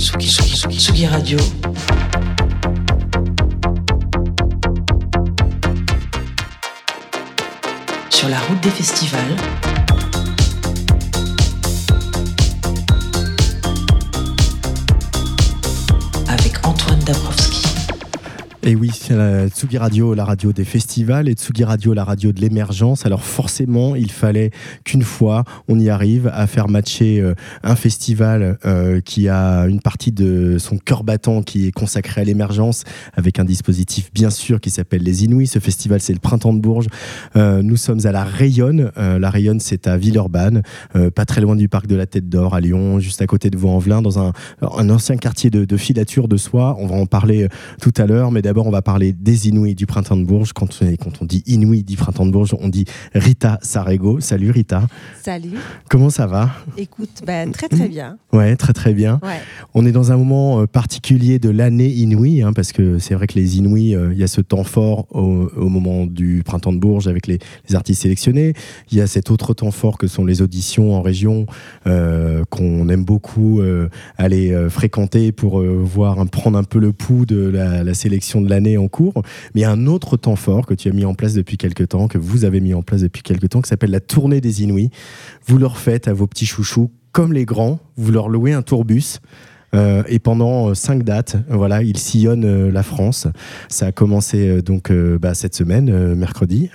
Tsugi, Tsugi, Tsugi, Tsugi Radio. Sur la route des festivals. Et oui, c'est la Tsugi Radio, la radio des festivals, et Tsugi Radio, la radio de l'émergence. Alors forcément, il fallait qu'une fois, on y arrive à faire matcher euh, un festival euh, qui a une partie de son cœur battant qui est consacré à l'émergence, avec un dispositif bien sûr qui s'appelle les Inouïs. Ce festival, c'est le Printemps de Bourges. Euh, nous sommes à la Rayonne. La Rayonne, c'est à Villeurbanne, pas très loin du parc de la Tête d'Or, à Lyon, juste à côté de Vaux-en-Velin, dans un, ancien quartier de, de filature de soie. On va en parler tout à l'heure, mais d'abord, on va parler des Inouïs du Printemps de Bourges. Quand, on- quand on dit Inouïs du Printemps de Bourges, on dit Rita Sarego. Salut Rita. Salut. Comment ça va? Écoute, ben, très très bien. Ouais, très très bien. Ouais. On est dans un moment euh, particulier de l'année Inouï, hein, parce que c'est vrai que les Inouïs, euh, il y a ce temps fort au, au moment du printemps de Bourges avec les, les artistes sélectionnés. Il y a cet autre temps fort que sont les auditions en région, euh, qu'on aime beaucoup euh, aller fréquenter pour voir, un- prendre un peu le pouls de la, la sélection de l'année en cours. Mais il y a un autre temps fort que tu as mis en place depuis quelques temps, que vous avez mis en place depuis quelques temps, qui s'appelle la tournée des Inouïs. Vous leur faites à vos petits chouchous comme les grands, vous leur louez un tourbus. euh, et pendant euh, cinq dates, voilà, ils sillonnent euh, la France. Ça a commencé donc bah, cette semaine, mercredi.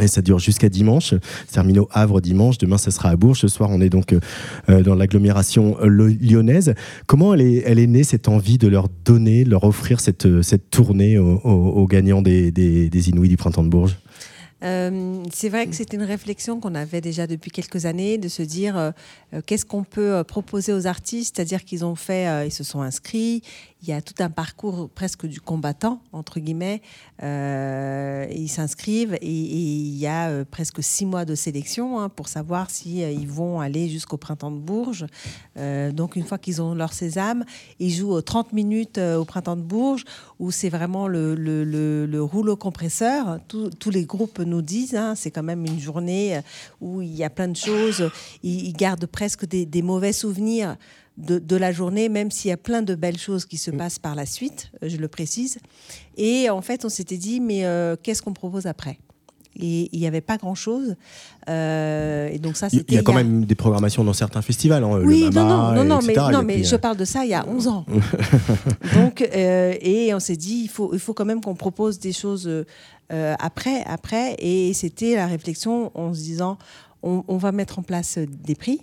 Et ça dure jusqu'à dimanche. Ça termine au Havre dimanche. Demain, ça sera à Bourges. Ce soir, on est donc euh, euh, dans l'agglomération euh, lyonnaise. Comment elle est, elle née, cette envie de leur donner, leur offrir cette, cette tournée aux, gagnants des, des, Inouïs du printemps de Bourges? C'est vrai que c'était une réflexion qu'on avait déjà depuis quelques années, de se dire qu'est-ce qu'on peut proposer aux artistes, c'est-à-dire qu'ils ont fait, ils se sont inscrits, il y a tout un parcours presque du combattant entre guillemets, euh, ils s'inscrivent et, il y a euh, presque six mois de sélection hein, pour savoir si euh, ils vont aller jusqu'au printemps de Bourges. Donc une fois qu'ils ont leur sésame, ils jouent aux 30 minutes au printemps de Bourges où c'est vraiment le, le- le- le rouleau compresseur. Tous- les groupes nous disent, hein, c'est quand même une journée où il y a plein de choses. Ils, gardent presque des mauvais souvenirs de, de la journée, même s'il y a plein de belles choses qui se passent par la suite, euh, je le précise. Et en fait, on s'était dit, mais euh, qu'est-ce qu'on propose après? Et il n'y avait pas grand-chose. Euh, et donc ça, Il y a quand même des programmations dans certains festivals. hein, oui, le non, Mama, non, non, non, mais, etc. Non, mais puis, je parle de ça il y a 11 ans. Donc, euh, et on s'est dit, il faut, il faut quand même qu'on propose des choses euh, après, après. Et c'était la réflexion en se disant, on, on va mettre en place des prix.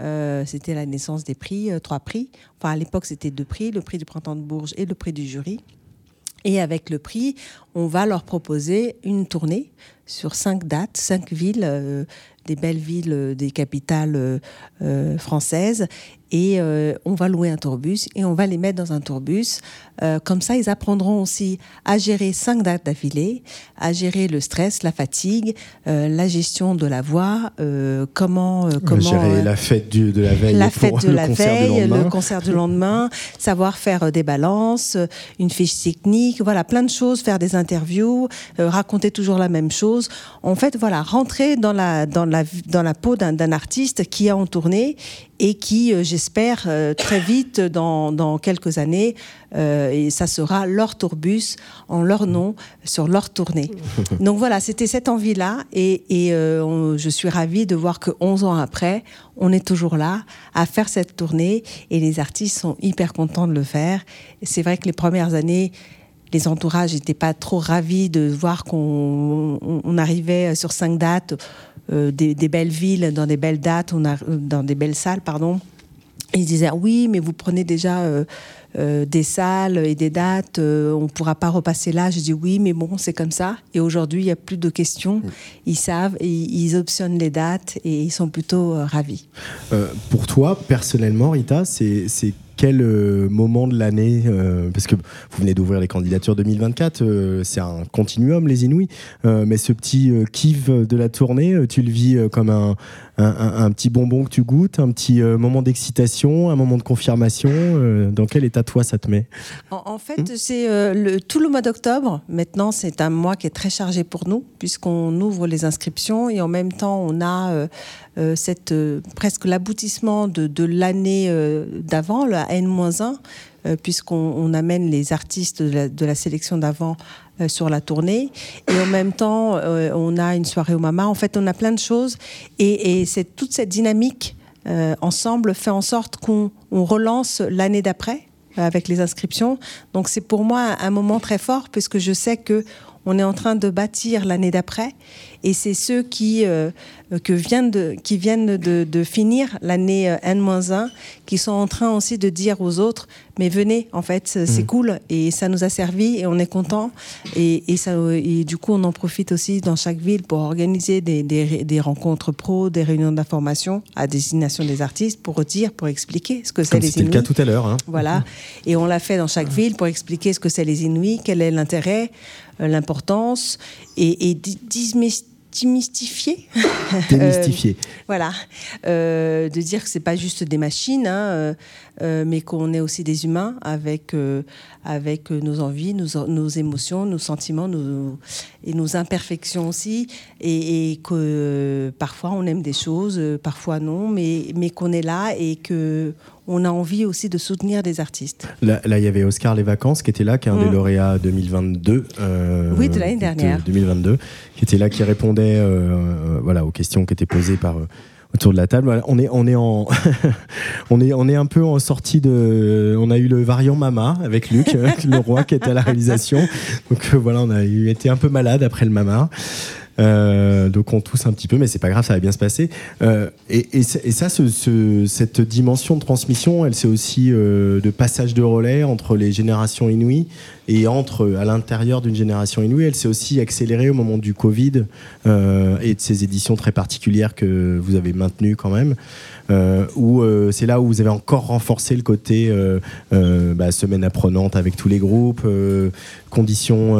Euh, c'était la naissance des prix, euh, trois prix. Enfin, à l'époque, c'était deux prix, le prix du printemps de Bourges et le prix du jury. Et avec le prix, on va leur proposer une tournée sur cinq dates, cinq villes, euh, des belles villes, des capitales françaises. Et euh, on va louer un tourbus et on va les mettre dans un tourbus. Euh, comme ça, ils apprendront aussi à gérer cinq dates d'affilée, à gérer le stress, la fatigue, euh, la gestion de la voix, euh, comment, euh, comment gérer euh, la fête du- de la veille la fête de la veille, le concert du lendemain, savoir faire des balances, une fiche technique, voilà, plein de choses, faire des interviews, euh, raconter toujours la même chose. En fait, voilà, rentrer dans la, dans la, dans la peau d'un d'un artiste qui est en tournée et qui, euh, j'espère, euh, très vite, dans, dans quelques années, euh, et ça sera leur tourbus en leur nom sur leur tournée. Donc voilà, c'était cette envie-là et, et, euh, on- je suis ravie de voir que 11 ans après, on est toujours là à faire cette tournée et les artistes sont hyper contents de le faire. C'est vrai que les premières années, les entourages n'étaient pas trop ravis de voir qu'on on- on arrivait sur cinq dates, des, des belles villes, dans des belles dates, on a, dans des belles salles, pardon. Ils disaient oui, mais vous prenez déjà euh, euh, des salles et des dates, euh, on ne pourra pas repasser là. Je dis oui, mais bon, c'est comme ça. Et aujourd'hui, il n'y a plus de questions. Ils savent, et ils optionnent les dates et ils sont plutôt euh, ravis. Euh, pour toi, personnellement, Rita, c'est quel euh, moment de l'année euh, Parce que vous venez d'ouvrir les candidatures 2024, euh, c'est un continuum, les Inouïs. Mais ce petit kiff de la tournée, tu le vis comme un, un, petit bonbon que tu goûtes, un petit moment d'excitation, un moment de confirmation. dans quel état toi ça te met? En, fait, hmm? c'est le, tout le mois d'octobre. Maintenant, c'est un mois qui est très chargé pour nous puisqu'on ouvre les inscriptions et en même temps, on a cette presque l'aboutissement de, l'année d'avant, la N-1 euh, puisqu'on amène les artistes de la, sélection d'avant euh, sur la tournée. Et en même temps, euh, on a une soirée au Mama. En fait, on a plein de choses. Et, c'est toute cette dynamique ensemble fait en sorte qu'on relance l'année d'après avec les inscriptions. Donc c'est pour moi un moment très fort puisque je sais que on est en train de bâtir l'année d'après. Et c'est ceux qui, euh, que viennent de, qui viennent de, finir l'année euh, N-1 qui sont en train aussi de dire aux autres mais venez, en fait, c'est mmh. cool et ça nous a servi et on est content. Et, et, ça, et du coup, on en profite aussi dans chaque ville pour organiser des, des, rencontres pro, des réunions d'information à destination des artistes pour dire, pour expliquer ce que c'est les Inuits. C'était le cas tout à l'heure. Hein. Voilà. Mmh. Et on l'a fait dans chaque ville pour expliquer ce que c'est les Inuits, quel est l'intérêt, l'importance et, et démystifier. Démystifier. Euh, voilà. Euh, de dire que c'est pas juste des machines, hein, euh, mais qu'on est aussi des humains avec, avec nos envies, nos, nos, émotions, nos sentiments nos, et nos imperfections aussi. Et, et que parfois on aime des choses, parfois non, mais, mais qu'on est là et que on a envie aussi de soutenir des artistes. Là, il y avait Oscar Les Vacances qui était là, qui est un des mm. lauréats 2022. Euh, oui, de l'année dernière. 2022, qui était là, qui répondait euh, euh, voilà, aux questions qui étaient posées par autour de la table. on est, on est en, on est, on est un peu en sortie de, on a eu le variant Mama avec Luc, le roi qui était à la réalisation. Donc voilà, on a été un peu malade après le Mama. Euh, donc on tousse un petit peu, mais c'est pas grave, ça va bien se passer. Euh, et, ça, cette dimension de transmission, elle c'est aussi euh, de passage de relais entre les générations inouïes et entre à l'intérieur d'une génération inouïe. Elle s'est aussi accélérée au moment du Covid et de ces éditions très particulières que vous avez maintenues quand même. Euh, où euh, c'est là où vous avez encore renforcé le côté euh, bah, semaine apprenante avec tous les groupes, conditions,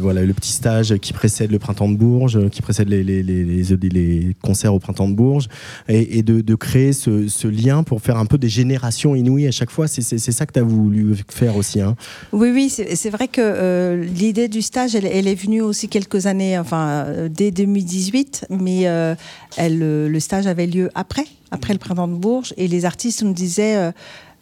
voilà, le petit stage qui précède le printemps de Bourges, qui précède les, concerts au printemps de Bourges, et, de, créer ce, lien pour faire un peu des générations inouïes à chaque fois. C'est ça que tu as voulu faire aussi. Hein? Oui, oui, vrai que l'idée du stage, elle, elle, est venue aussi quelques années, enfin, dès 2018, mais elle, le stage avait lieu après après le printemps de Bourges, et les artistes nous disaient euh,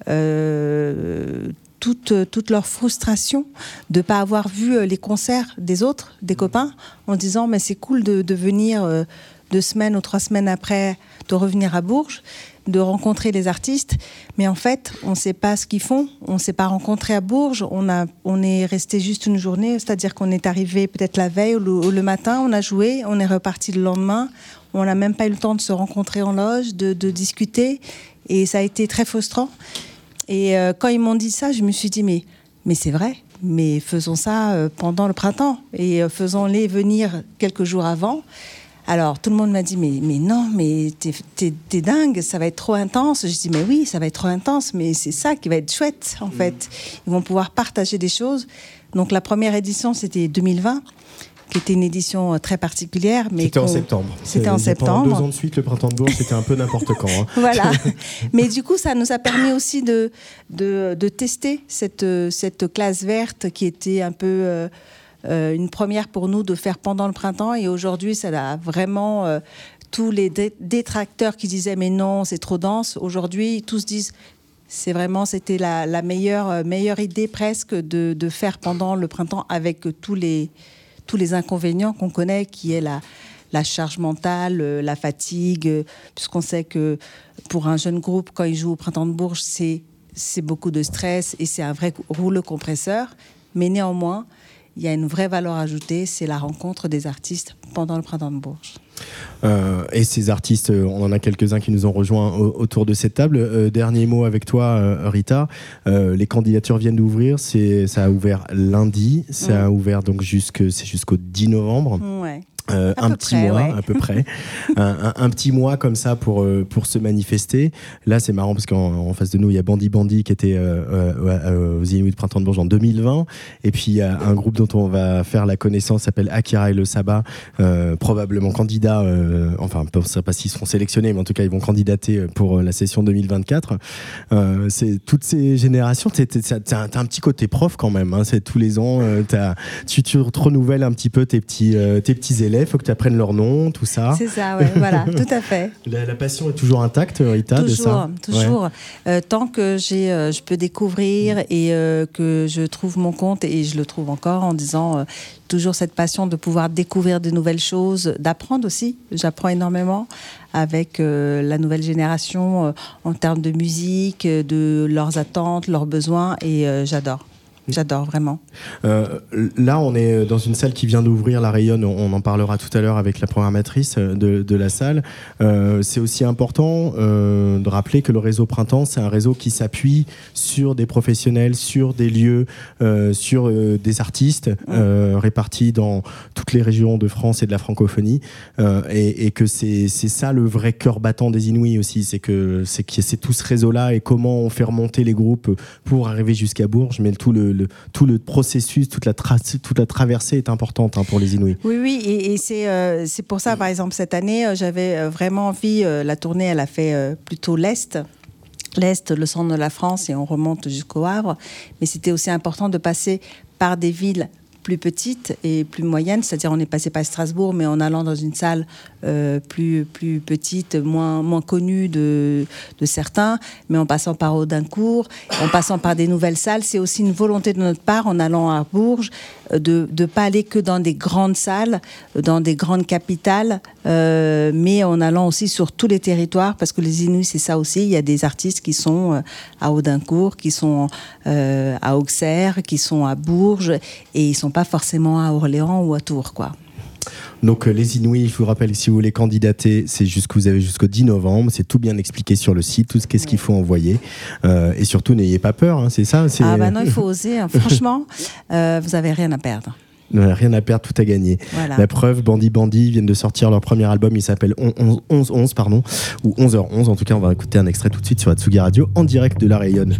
euh, toute, toute, leur frustration de ne pas avoir vu euh, les concerts des autres, des copains, en disant mais c'est cool de, de venir deux semaines ou trois semaines après, de revenir à Bourges, de rencontrer les artistes, mais en fait, on ne sait pas ce qu'ils font, on ne s'est pas rencontré à Bourges, on, a, on est resté juste une journée, c'est-à-dire qu'on est arrivé peut-être la veille ou le, matin, on a joué, on est reparti le lendemain, on n'a même pas eu le temps de se rencontrer en loge, de, discuter. Et ça a été très frustrant. Et euh, quand ils m'ont dit ça, je me suis dit, mais, mais c'est vrai, mais faisons ça euh, pendant le printemps et euh, faisons-les venir quelques jours avant. Alors tout le monde m'a dit, mais, mais non, mais t'es dingue, ça va être trop intense. Je dis, mais oui, ça va être trop intense, mais c'est ça qui va être chouette, en mmh. fait. Ils vont pouvoir partager des choses. Donc la première édition, c'était 2020 qui était une édition euh, très particulière. C'était en septembre. C'était en septembre. Pendant deux ans de suite, le printemps de Bourges, c'était un peu n'importe quand. Hein. voilà. Mais du coup, ça nous a permis aussi de, de, de, tester cette, cette classe verte qui était un peu euh, euh, une première pour nous de faire pendant le printemps. Et aujourd'hui, ça a vraiment. tous les détracteurs qui disaient mais non, c'est trop dense, aujourd'hui, tous disent c'est vraiment, c'était la, meilleure, meilleure idée presque de, de, faire pendant le printemps avec tous les, tous les inconvénients qu'on connaît, qui est la, la charge mentale, euh, la fatigue, euh, puisqu'on sait que pour un jeune groupe, quand il joue au Printemps de Bourges, c'est beaucoup de stress et c'est un vrai rouleau compresseur. Mais néanmoins, il y a une vraie valeur ajoutée, c'est la rencontre des artistes pendant le Printemps de Bourges. Euh, et ces artistes, euh, on en a quelques-uns qui nous ont rejoints autour de cette table. Euh, dernier mot avec toi, Rita. les candidatures viennent d'ouvrir. Ça a ouvert lundi. Ça a mm. ouvert donc jusqu'au 10 novembre. Euh, un petit près, mois ouais. à peu près. Un, un- un petit mois comme ça pour euh, pour se manifester. Là c'est marrant parce qu'en en face de nous il y a Bandy Bandy qui était euh, euh, euh, aux Inuits de Printemps de Bourges en 2020 et puis il y a un groupe dont on va faire la connaissance s'appelle Akira et le euh, probablement candidat enfin on ne sait pas s'ils seront sélectionnés mais en tout cas ils vont candidater pour la session 2024 euh, c'est toutes ces générations t'as un, un petit côté prof quand même hein, c'est tous les ans tu, tu te renouvelles un petit peu tes petits, tes petits élèves, faut que tu apprennes leur nom, tout ça. C'est ça, ouais, voilà, tout à fait. La, la passion est toujours intacte, Rita, de ça Toujours, toujours. Euh, tant que j'ai, euh, je peux découvrir et euh, que je trouve mon compte et je le trouve encore en disant toujours cette passion de pouvoir découvrir de nouvelles choses, d'apprendre aussi. J'apprends énormément avec euh, la nouvelle génération euh, en termes de musique, de leurs attentes, leurs besoins et euh, j'adore. J'adore vraiment. Euh, là, on est dans une salle qui vient d'ouvrir, la Rayonne. On en parlera tout à l'heure avec la programmatrice de, de la salle. Euh, c'est aussi important euh, de rappeler que le réseau Printemps, c'est un réseau qui s'appuie sur des professionnels, sur des lieux, euh, sur euh, des artistes euh, répartis dans toutes les régions de France et de la francophonie. Euh, et, et que c'est ça le vrai cœur battant des Inuits aussi. C'est que c'est que c'est tout ce réseau-là et comment on fait remonter les groupes pour arriver jusqu'à Bourges. Mais tout le, tout le processus, toute la, toute la traversée est importante hein, pour les Inuits. Oui, oui, et, et c'est euh, pour ça, par exemple, cette année, euh, j'avais euh, vraiment envie, la tournée, elle a fait plutôt l'Est. L'Est, le centre de la France, et on remonte jusqu'au Havre. Mais c'était aussi important de passer par des villes plus petites et plus moyennes, c'est-à-dire on est passé par Strasbourg, mais en allant dans une salle euh, plus, plus petite, moins, moins connue de, certains, mais en passant par Audincourt, en passant par des nouvelles salles, c'est aussi une volonté de notre part, en allant à Bourges, euh, de ne pas aller que dans des grandes salles, dans des grandes capitales, euh, mais en allant aussi sur tous les territoires, parce que les Inuits, c'est ça aussi, il y a des artistes qui sont à Audincourt, qui sont à Auxerre, qui sont à Bourges, et ils sont pas forcément à Orléans ou à Tours, quoi. Donc euh, les Inuits, je vous rappelle, si vous voulez candidater, c'est jusqu'au vous avez jusqu'au 10 novembre. C'est tout bien expliqué sur le site, tout ce qu'est-ce qu'il faut envoyer. Euh, et surtout, n'ayez pas peur, hein, c'est ça. c'est- Ah bah non, il faut oser, hein. franchement, euh, vous avez rien à perdre. Rien à perdre, tout à gagner. Voilà. La preuve, Bandy Bandy viennent de sortir leur premier album, il s'appelle 11 11 11 pardon, ou 11h11. En tout cas, on va écouter un extrait tout de suite sur Atsugi Radio en direct de la Rayonne.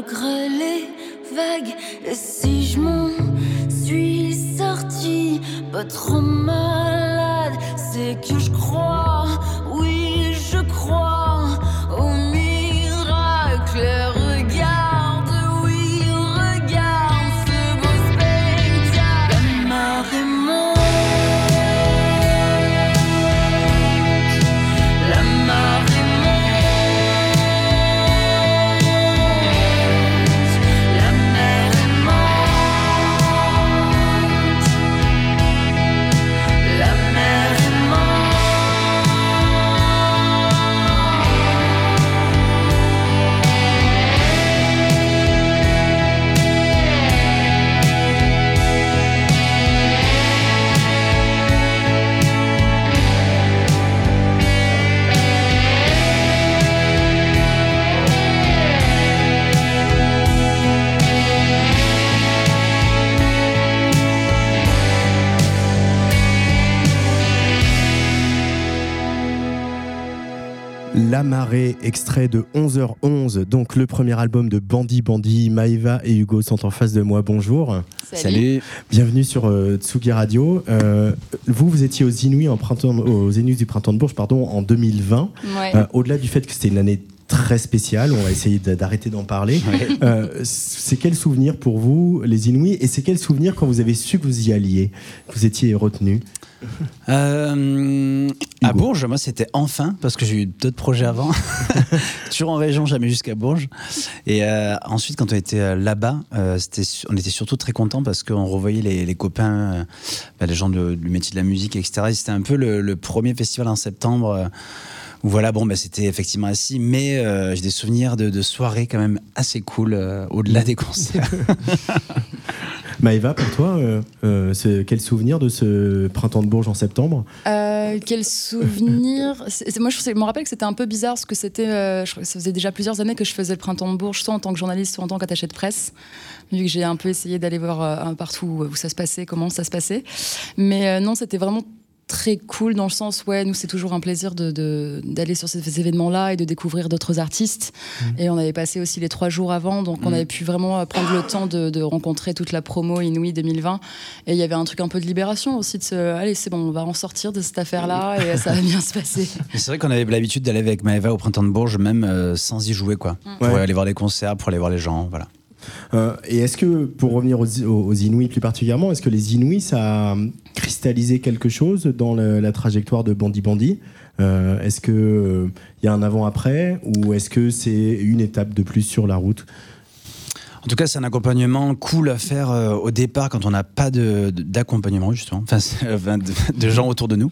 Malgré les vagues. Et si je m'en suis sortie, pas trop malade, c'est que je crois, Soirée, extrait de 11h11, donc le premier album de Bandy Bandy. Maïva et Hugo sont en face de moi. Bonjour. Salut. Bienvenue sur euh, Tsugi Radio. Euh, vous, vous étiez aux Inuits en printemps, aux Inuits du printemps de Bourges, pardon, en 2020. Ouais. Euh, Au-delà du fait que c'était une année très spéciale, on va essayer d'arrêter d'en parler. Euh, c'est quel souvenir pour vous, les Inuits, et c'est quel souvenir quand vous avez su que vous y alliez, que vous étiez retenu Euh, à. Bourges, moi c'était enfin, parce que j'ai eu d'autres projets avant. Toujours en région, jamais jusqu'à Bourges. Et euh, ensuite, quand on était euh, là-bas, euh, c'était on était surtout très contents parce qu'on revoyait les, les copains, euh, bah, les gens de- du métier de la musique, etc. Et C'était un peu le, le premier festival en septembre. Voilà, bon, bah, c'était effectivement assis, mais euh, j'ai des souvenirs de, de soirées quand même assez cool euh, au-delà des concerts. Maëva, pour toi, euh, euh, quel souvenir de ce printemps de Bourges en septembre? Euh, quel souvenir? C'est- c'est- Moi, je, me rappelle que c'était un peu bizarre parce que c'était. euh, je crois que ça faisait déjà plusieurs années que je faisais le printemps de Bourges, soit en tant que journaliste, soit en tant qu'attaché de presse. Vu que j'ai un peu essayé d'aller voir euh, partout où ça se passait, comment ça se passait. Mais euh, non, c'était vraiment très cool dans le sens, ouais, nous, c'est toujours un plaisir de- de- d'aller sur ces événements-là et de découvrir d'autres artistes. Et on avait passé aussi les trois jours avant, donc on Mhm. avait pu vraiment prendre le temps de, de rencontrer toute la promo Inouï 2020. Et il y avait un truc un peu de libération aussi, de se, allez, c'est bon, on va en sortir de cette affaire-là et ça va bien se passer. C'est vrai qu'on avait l'habitude d'aller avec Maëva au printemps de Bourges, même euh, sans y jouer, quoi. Pour Ouais. aller voir des concerts, pour aller voir les gens, voilà. Euh, Et est-ce que, pour revenir aux, aux- Inuits plus particulièrement, est-ce que les Inuits, ça a cristallisé quelque chose dans la trajectoire de Bandy Bandy Euh, Est-ce qu'il il y a un avant-après ou est-ce que c'est une étape de plus sur la route? En tout cas, c'est un accompagnement cool à faire euh, au départ quand on n'a pas d'accompagnement, justement, enfin, de gens autour de nous.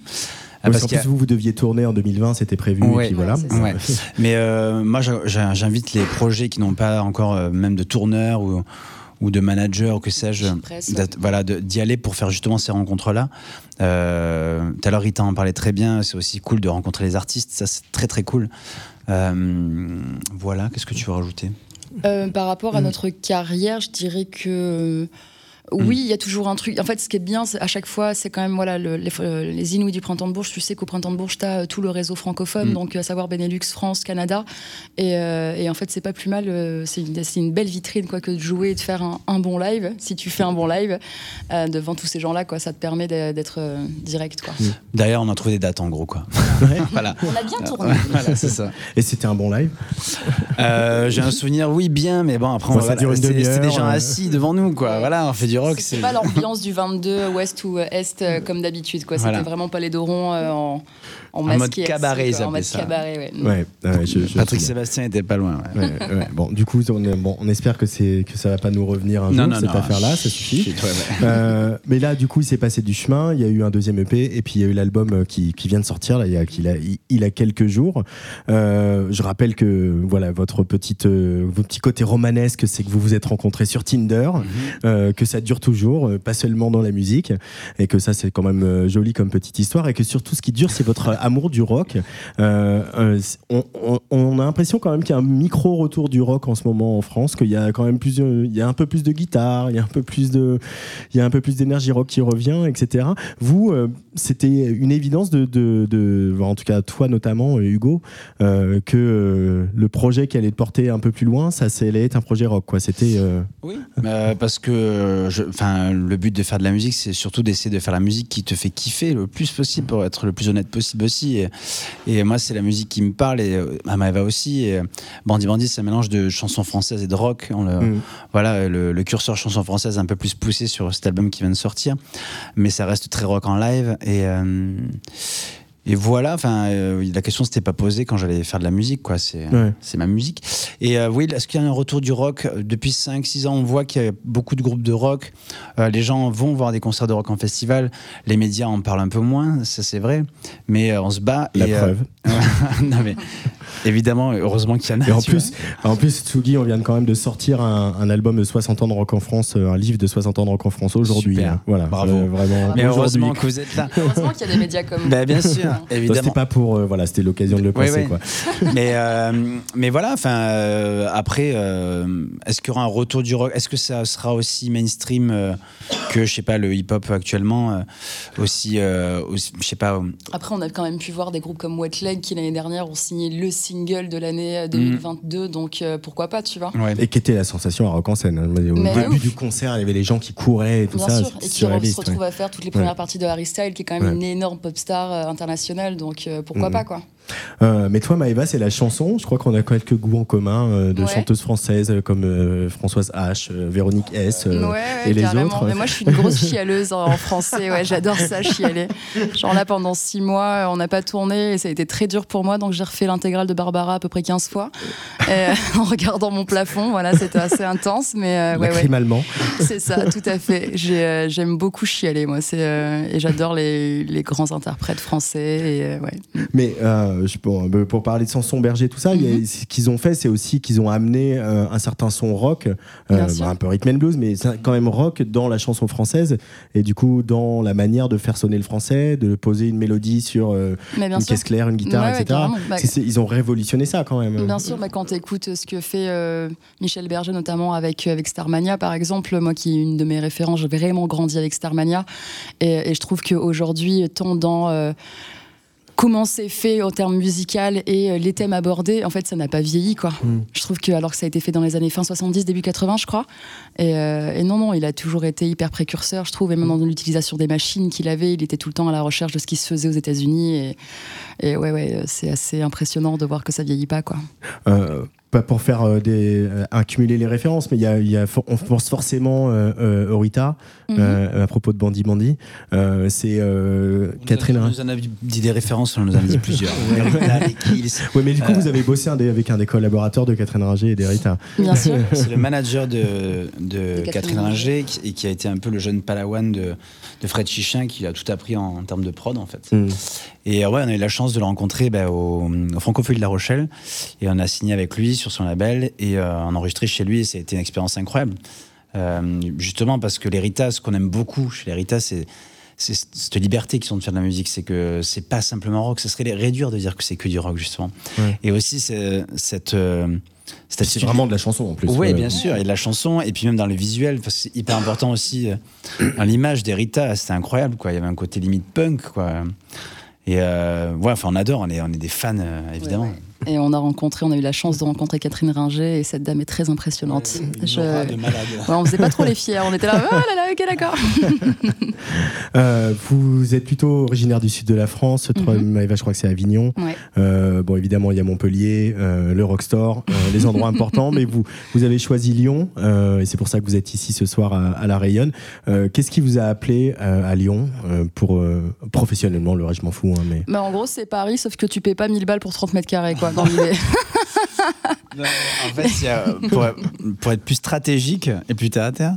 Ah, Parce a- plus, vous, vous deviez tourner en 2020, c'était prévu. Ouais. et puis voilà. Ouais, c'est ça. Ouais. Mais euh, moi, j'invite les projets qui n'ont pas encore euh, même de tourneur ou, ou de manager ou que sais-je, voilà, d'y aller pour faire justement ces rencontres-là. Euh, Tout à l'heure, Rita en parlait très bien. C'est aussi cool de rencontrer les artistes. Ça, c'est très très cool. Euh, voilà. Qu'est-ce que tu veux rajouter? Euh, par rapport à notre carrière, je dirais que euh, oui, il y a toujours un truc. En fait, ce qui est bien, c'est à chaque fois, c'est quand même voilà le- les, euh, les Inuits du printemps de Bourges. Tu sais qu'au printemps de Bourges, tu as tout le réseau francophone, Mm. donc à savoir Benelux, France, Canada. Et, euh, et en fait, c'est pas plus mal. euh, c'est une, belle vitrine quoi que de jouer et de faire un, un bon live. Si tu fais un bon live euh, devant tous ces gens-là, quoi, ça te permet d'être euh, direct. Quoi. D'ailleurs, on a trouvé des dates en gros, quoi. Ouais. voilà. On a bien tourné. voilà, c'est ça. Et c'était un bon live Euh, J'ai un souvenir, oui, bien, mais bon, après, on- ça voilà, dure une des gens euh. assis devant nous, quoi. Voilà, on fait du rock. C'est pas l'ambiance du 22 ouest ou est euh, comme d'habitude. quoi. C'était vraiment pas les dorons euh, en, en, mode cabaret, quoi, en appelaient mode ça. cabaret, ouais. Ouais, ouais, je- je- Patrick Sébastien était pas loin. ouais. Ouais, ouais. Bon, du coup, on, est- bon, on espère que, c'est, que ça va pas nous revenir un Non, jour, non, cette affaire-là, ça suffit. chut, ouais, ouais. Euh, mais là, du coup, il s'est passé du chemin. Il y a eu un deuxième EP et puis il y a eu l'album euh, qui, qui vient de sortir. Là, il, y a, qu'il a, il, il a quelques jours. Euh, je rappelle que voilà votre petite, euh, votre petit côté romanesque, c'est que vous vous êtes rencontrés sur Tinder, Mhm. euh, que ça dure toujours, euh, pas seulement dans la musique, et que ça c'est quand même euh, joli comme petite histoire, et que surtout ce qui dure, c'est votre amour du rock. Euh, on, a l'impression quand même qu'il y a un micro retour du rock en ce moment en France, qu'il y a quand même plus, il y a un peu plus de guitare, il y a un peu plus de, il y a un peu plus d'énergie rock qui revient, etc. Vous, c'était une évidence de, de, en tout cas toi notamment, Hugo, que le projet qui allait te porter un peu plus loin, ça, allait être un projet rock, quoi. C'était. Oui, parce que je- enfin, le but de faire de la musique, c'est surtout d'essayer de faire la musique qui te fait kiffer le plus possible pour être le plus honnête possible aussi. Et, et moi, c'est la musique qui me parle et euh, à Maëva aussi. Et, euh, Bandit Bandit, c'est un mélange de chansons françaises et de rock. On le- Mm. Voilà, le, le curseur chanson française un peu plus poussé sur cet album qui vient de sortir, mais ça reste très rock en live. Et, euh, et voilà, enfin, euh, la question s'était pas posée quand j'allais faire de la musique, quoi. C'est Ouais. c'est ma musique. Et euh, oui, est-ce qu'il y a un retour du rock? Depuis 5-6 ans, on voit qu'il y a beaucoup de groupes de rock. Euh, les gens vont voir des concerts de rock en festival. Les médias en parlent un peu moins, ça c'est vrai. Mais euh, on se bat. La et, euh, preuve. non mais évidemment, heureusement qu'il y en a. Et en plus, en plus, Tsugi, on vient quand même de sortir un, un album de 60 ans de rock en France, euh, un livre de 60 ans de rock en France aujourd'hui. Super. hein. Voilà, Bravo. Euh, vraiment. Mais aujourd'hui. heureusement que vous êtes là. Heureusement qu'il y a des médias comme Bah, bien sûr, Ça, C'était évidemment. pas pour, euh, voilà, c'était l'occasion de le passer, ouais. quoi. mais, euh, mais voilà, enfin, euh, après, euh, est-ce qu'il y aura un retour du rock? Est-ce que ça sera aussi mainstream euh, que, je sais pas, le hip-hop actuellement euh, Aussi, euh, aussi, je sais pas. euh, Après, on a quand même pu voir des groupes comme Wet Leg qui l'année dernière ont signé le single de l'année euh, 2022, donc euh, pourquoi pas, tu vois. Ouais. Et qui était la sensation à Rock en scène. hein. Au Mais début ouf. du concert, il y avait les gens qui couraient et tout Bien ça. sûr, et qui surréaliste, se retrouve ouais. à faire toutes les premières Ouais. parties de Harry Styles, qui est quand même Ouais. une énorme pop star euh, internationale, donc euh, pourquoi Mhm. pas quoi. Euh, mais toi, Maëva, c'est la chanson. Je crois qu'on a quelques goûts en commun euh, de Ouais. chanteuses françaises euh, comme euh, Françoise H, Véronique S. ouais, ouais, et les carrément. autres. Mais moi, je suis une grosse chialeuse en français. Ouais, j'adore ça, chialer. Genre là, pendant six mois, on n'a pas tourné et ça a été très dur pour moi. Donc, j'ai refait l'intégrale de Barbara à peu près 15 fois en regardant mon plafond. Voilà, c'était assez intense. Mais ouais, allemand. c'est ça, tout à fait. J'ai, j'aime beaucoup chialer, moi. Et j'adore les, les grands interprètes français. Et. Mais pour, pour parler de Sanson Berger, tout ça, a- Mhm. ce qu'ils ont fait, c'est aussi qu'ils ont amené euh, un certain son rock, euh, bah, un peu rhythm and blues, mais quand même rock dans la chanson française et du coup dans la manière de faire sonner le français, de poser une mélodie sur euh, une sûr. caisse claire, une guitare, Ouais, etc. Bah, ils ont révolutionné ça quand même. Bien sûr, mais quand tu écoutes ce que fait euh, Michel Berger, notamment avec, euh, avec Starmania, par exemple, moi qui est une de mes références, j'ai vraiment grandi avec Starmania. Et, et je trouve qu'aujourd'hui, tant dans euh, comment c'est fait en termes musical et euh, les thèmes abordés, en fait, ça n'a pas vieilli, quoi. Mm. Je trouve que, alors que ça a été fait dans les années fin 70, début 80, je crois. Et, euh, et non, non, il a toujours été hyper précurseur, je trouve, et même dans l'utilisation des machines qu'il avait, il était tout le temps à la recherche de ce qui se faisait aux États-Unis. Et, et ouais, ouais, c'est assez impressionnant de voir que ça vieillit pas, quoi. Euh, pas pour faire euh, des, euh, accumuler les références, mais il y a, il y a for- on pense forcément euh, euh, Orita Mhm. euh, à propos de Bandy Bandy. Euh, c'est euh, Catherine. On nous en a dit des références, on nous en a dit plusieurs. Rita. Ouais, mais du coup, Euh, vous avez bossé un des- avec un des collaborateurs de Catherine Ringer et d'Erita. Bien sûr. C'est le manager de, de Catherine Catherine Ringer qui- et qui a été un peu le jeune palawan de, de Fred Chichin qui a tout appris en, en termes de prod en fait. Mm. Et euh, ouais, on a eu la chance de le rencontrer bah, au, au Francophonie de La Rochelle et on a signé avec lui sur son label et euh, on a enregistré chez lui et ça a été une expérience incroyable. Euh, justement parce que l'Erita, ce qu'on aime beaucoup chez l'Erita, c'est c'est cette liberté qu'ils ont de faire de la musique, c'est que c'est pas simplement rock, ce serait les réduire de dire que c'est que du rock justement. Ouais. Et aussi cette euh, C'est attitude- vraiment de la chanson en plus. oui, Ouais. bien sûr, et de la chanson, et puis même dans le visuel, c'est hyper important aussi. dans l'image d'Erita, c'était incroyable, quoi. Il y avait un côté limite punk, quoi. Et euh, ouais, enfin, on adore, on est, on est des fans, euh, évidemment. Ouais, Et on a rencontré, on a eu la chance de rencontrer Catherine Ringer et cette dame est très impressionnante. Je- de malade. Ouais, on faisait pas trop les fiers, on était là, oh là là, ok d'accord. Euh, vous êtes plutôt originaire du sud de la France. Mhm. Maëva, je crois que c'est Avignon. Ouais. Euh, bon, évidemment, il y a Montpellier, euh, le Rockstore, euh, les endroits importants. Mais vous, vous avez choisi Lyon, euh, et c'est pour ça que vous êtes ici ce soir à, à La Rayonne. Euh, Qu'est-ce qui vous a appelé euh, à Lyon euh, pour euh, professionnellement Le reste, je m'en fous. hein, mais Bah, en gros, c'est Paris, sauf que tu payes pas 1000 balles pour 30 mètres carrés, quoi, dans l'idée. en fait, il y a- pour, pour être plus stratégique et plus terre à terre,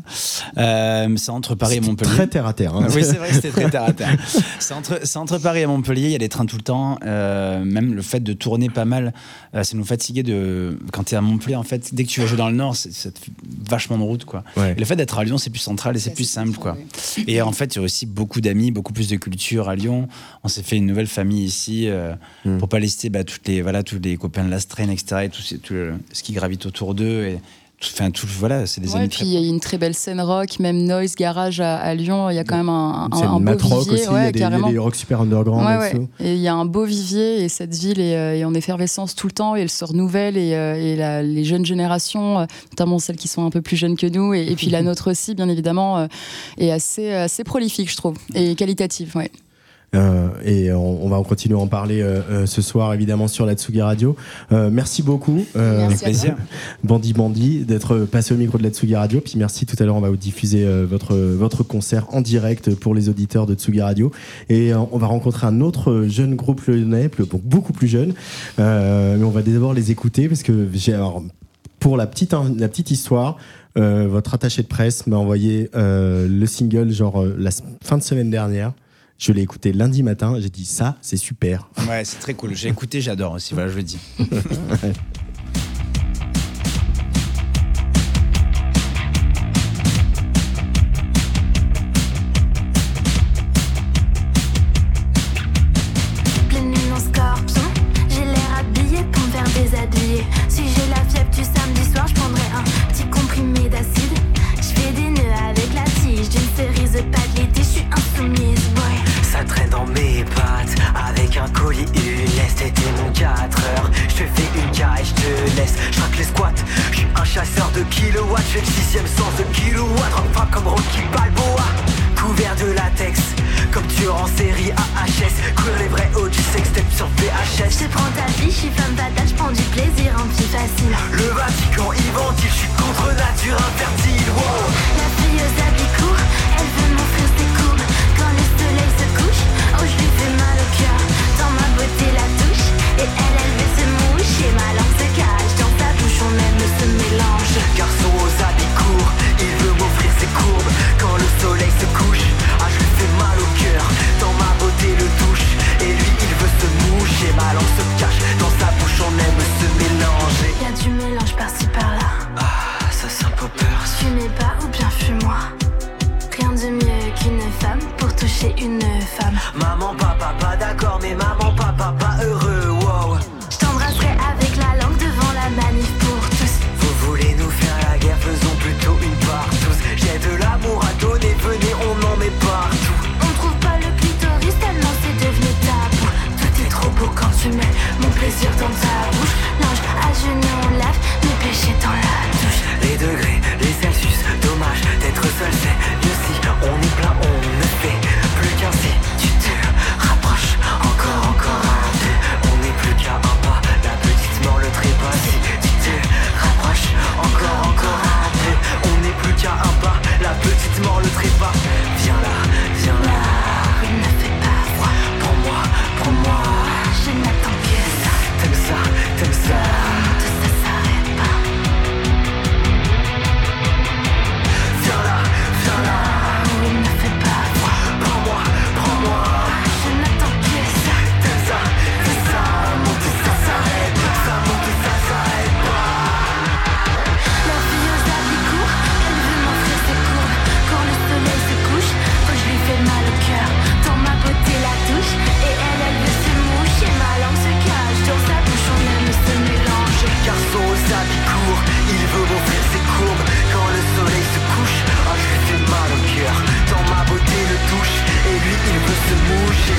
euh, c'est entre Paris et Montpellier. Très terre à terre. hein. Oui, c'est vrai que c'était très terre à terre. C'est entre, c'est entre Paris et Montpellier, il y a des trains tout le temps. euh, même le fait de tourner pas mal, euh, ça nous fatiguait de. Quand tu es à Montpellier, en fait, dès que tu vas jouer dans le Nord, c'est c'est vachement de route, quoi. Ouais. Et le fait d'être à Lyon, c'est plus central et c'est plus simple, quoi. Et en fait, il y a aussi beaucoup d'amis, beaucoup plus de culture à Lyon. On s'est fait une nouvelle famille ici, euh, Mm. pour pas lister bah, toutes les, voilà, tous les copains de la Strain, etc. Et tout, ce- tout le- ce qui gravite autour d'eux. Et tout, enfin, tout, voilà, c'est des Ouais, amis et très puis il y a une très belle scène rock, même Noise Garage à, à Lyon, il y a quand même un, un, C'est un une beau mat rock vivier. aussi. il y ouais, a des, il y a carrément. des rock super underground. Ouais, là-dessous. ouais. Et il y a un beau vivier et cette ville est, euh, est en effervescence tout le temps et elle se renouvelle et, euh, et la- les jeunes générations, euh, notamment celles qui sont un peu plus jeunes que nous et, et puis la nôtre aussi bien évidemment, euh, est assez, assez prolifique je trouve et qualitative. Ouais. Euh, et on, on va continuer à en parler euh, euh, ce soir évidemment sur la Tsugi Radio. Euh, merci beaucoup, euh, Merci Avec plaisir. Bandi Bandi, d'être passé au micro de la Tsugi Radio. Puis merci tout à l'heure, on va vous diffuser euh, votre votre concert en direct pour les auditeurs de Tsugi Radio. Et euh, on va rencontrer un autre jeune groupe lyonnais, plus- beaucoup plus jeune. Euh, mais on va d'abord les écouter parce que j'ai alors, pour la petite hein, la petite histoire. euh, votre attaché de presse m'a envoyé euh, le single genre euh, la fin de semaine dernière. Je l'ai écouté lundi matin. J'ai dit ça, c'est super. Ouais, c'est très cool. J'ai écouté, j'adore aussi. Voilà, je le dis.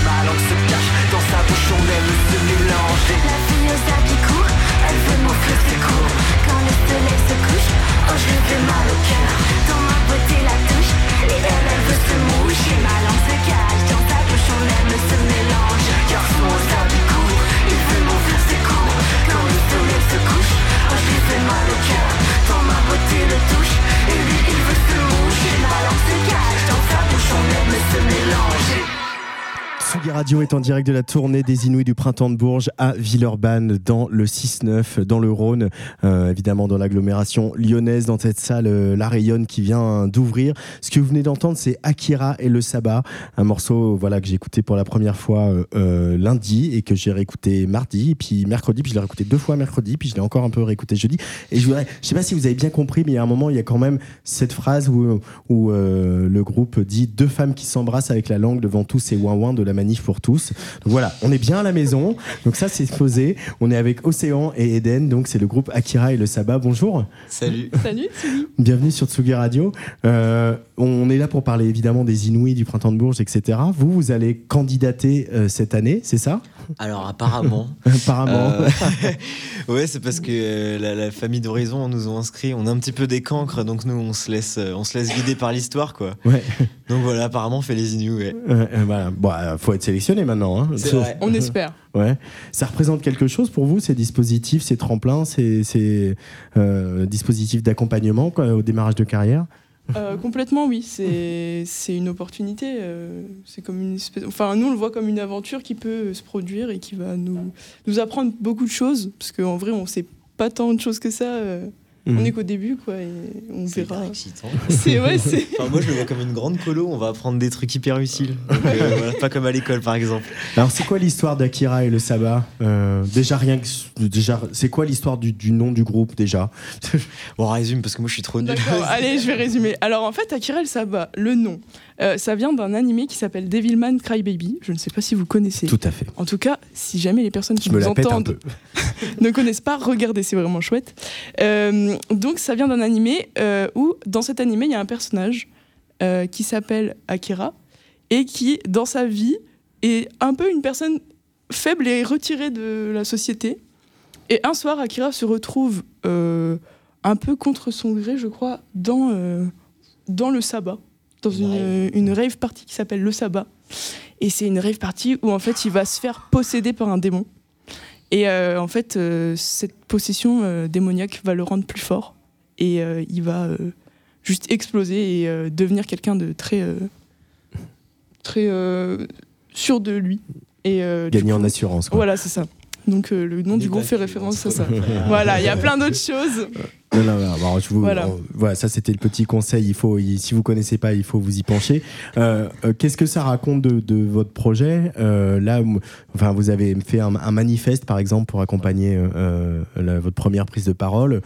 moucher. Ma Radio est en direct de la tournée des Inouïs du Printemps de Bourges à Villeurbanne, dans le 6-9, dans le Rhône, euh, évidemment dans l'agglomération lyonnaise, dans cette salle euh, La Rayonne qui vient d'ouvrir. Ce que vous venez d'entendre, c'est Akira et le Sabbat, un morceau voilà, que j'ai écouté pour la première fois euh, lundi et que j'ai réécouté mardi, puis mercredi, puis je l'ai réécouté deux fois mercredi, puis je l'ai encore un peu réécouté jeudi. Et je voudrais, je sais pas si vous avez bien compris, mais il y a un moment, il y a quand même cette phrase où, le groupe dit deux femmes qui s'embrassent avec la langue devant tous ces ouin de la manif pour tous. Donc voilà, on est bien à la maison. Donc ça, c'est posé. On est avec Océan et Eden. Donc c'est le groupe Akira et le Sabbat. Bonjour. Salut. Salut Tsugi. Bienvenue sur Tsugi Radio. Euh, on est là pour parler évidemment des Inouïs, du Printemps de Bourges, etc. Vous, vous allez candidater euh, cette année, c'est ça? Alors apparemment. Apparemment. euh, ouais, c'est parce que euh, la, la famille d'Horizon nous ont inscrits. On est un petit peu des cancres, donc nous on se laisse, on se laisse guider par l'histoire, quoi. Ouais. Donc voilà, apparemment on fait les Inuits. Ouais. Euh, euh, voilà. Bon, faut être sélectionné maintenant. hein. C'est vrai. On espère. Ouais. Ça représente quelque chose pour vous, ces dispositifs, ces tremplins, ces, ces, euh, dispositifs d'accompagnement quoi, au démarrage de carrière? Euh, complètement, oui. C'est c'est une opportunité. euh, c'est comme une espèce. Enfin, nous, on le voit comme une aventure qui peut se produire et qui va nous, nous apprendre beaucoup de choses. Parce qu'en vrai, on sait pas tant de choses que ça. On Mhm. est qu'au début, quoi. Et on C'est verra. hyper excitant. C'est ouais, c'est. Enfin, moi je le vois comme une grande colo, on va apprendre des trucs hyper utiles. Donc, euh, voilà, pas comme à l'école par exemple. Alors, c'est quoi l'histoire d'Akira et le Sabbat Euh, Déjà, rien que. Déjà, c'est quoi l'histoire du, du nom du groupe déjà Bon, on résume parce que moi je suis trop nul. D'accord, allez, je vais résumer. Alors en fait, Akira el Saba, le nom, euh, ça vient d'un animé qui s'appelle Devilman Crybaby. Je ne sais pas si vous connaissez. Tout à fait. En tout cas, si jamais les personnes qui Je nous entendent ne connaissent pas, regardez, c'est vraiment chouette. Euh, donc ça vient d'un animé euh, où, dans cet animé, il y a un personnage qui s'appelle Akira et qui, dans sa vie, est un peu une personne faible et retirée de la société. Et un soir, Akira se retrouve un peu contre son gré, je crois, dans, dans le sabbat, dans une, une rave party qui s'appelle le sabbat. Et c'est une rave party où en fait il va se faire posséder par un démon. Et euh, en fait, euh, cette possession euh, démoniaque va le rendre plus fort. Et euh, il va euh, juste exploser et euh, devenir quelqu'un de très, euh, très euh, sûr de lui. Et, euh, Gagner coup- en assurance. Quoi. Voilà, c'est ça. Donc euh, le nom du groupe fait référence à ça. voilà, il y a plein d'autres choses. Non, non, non, alors, je vous- Voilà. on- voilà, ça c'était le petit conseil. Il faut, il- si vous connaissez pas, il faut vous y pencher. Euh, euh, Qu'est-ce que ça raconte de, de votre projet? Euh, Là, enfin, vous avez fait un, un manifeste, par exemple, pour accompagner euh, euh, la- votre première prise de parole.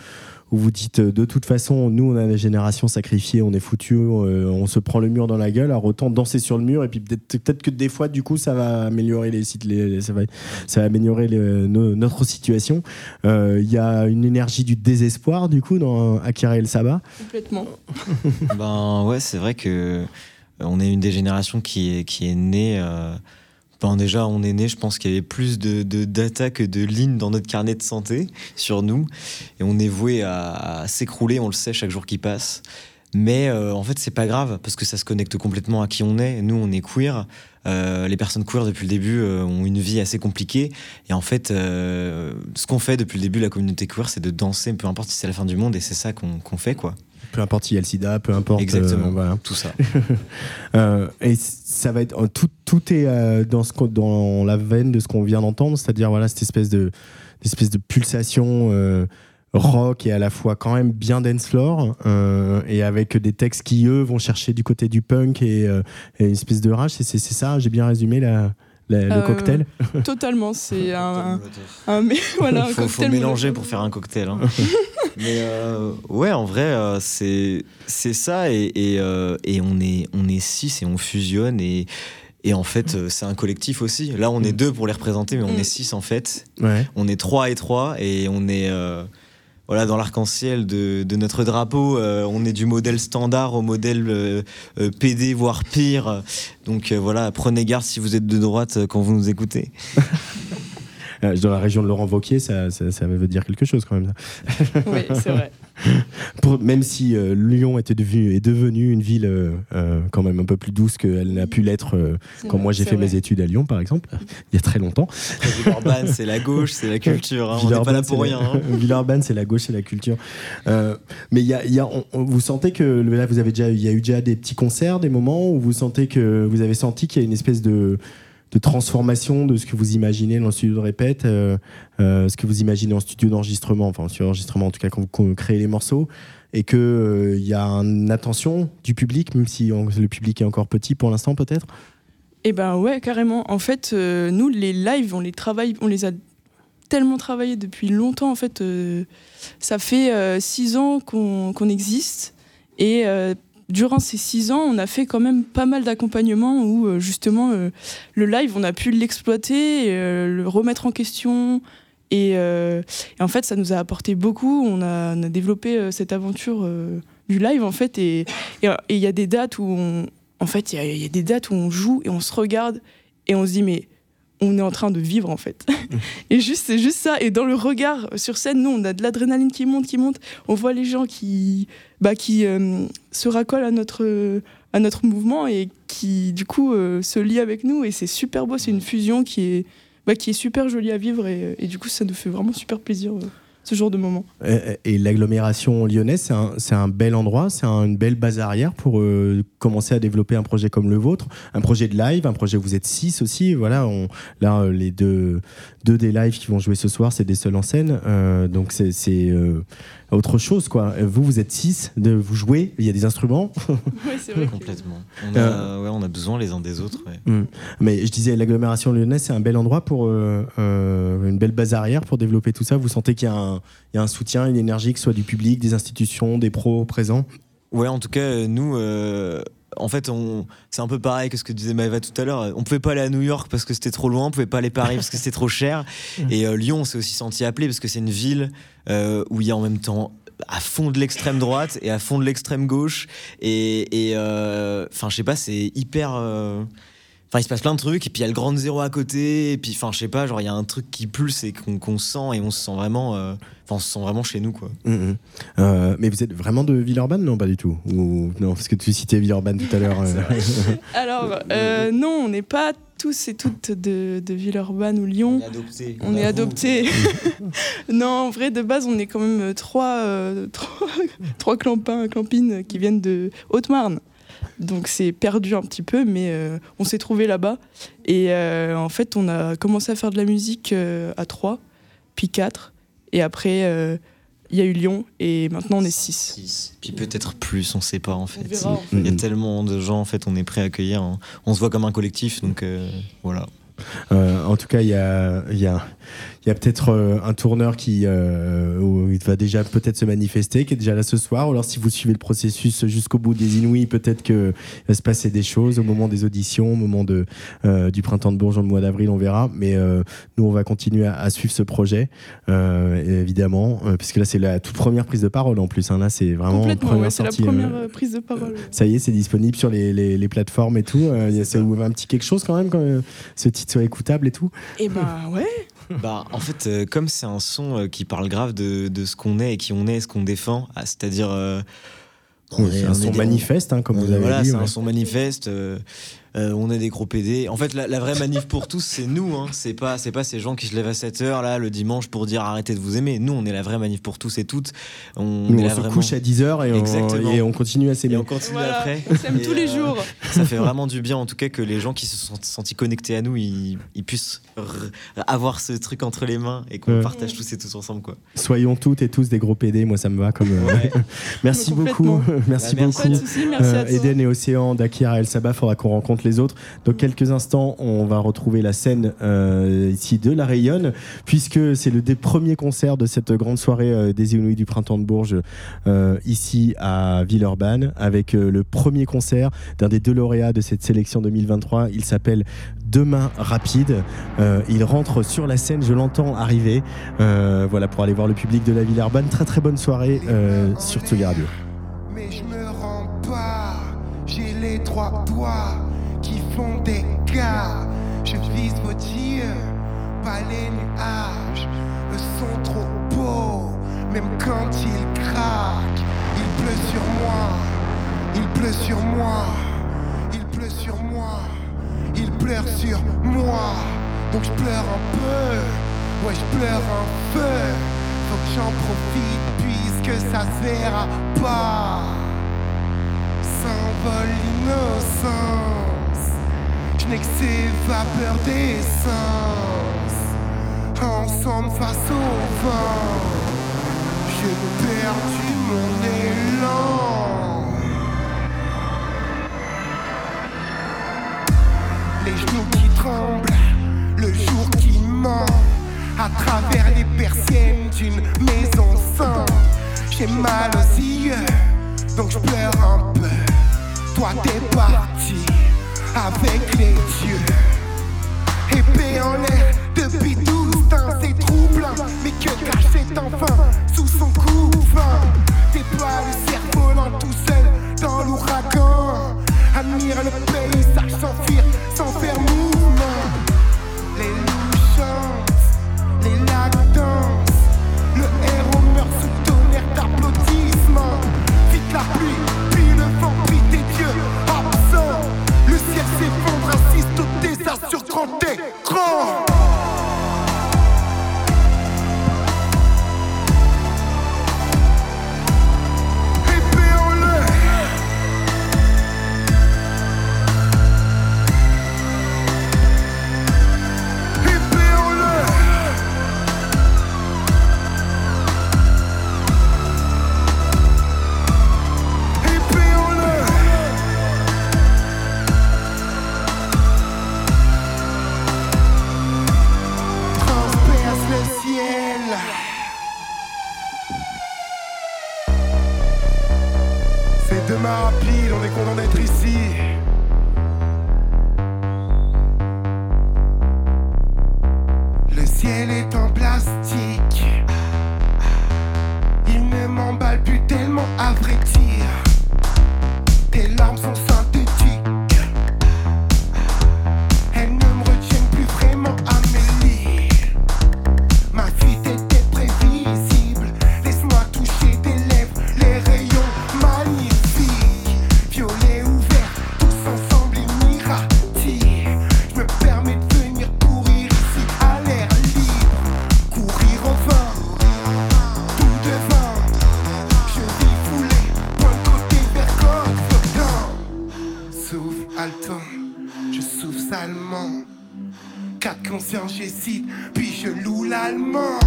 Où vous dites euh, de toute façon, nous on a la génération sacrifiée, on est foutu, on se prend le mur dans la gueule, alors autant danser sur le mur et puis peut-être que des fois du coup ça va améliorer les sites, les- ça va, ça va améliorer le- no- notre situation. Euh, Il y a une énergie du désespoir du coup dans Akira El Saba? Complètement. Ben ouais, c'est vrai que euh, on est une des générations qui est, qui est née. euh, ben déjà, on est né, je pense qu'il y avait plus de, de data que de lignes dans notre carnet de santé sur nous. Et on est voué à, s'écrouler, on le sait chaque jour qui passe. Mais euh, en fait, c'est pas grave parce que ça se connecte complètement à qui on est. Nous, on est queer. Euh, les personnes queer depuis le début euh, ont une vie assez compliquée. Et en fait, ce qu'on fait depuis le début, la communauté queer, c'est de danser, peu importe si c'est la fin du monde. Et c'est ça qu'on fait, quoi. Peu importe s'il y a le sida, peu importe. Exactement. euh, voilà. Tout ça. Euh, et ça va être tout, tout est euh, dans ce qu'on- dans la veine de ce qu'on vient d'entendre, c'est-à-dire voilà cette espèce de espèce de pulsation euh, rock et à la fois quand même bien dance floor euh, et avec des textes qui eux vont chercher du côté du punk et, euh, et une espèce de rage. C'est ça, j'ai bien résumé la- le Euh, cocktail. Totalement, c'est un, un, mais voilà, un faut, faut cocktail mélanger pour faire un cocktail. hein. Mais euh, ouais, en vrai, euh, c'est c'est ça et, et, euh, et on est on est six et on fusionne et et en fait c'est un collectif aussi. Là, on est deux pour les représenter, mais on Mm. est six en fait. Ouais. On est trois et trois et on est euh, voilà dans l'arc-en-ciel de, notre drapeau. euh, on est du modèle standard au modèle euh, euh, PD voire pire. Donc voilà, prenez garde si vous êtes de droite quand vous nous écoutez. Euh, dans la région de Laurent Wauquiez, ça, ça, ça veut dire quelque chose quand même. Oui, c'est vrai. Pour- même si euh, Lyon était devenu, est devenue une ville euh, quand même un peu plus douce qu'elle n'a pu l'être euh, quand vrai, moi j'ai fait vrai. mes études à Lyon, par exemple, il y a très longtemps. Villeurbanne, c'est la gauche, c'est la culture. hein. On n'est pas là Villeurbanne, pour c'est la- rien. hein. Villeurbanne, c'est la gauche, c'est la culture. Euh, mais il y a, il y a- on- on- vous sentez que là, vous avez déjà, il y a eu déjà des petits concerts, des moments où vous sentez que vous avez senti qu'il y a une espèce de, de transformation de ce que vous imaginez dans le studio de répète, euh, euh, ce que vous imaginez en studio d'enregistrement, enfin en studio d'enregistrement en tout cas quand vous créez les morceaux, et que euh, y a une attention du public, même si le public est encore petit pour l'instant peut-être? Eh ben ouais, carrément. En fait, nous, les lives, on les travaille, on les a tellement travaillés depuis longtemps. En fait, ça fait six ans qu'on existe. Et durant ces six ans, on a fait quand même pas mal d'accompagnements où euh, justement euh, le live, on a pu l'exploiter, euh, le remettre en question. Et, en fait, ça nous a apporté beaucoup. On a, a développé cette aventure du live, en fait. Et il y a des dates où on, en fait, il y, a des dates où on joue et on se regarde et on se dit, mais on est en train de vivre, en fait. et juste, c'est juste ça. Et dans le regard sur scène, nous, on a de l'adrénaline qui monte, qui monte. On voit les gens qui, bah, qui euh, se racolent à notre, à notre mouvement et qui, du coup, euh, se lient avec nous. Et c'est super beau. C'est une fusion qui est, bah, qui est super jolie à vivre. Et, et du coup, ça nous fait vraiment super plaisir, euh, ce genre de moment. Et, l'agglomération lyonnaise, c'est un, un bel endroit, c'est un- une belle base arrière pour euh, commencer à développer un projet comme le vôtre, un projet de live, un projet où vous êtes six aussi. Voilà, on, là, euh, les deux, deux des lives qui vont jouer ce soir, c'est des seuls en scène. Euh, donc c'est autre chose, quoi. Vous, vous êtes six, de, vous jouez, il y a des instruments. Ouais, c'est vrai. Complètement. On a, ouais, on a besoin les uns des autres. ouais. Mais je disais, l'agglomération lyonnaise, c'est un bel endroit pour euh, euh, une belle base arrière pour développer tout ça. Vous sentez qu'il y, a un- il y a un soutien, une énergie, que ce soit du public, des institutions, des pros présents? Ouais, en tout cas, euh, nous, euh, en fait, on, c'est un peu pareil que ce que disait Maëva tout à l'heure. On pouvait pas aller à New York parce que c'était trop loin, on pouvait pas aller à Paris parce que c'était trop cher. Et euh, Lyon, on s'est aussi senti appelé parce que c'est une ville euh, où il y a en même temps à fond de l'extrême droite et à fond de l'extrême gauche. Et, et, euh, enfin, je sais pas, c'est hyper. Enfin, il se passe plein de trucs, et puis il y a le grand zéro à côté, et puis, enfin, je sais pas, genre, il y a un truc qui pulse et qu'on sent, et on se sent vraiment. euh, Enfin, on se sent vraiment chez nous, quoi. Mhm. Euh, mais vous êtes vraiment de Villeurbanne Non, pas du tout? Ou non, parce que tu citais Villeurbanne tout à l'heure. euh. Alors, euh, non, on n'est pas tous et toutes de, de Villeurbanne ou Lyon. adopté. On est adoptés. non, en vrai, de base, on est quand même trois, euh, trois, trois clampins, clampines qui viennent de Haute-Marne. Donc c'est perdu un petit peu, mais euh, on s'est trouvé là-bas. Et euh, en fait, on a commencé à faire de la musique euh, à trois, puis quatre. Et après, euh, il y a eu Lyon, et maintenant on est six. Six. Puis peut-être plus, on sait pas en fait. On verra, en Il y a tellement de gens, en fait, on est prêt à accueillir. hein. On se voit comme un collectif, donc euh, voilà. Euh, en tout cas, il y a, il y a, il y a peut-être euh, un tourneur qui euh, où il va déjà peut-être se manifester, qui est déjà là ce soir. Ou alors, si vous suivez le processus jusqu'au bout des Inouïs, peut-être qu'il va se passer des choses au moment des auditions, au moment de, euh, du printemps de Bourges, au mois d'avril, on verra. Mais euh, nous, on va continuer à, à suivre ce projet, euh, évidemment, euh, puisque là, c'est la toute première prise de parole en plus. hein. Là, c'est vraiment première ouais, c'est la sortie, euh, première euh, prise de parole. ça y est, c'est disponible sur les, les, les plateformes et tout. Euh, il y a- un petit quelque chose quand même, quand euh, ce titre soit écoutable et tout. Et ben ouais, Bah, en fait, euh, comme c'est un son euh, qui parle grave de, de ce qu'on est et qui on est et ce qu'on défend, ah, c'est-à-dire. euh, on Oui, est- c'est on un son des- manifeste, hein, comme on- vous avez voilà, dit. c'est ouais. un son manifeste. Euh, on est des gros PD. En fait, la, la vraie manif pour tous, c'est nous. Hein. C'est pas, c'est pas ces gens qui se lèvent à 7 heures là le dimanche pour dire arrêtez de vous aimer. Nous, on est la vraie manif pour tous et toutes. On, Nous, est on là se vraiment- couche à 10h et, on- et on continue à et s'aimer. on continue Voilà, après. on s'aime Et, tous les euh, jours. Ça fait vraiment du bien, en tout cas, que les gens qui se sont sentis connectés à nous, ils, ils puissent avoir ce truc entre les mains et qu'on Ouais. partage tous et tous ensemble, quoi. Soyons toutes et tous des gros PD, moi ça me va comme. euh, Ouais. merci beaucoup, merci Bah, merci. beaucoup. Soucis, merci Euh, à. Eden et Océan, Dakir et El Sabah, faudra qu'on rencontre les autres. Dans quelques instants, on va retrouver la scène euh, ici de La Rayonne, puisque c'est le des premiers concerts de cette grande soirée euh, des Inouïs du printemps de Bourges, euh, ici à Villeurbanne, avec euh, le premier concert d'un des deux lauréats de cette sélection 2023. Il s'appelle Demain Rapide. Euh, il rentre sur la scène, je l'entends arriver. Euh, voilà, pour aller voir le public de la Villeurbanne. Très très bonne soirée euh, sur Tsugi Radio. Mais je me rends pas, j'ai les trois doigts font des. Je vise vos yeux, pas les nuages. Eux sont trop beaux, même quand ils craquent. Il pleut sur moi, il pleut sur moi, il pleut sur moi, il pleure sur moi. Donc je pleure un peu, ouais je pleure un peu. Faut que j'en profite puisque ça se verra pas. S'envole l'innocence. Je n'ai que ces vapeurs d'essence. Ensemble face au vent. J'ai perdu mon élan. Les genoux qui tremblent, le jour qui ment. À travers les persiennes d'une maison sans. J'ai mal aux yeux, donc je pleure un peu. Toi t'es parti avec les dieux. Épée en l'air depuis 12 temps, c'est troublant. Mais que cache cet enfant sous son T'es pas le cerf-volant tout seul dans l'ouragan. Admire le paysage s'enfuir sans faire mouvement. Les loups chantent, les lacs dansent. Le héros meurt sous tonnerre d'applaudissements. Vite la pluie, s'effondre, assiste au désastre sur grand écran. On est content d'être ici. Le ciel est en plastique. Il ne m'emballe plus tellement à vrai dire. Tes larmes sont cancer, j'hésite, puis je loue l'allemand.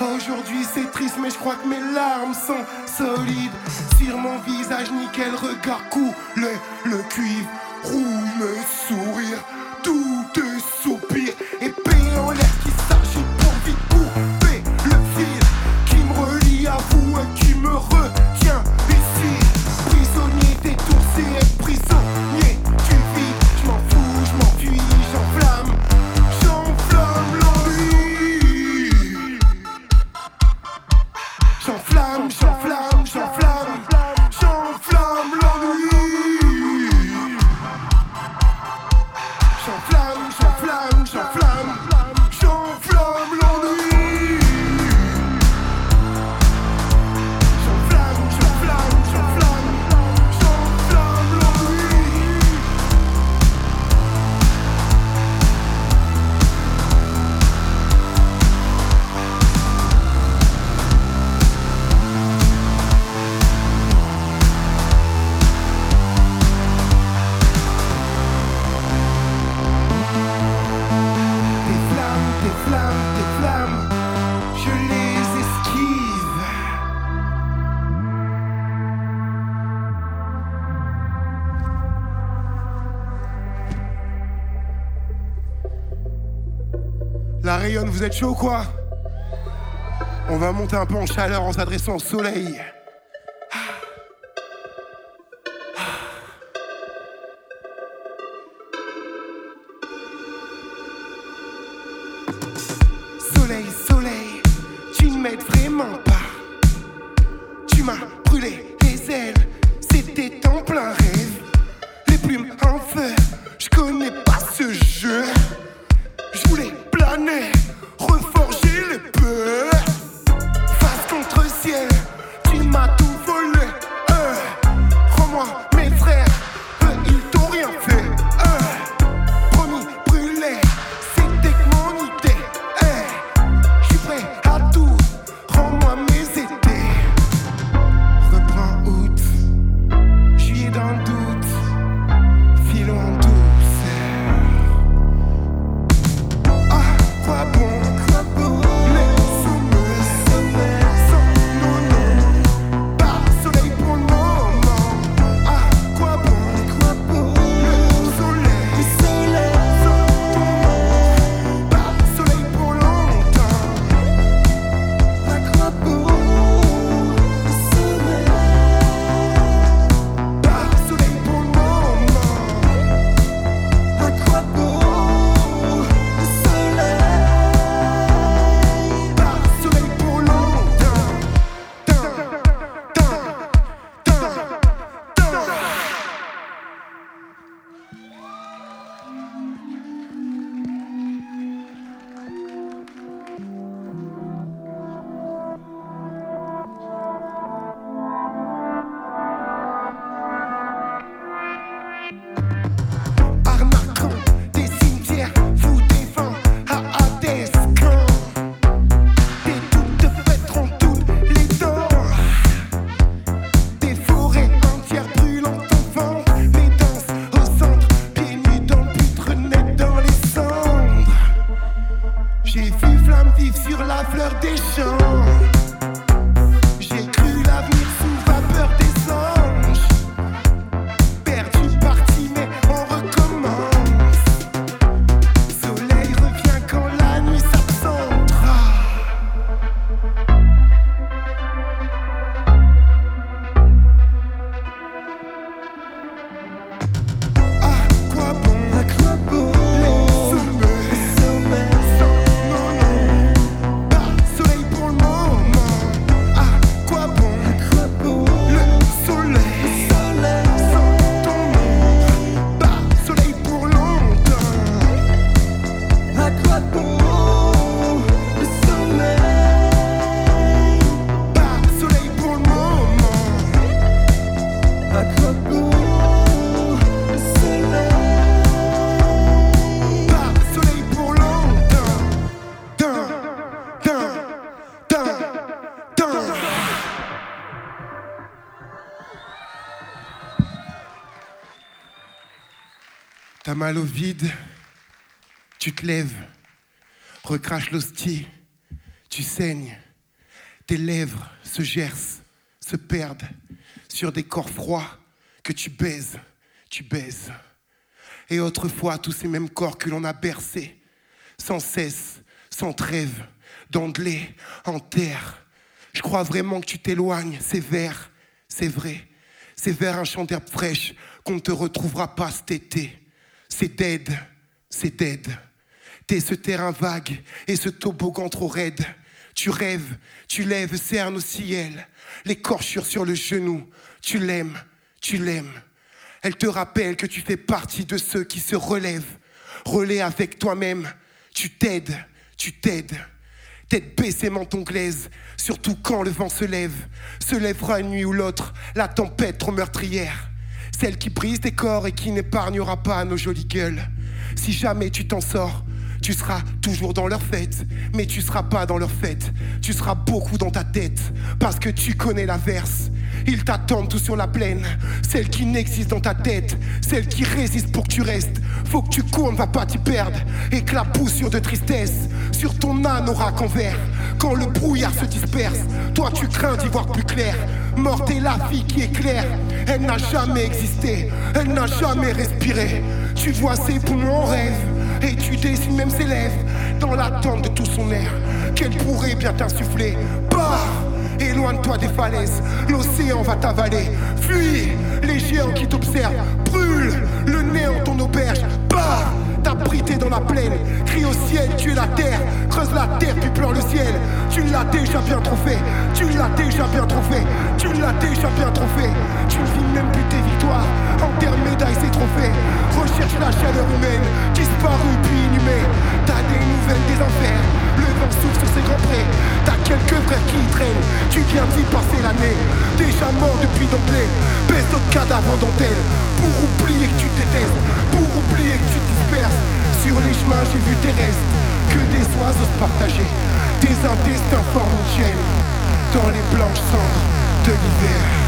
Aujourd'hui c'est triste mais je crois que mes larmes sont solides. Sur mon visage nickel regard coule Le cuivre roule me souffle vous êtes chaud ou quoi? On va monter un peu en chaleur en s'adressant au soleil. Mal au vide, tu te lèves, recraches l'hostie, tu saignes, tes lèvres se gercent, se perdent sur des corps froids que tu baises, tu baises. Et autrefois, tous ces mêmes corps que l'on a bercés, sans cesse, sans trêve, d'anglais, en terre. Je crois vraiment que tu t'éloignes, c'est vers, c'est vrai. C'est vers un champ d'herbe fraîche qu'on ne te retrouvera pas cet été. C'est dead, c'est dead. T'es ce terrain vague et ce toboggan trop raide. Tu rêves, tu lèves, cerne au ciel, l'écorchure sur le genou. Tu l'aimes, tu l'aimes. Elle te rappelle que tu fais partie de ceux qui se relèvent. Relais avec toi-même. Tu t'aides, tu t'aides. Tête baissée, menton glaise, surtout quand le vent se lève. Se lèvera une nuit ou l'autre, la tempête trop meurtrière. Celle qui brise des corps et qui n'épargnera pas nos jolies gueules. Si jamais tu t'en sors, tu seras toujours dans leur fête, mais tu seras pas dans leur fête. Tu seras beaucoup dans ta tête, parce que tu connais la verse. Ils t'attendent tout sur la plaine, celle qui n'existe dans ta tête, celle qui résiste pour que tu restes. Faut que tu cours, ne va pas t'y perdre. Éclaboussure de tristesse sur ton anorak en verre. Quand le brouillard se disperse, toi tu crains d'y voir plus clair. Morte est la vie qui éclaire, elle n'a jamais existé, elle n'a jamais respiré. Tu vois ses poumons en rêve. Et tu dessines même ses lèvres dans l'attente de tout son air qu'elle pourrait bien t'insuffler. Pars, éloigne-toi des falaises, l'océan va t'avaler. Fuis, les géants qui t'observent, brûle le néant ton auberge. Pars, t'abriter dans la plaine, crie au ciel, tu es la terre, creuse la terre puis pleure le ciel. Tu l'as déjà bien trop fait, tu l'as déjà bien trop fait, tu l'as déjà bien trop fait. Disparue puis inhumée. T'as des nouvelles des enfers, le vent souffle sur ses grands prés. T'as quelques frères qui traînent, tu viens d'y passer l'année. Déjà mort depuis d'emblée, baisse notre cadavre en dentelle. Pour oublier que tu détestes, pour oublier que tu disperses. Sur les chemins, j'ai vu tes restes, que des oiseaux se. Des intestins chaîne, dans les blanches cendres de l'hiver.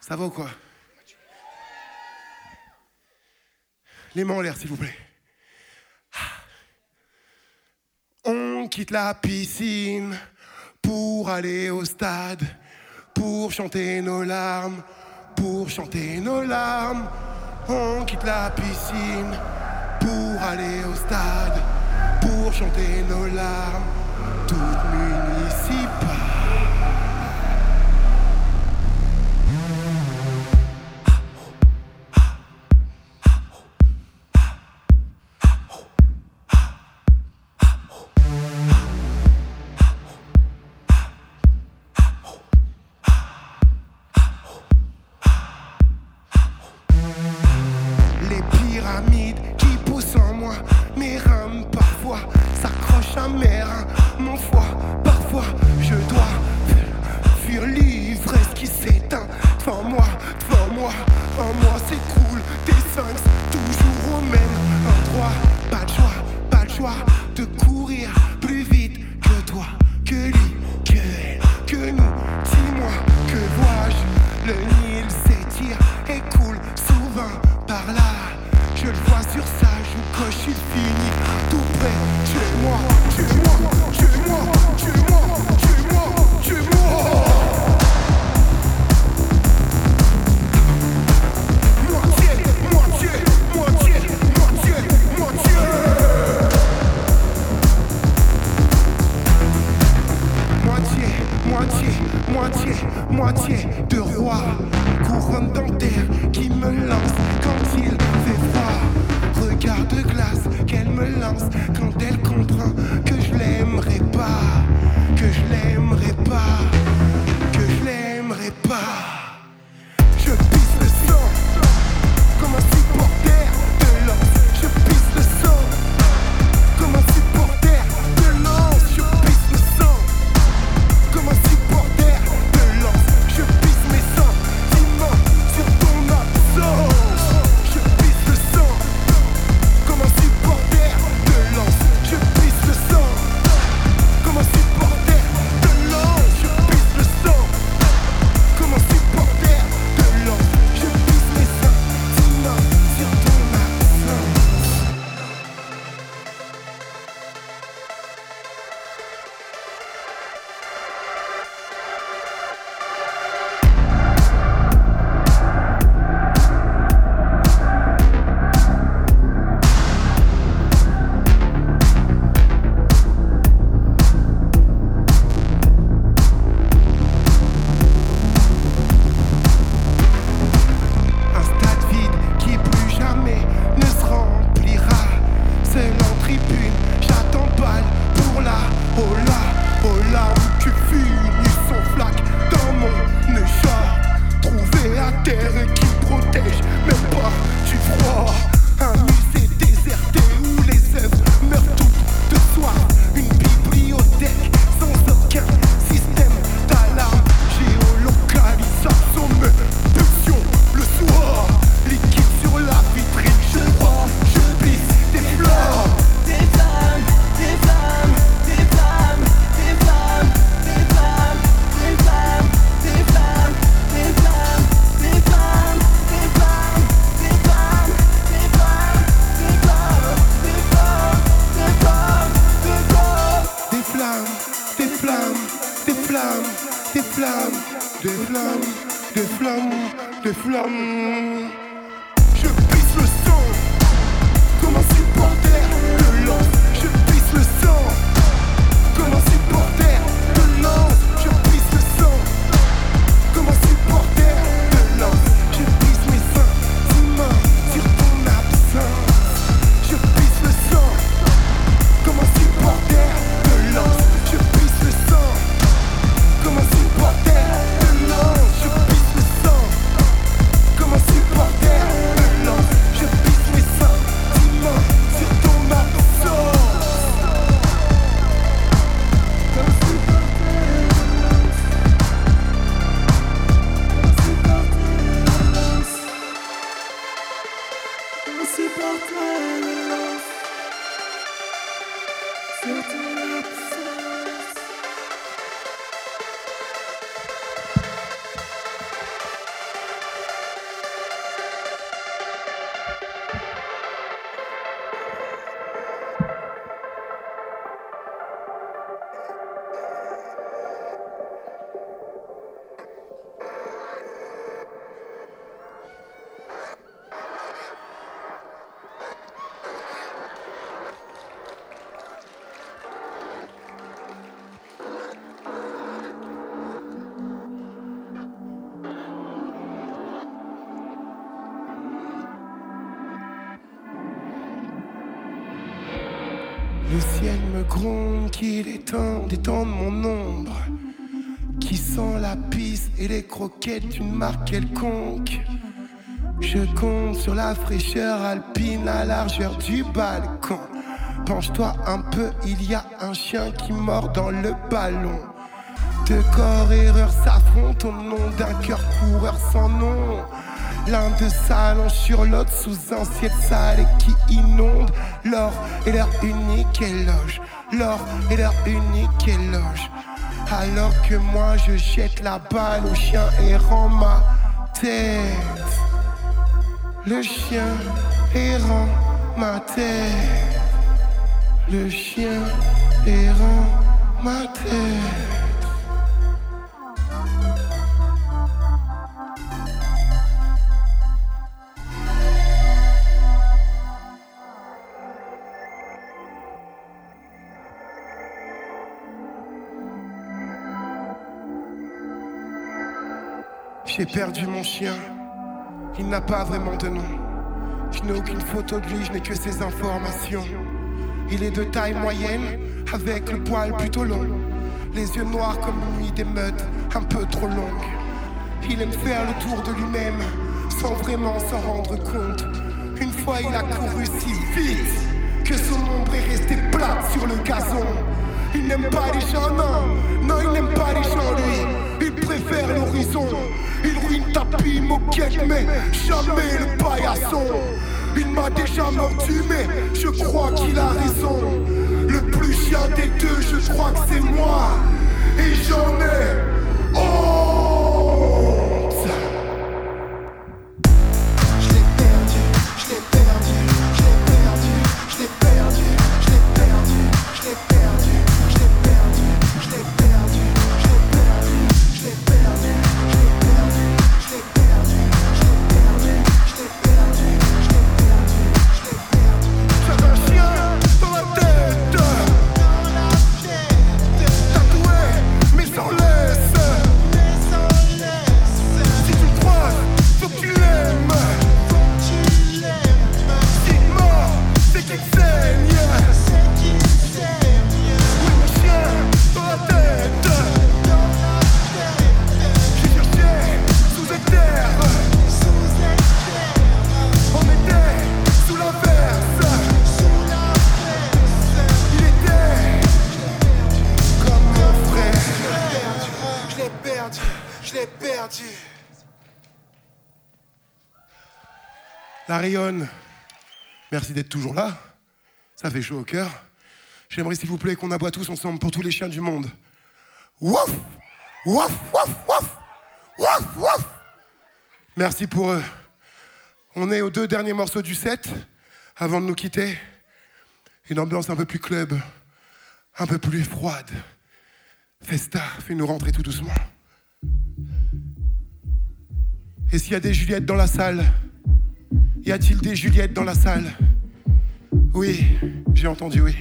Ça va quoi? Les mains en l'air, s'il vous plaît. On quitte la piscine pour aller au stade, pour chanter nos larmes, pour chanter nos larmes. On quitte la piscine pour aller au stade, pour chanter nos larmes, toutes municipales. La fraîcheur alpine à largeur du balcon. Penche-toi un peu, il y a un chien qui mord dans le ballon. Deux corps erreurs s'affrontent au nom d'un cœur coureur sans nom. L'un de s'allonge sur l'autre sous un ciel sale et qui inonde l'or et leur unique éloge. L'or et leur unique éloge. Alors que moi je jette la balle au chien errant ma tête. Le chien errant ma tête. Le chien errant ma tête. J'ai perdu mon chien. Il n'a pas vraiment de nom. Je n'ai aucune photo de lui, je n'ai que ses informations. Il est de taille moyenne, avec le poil plutôt long. Les yeux noirs comme une nuit d'émeute, un peu trop longue. Il aime faire le tour de lui-même, sans vraiment s'en rendre compte. Une fois il a couru si vite que son ombre est restée plate sur le gazon. Il n'aime pas les gens, non, non, il n'aime pas les gens, lui. Préfère l'horizon. Il ruine tapis, moquette, mais jamais le paillasson. Il m'a déjà mordu, mais je crois qu'il a raison. Le plus chien des deux, je crois que c'est moi. Et j'en ai honte. Je l'ai perdu, je l'ai perdu, je l'ai perdu, je l'ai perdu, je l'ai perdu, je l'ai perdu, La rayonne, merci d'être toujours là. Ça fait chaud au cœur. J'aimerais s'il vous plaît qu'on aboie tous ensemble pour tous les chiens du monde. Wouf Wouf, wouf, wouf Wouf, wouf Merci pour eux. On est aux deux derniers morceaux du set avant de nous quitter. Une ambiance un peu plus club, un peu plus froide. Festa, fais-nous rentrer tout doucement. Et s'il y a des Juliettes dans la salle Y a-t-il des Juliettes dans la salle? Oui, j'ai entendu, oui.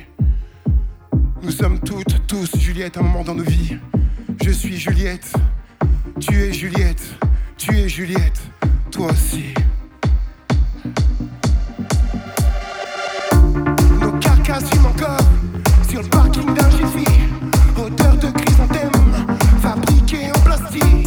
Nous sommes toutes, tous Juliette à un moment dans nos vies. Je suis Juliette, tu es Juliette, tu es Juliette, toi aussi. Nos carcasses fument encore sur le parking d'un Jiffy. Odeur de chrysanthème, fabriquée en plastique.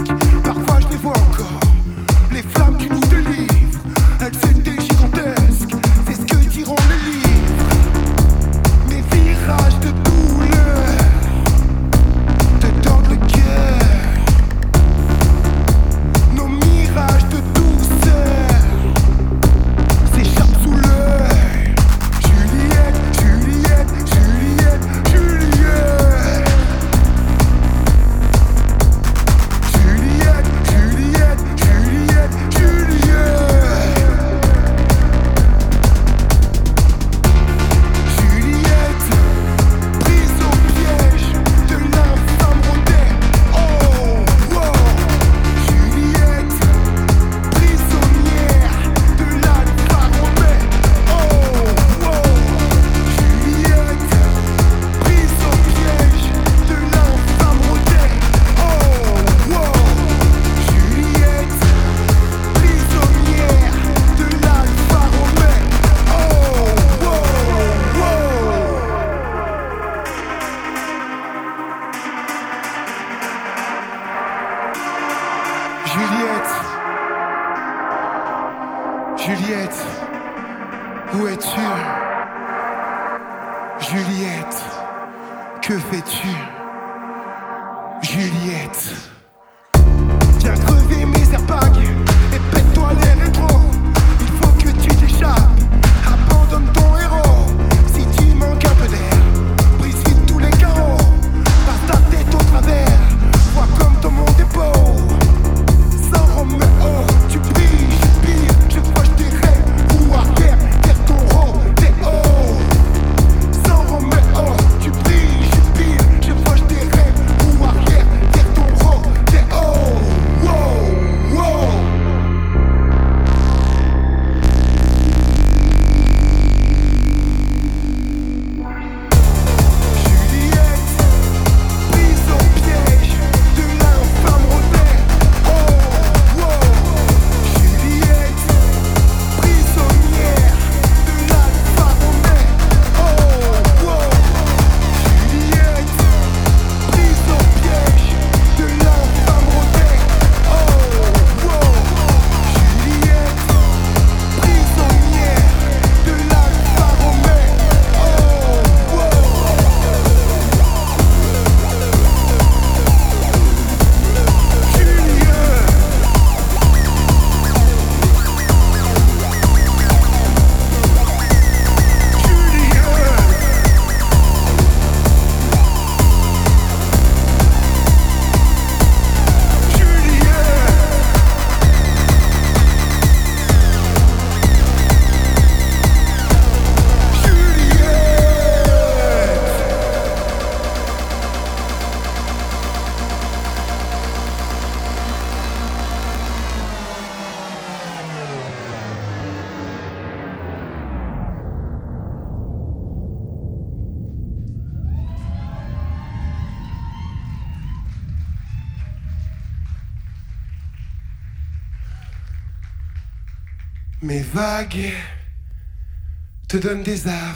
te donne des armes.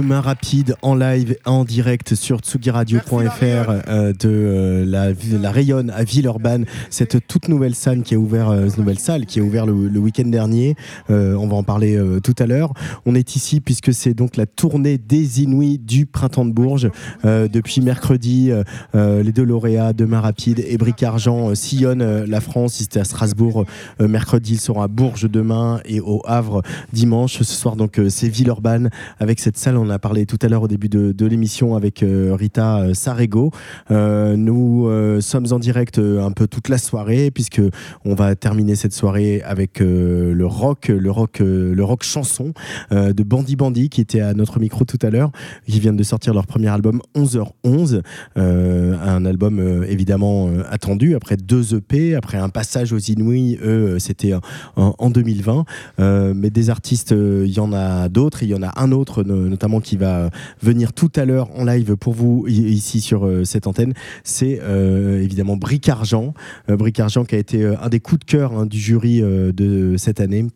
Mains rapides en live, en direct sur tsugiradio.fr euh, de euh, la, la Rayonne à Villeurbanne. Cette toute nouvelle salle qui a ouvert, euh, nouvelle salle qui a ouvert le, le week-end dernier. On va en parler tout à l'heure. On est ici puisque c'est donc la tournée des Inouïs du printemps de Bourges. Depuis mercredi, les deux lauréats, Deux mains rapides et Bric Argent sillonnent la France. Ils étaient à Strasbourg mercredi, ils seront à Bourges demain et au Havre dimanche. Ce soir, donc, c'est Villeurbanne avec cette salle. On a parlé tout à l'heure au début de, l'émission avec euh, Rita euh, Sarego. Euh, nous sommes en direct un peu toute la soirée puisque on va terminer cette soirée avec le rock, le rock, le rock chanson de Bandy Bandy qui était à notre micro tout à l'heure, qui viennent de sortir leur premier album 11h11, euh, un album évidemment attendu après deux EP, après un passage aux Inouïs, eux c'était en, en 2020, Euh, mais des artistes, il y en a d'autres, il y en a un autre no- qui va venir tout à l'heure en live pour vous ici sur euh, cette antenne, c'est euh, évidemment Bric Argent, Euh, Bric Argent qui a été euh, un des coups de cœur hein, du jury euh, de cette année.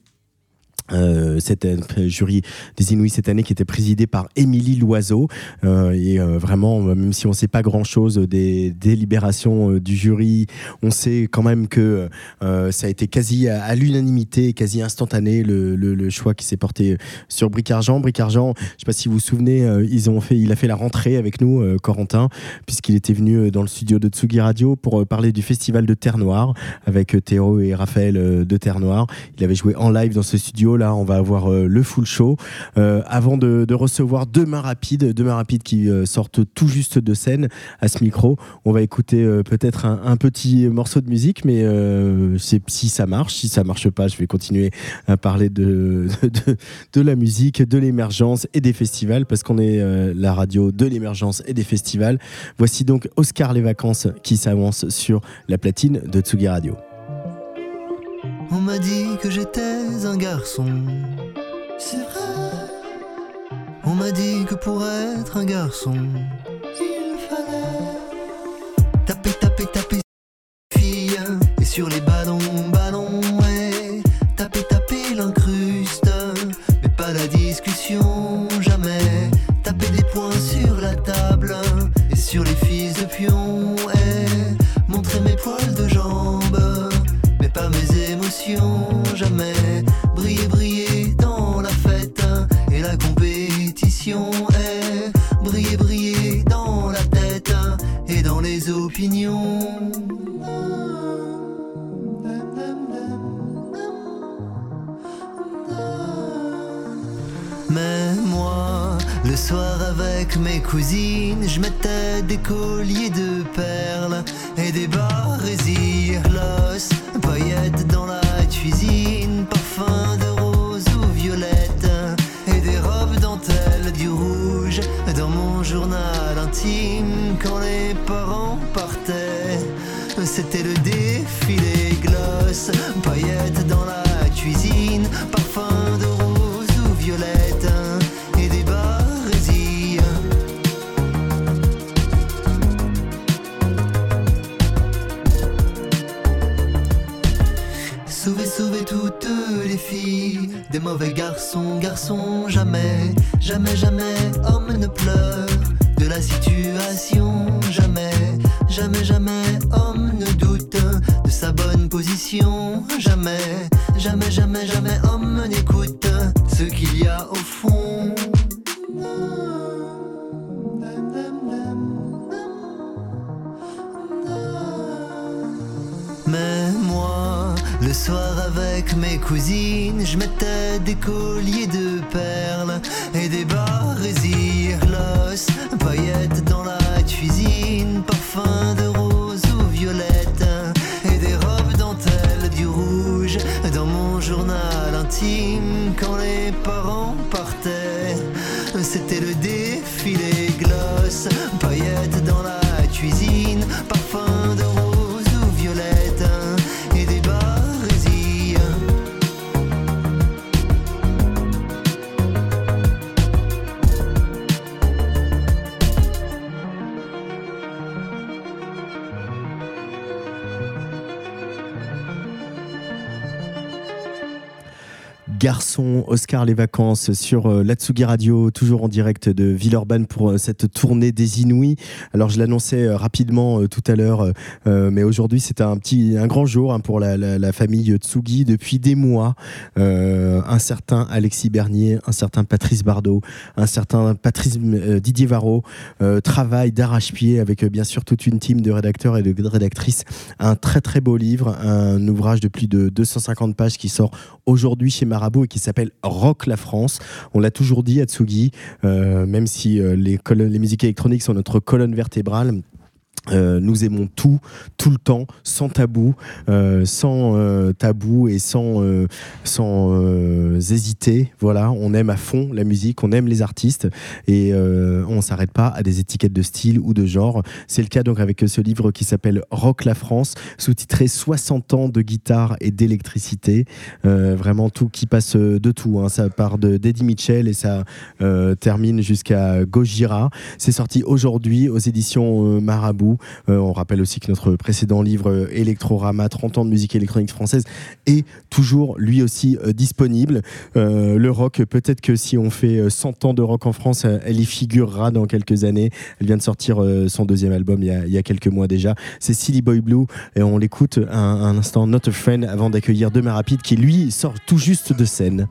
Euh, cette euh, jury des Inouïs cette année qui était présidée par Émilie Loiseau. Euh, et euh, vraiment même si on sait pas grand chose des délibérations du jury on sait quand même que ça a été quasi à, l'unanimité quasi instantané le, choix qui s'est porté sur Bric Argent Bric Argent je sais pas si vous vous souvenez ils ont fait il a fait la rentrée avec nous Corentin puisqu'il était venu dans le studio de Tsugi Radio pour parler du festival de Terre Noire avec Théo et Raphaël de Terre Noire. Il avait joué en live dans ce studio là on va avoir euh, le full show. Euh, avant de, de recevoir deux mains rapides deux mains rapides qui euh, sortent tout juste de scène à ce micro on va écouter peut-être un, petit morceau de musique mais si ça marche si ça marche pas je vais continuer à parler de, la musique de l'émergence et des festivals parce qu'on est la radio de l'émergence et des festivals. Voici donc Oscar les vacances qui s'avance sur la platine de Tsugi Radio On m'a dit que j'étais un garçon. C'est vrai. On m'a dit que pour être un garçon, il fallait taper, taper, taper fille et sur les ballons, ballons, ouais. Taper, taper l'incruste, mais pas la discussion, jamais. Taper des points sur la table et sur les fils jamais. Briller, briller dans la fête et la compétition est briller, briller dans la tête et dans les opinions. Mais moi, le soir avec mes cousines, je mettais des colliers de perles et des barésies gloss, paillettes dans la C'était le défilé gloss, paillettes dans la cuisine, parfum de rose ou violette. Et des barésilles. Sauvez, sauvez toutes les filles, des mauvais garçons, garçons, jamais, jamais, jamais, homme ne pleure. De la situation, jamais jamais, jamais, homme ne doute de sa bonne position, jamais, jamais, jamais, jamais, homme n'écoute ce qu'il y a au fond. Mais moi, le soir avec mes cousines, je mettais des colliers de perles et des barésirs gloss, paillettes Garçon, Oscar les vacances sur euh, l'Atsugi Radio, toujours en direct de Villeurbanne pour euh, cette tournée des Inouïs. Alors je l'annonçais euh, rapidement euh, tout à l'heure, mais aujourd'hui c'est un petit, un grand jour hein, pour la, la- famille Tsugi. Depuis des mois, un certain Alexis Bernier, un certain Patrice Bardot, un certain Patrice Didier Varro travaillent d'arrache-pied avec bien sûr toute une team de rédacteurs et de rédactrices. Un très très beau livre, un ouvrage de plus de 250 pages qui sort aujourd'hui chez Marabout et qui s'appelle Rock la France. On l'a toujours dit, Atsugi, euh, même si euh, les, musiques électroniques sont notre colonne vertébrale. Euh, nous aimons tout, tout le temps, sans tabou, euh, sans euh, tabou et sans, euh, sans euh, hésiter. Voilà, on aime à fond la musique, on aime les artistes et euh, on s'arrête pas à des étiquettes de style ou de genre. C'est le cas donc avec ce livre qui s'appelle Rock la France, sous-titré 60 ans de guitare et d'électricité. Vraiment tout qui passe de tout. hein. Ça part de d'Eddie Mitchell et ça termine jusqu'à Gojira. C'est sorti aujourd'hui aux éditions Marabout. Euh, on rappelle aussi que notre précédent livre euh, Electrorama, 30 ans de musique électronique française, est toujours lui aussi euh, disponible. Le rock, peut-être que si on fait euh, 100 ans de rock en France, elle y figurera dans quelques années. Elle vient de sortir son deuxième album il y, a, il y a quelques mois déjà. C'est Silly Boy Blue et on l'écoute un, un instant Not a Friend avant d'accueillir Demain Rapide qui lui sort tout juste de scène.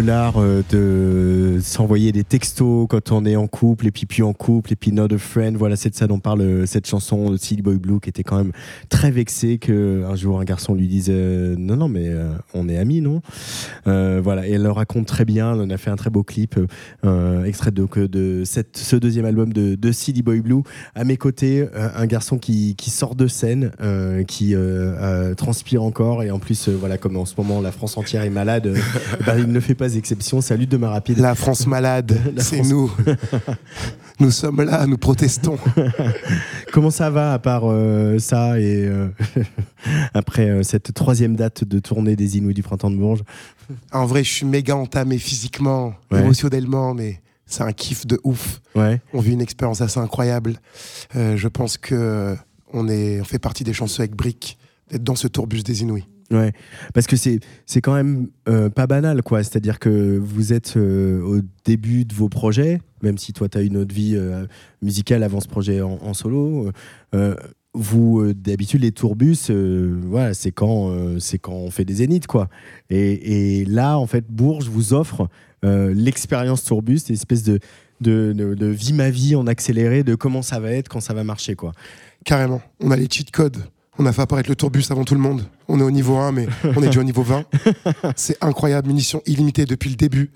L'art euh, de s'envoyer des textos quand on est en couple, et puis puis en couple, et puis not a friend. Voilà, c'est de ça dont parle euh, cette chanson de Silly Boy Blue, qui était quand même très vexé que un jour un garçon lui dise euh, non non mais euh, on est amis non? Voilà, et elle le raconte très bien. On a fait un très beau clip, extrait de, que de cette, ce deuxième album de, de Silly Boy Blue. À mes côtés, un garçon qui, qui sort de scène, qui transpire encore, et en plus voilà comme en ce moment la France entière est malade. bah, il ne fait pas exception. Salut de ma rapide. La France malade, La c'est France- nous. nous sommes là, nous protestons. Comment ça va à part euh, ça et euh, après euh, cette troisième date de tournée des Inouïs du printemps de Bourges? En vrai, je suis méga entamé physiquement, Ouais. émotionnellement, mais c'est un kiff de ouf. Ouais. On vit une expérience assez incroyable. Je pense que on, est, on fait partie des chanceux avec Brick d'être dans ce tourbus des Inouïs. Ouais, parce que c'est quand même euh, pas banal quoi. C'est-à-dire que vous êtes euh, au début de vos projets, même si toi tu as une autre vie euh, musicale avant ce projet en, solo. vous d'habitude les tourbus, voilà, c'est quand c'est quand on fait des zéniths quoi. Et, là en fait Bourges vous offre l'expérience tourbus, une espèce de de, de, de vie ma vie en accéléré, de comment ça va être quand ça va marcher quoi. Carrément. On a les cheat codes. On a fait apparaître le tourbus avant tout le monde. On est au niveau 1, mais on est déjà au niveau 20. C'est incroyable, munitions illimitées depuis le début.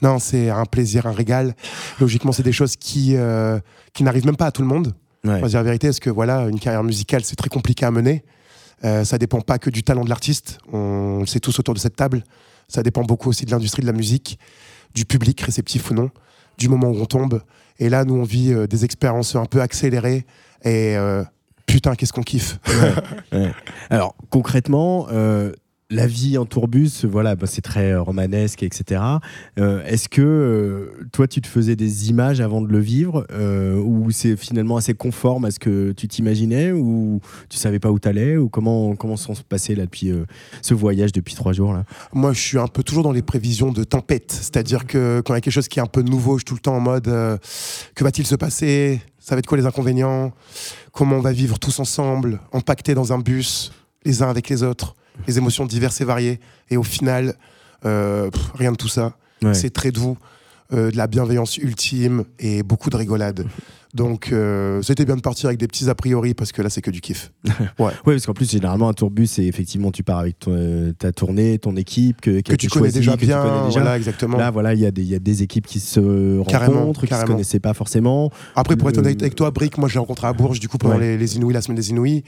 Non, c'est un plaisir, un régal. Logiquement, c'est des choses qui, euh, qui n'arrivent même pas à tout le monde. Ouais. On va dire la vérité, parce que voilà, une carrière musicale, c'est très compliqué à mener? Euh, ça dépend pas que du talent de l'artiste. On le sait tous autour de cette table. Ça dépend beaucoup aussi de l'industrie de la musique, du public, réceptif ou non, du moment où on tombe. Et là, nous, on vit euh, des expériences un peu accélérées. Et euh, putain, qu'est-ce qu'on kiffe. Ouais. Alors concrètement, euh, la vie en tourbus, voilà, bah, c'est très euh, romanesque, etc. Euh, Est-ce que euh, toi, tu te faisais des images avant de le vivre, ou c'est finalement assez conforme à ce que tu t'imaginais, ou tu savais pas où t'allais, ou comment comment s'en se passait là depuis ce voyage depuis trois jours là? Moi, je suis un peu toujours dans les prévisions de tempête. C'est-à-dire que quand il y a quelque chose qui est un peu nouveau, je suis tout le temps en mode que va-t-il se passer? Ça va être quoi les inconvénients? Comment on va vivre tous ensemble, empaquetés dans un bus, les uns avec les autres, les émotions diverses et variées. Et au final, euh, pff, rien de tout ça. Ouais. C'est très doux, euh, de la bienveillance ultime et beaucoup de rigolade. Donc, euh, c'était bien de partir avec des petits a priori parce que là, c'est que du kiff. Ouais. Ouais, parce qu'en plus généralement un tourbus, c'est effectivement tu pars avec ton, euh, ta tournée, ton équipe que, Que tu connais choisie, déjà que tu bien, connais déjà. voilà, exactement. Là, voilà, il y, a des- il y a des équipes qui se Carrément, rencontrent, qui se carrément. connaissaient pas forcément. Après, pour être honnête avec toi, Brick, moi j'ai rencontré à Bourges, du coup, pendant Ouais. les, les Inouïs, la semaine des Inouïs.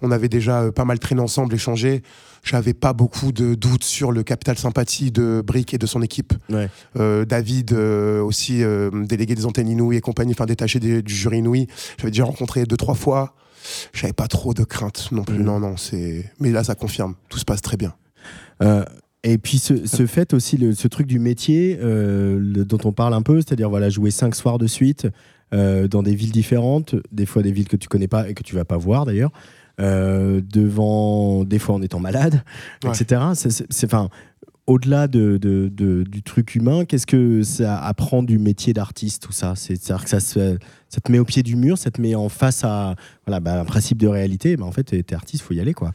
On avait déjà euh, pas mal traîné ensemble, échangé. J'avais pas beaucoup de doutes sur le capital sympathie de Brick et de son équipe. Ouais. Euh, David, euh, aussi euh, délégué des antennes Inouïs et compagnie, enfin détaché des- du jury Inouïs. J'avais déjà rencontré deux, trois fois. J'avais pas trop de crainte non plus. Mhm. Non, non, c'est. Mais là, ça confirme. Tout se passe très bien. Et puis ce, ce fait aussi, le- ce truc du métier le- dont on parle un peu, c'est-à-dire voilà, jouer cinq soirs de suite dans des villes différentes, des fois des villes que tu connais pas et que tu vas pas voir d'ailleurs, devant des fois en étant malade, Ouais. etc. C'est- enfin au-delà de, de- de- du truc humain, qu'est-ce que ça apprend du métier d'artiste, tout ça? C'est- C'est-à-dire que ça, se- ça te met au pied du mur, ça te met en face à voilà, bah, un principe de réalité. Bah, en fait, t'es artiste, faut y aller, quoi.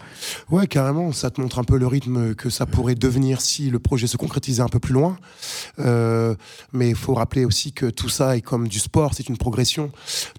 Ouais, carrément. Ça te montre un peu le rythme que ça pourrait devenir si le projet se concrétisait un peu plus loin. Euh, mais il faut rappeler aussi que tout ça est comme du sport, c'est une progression.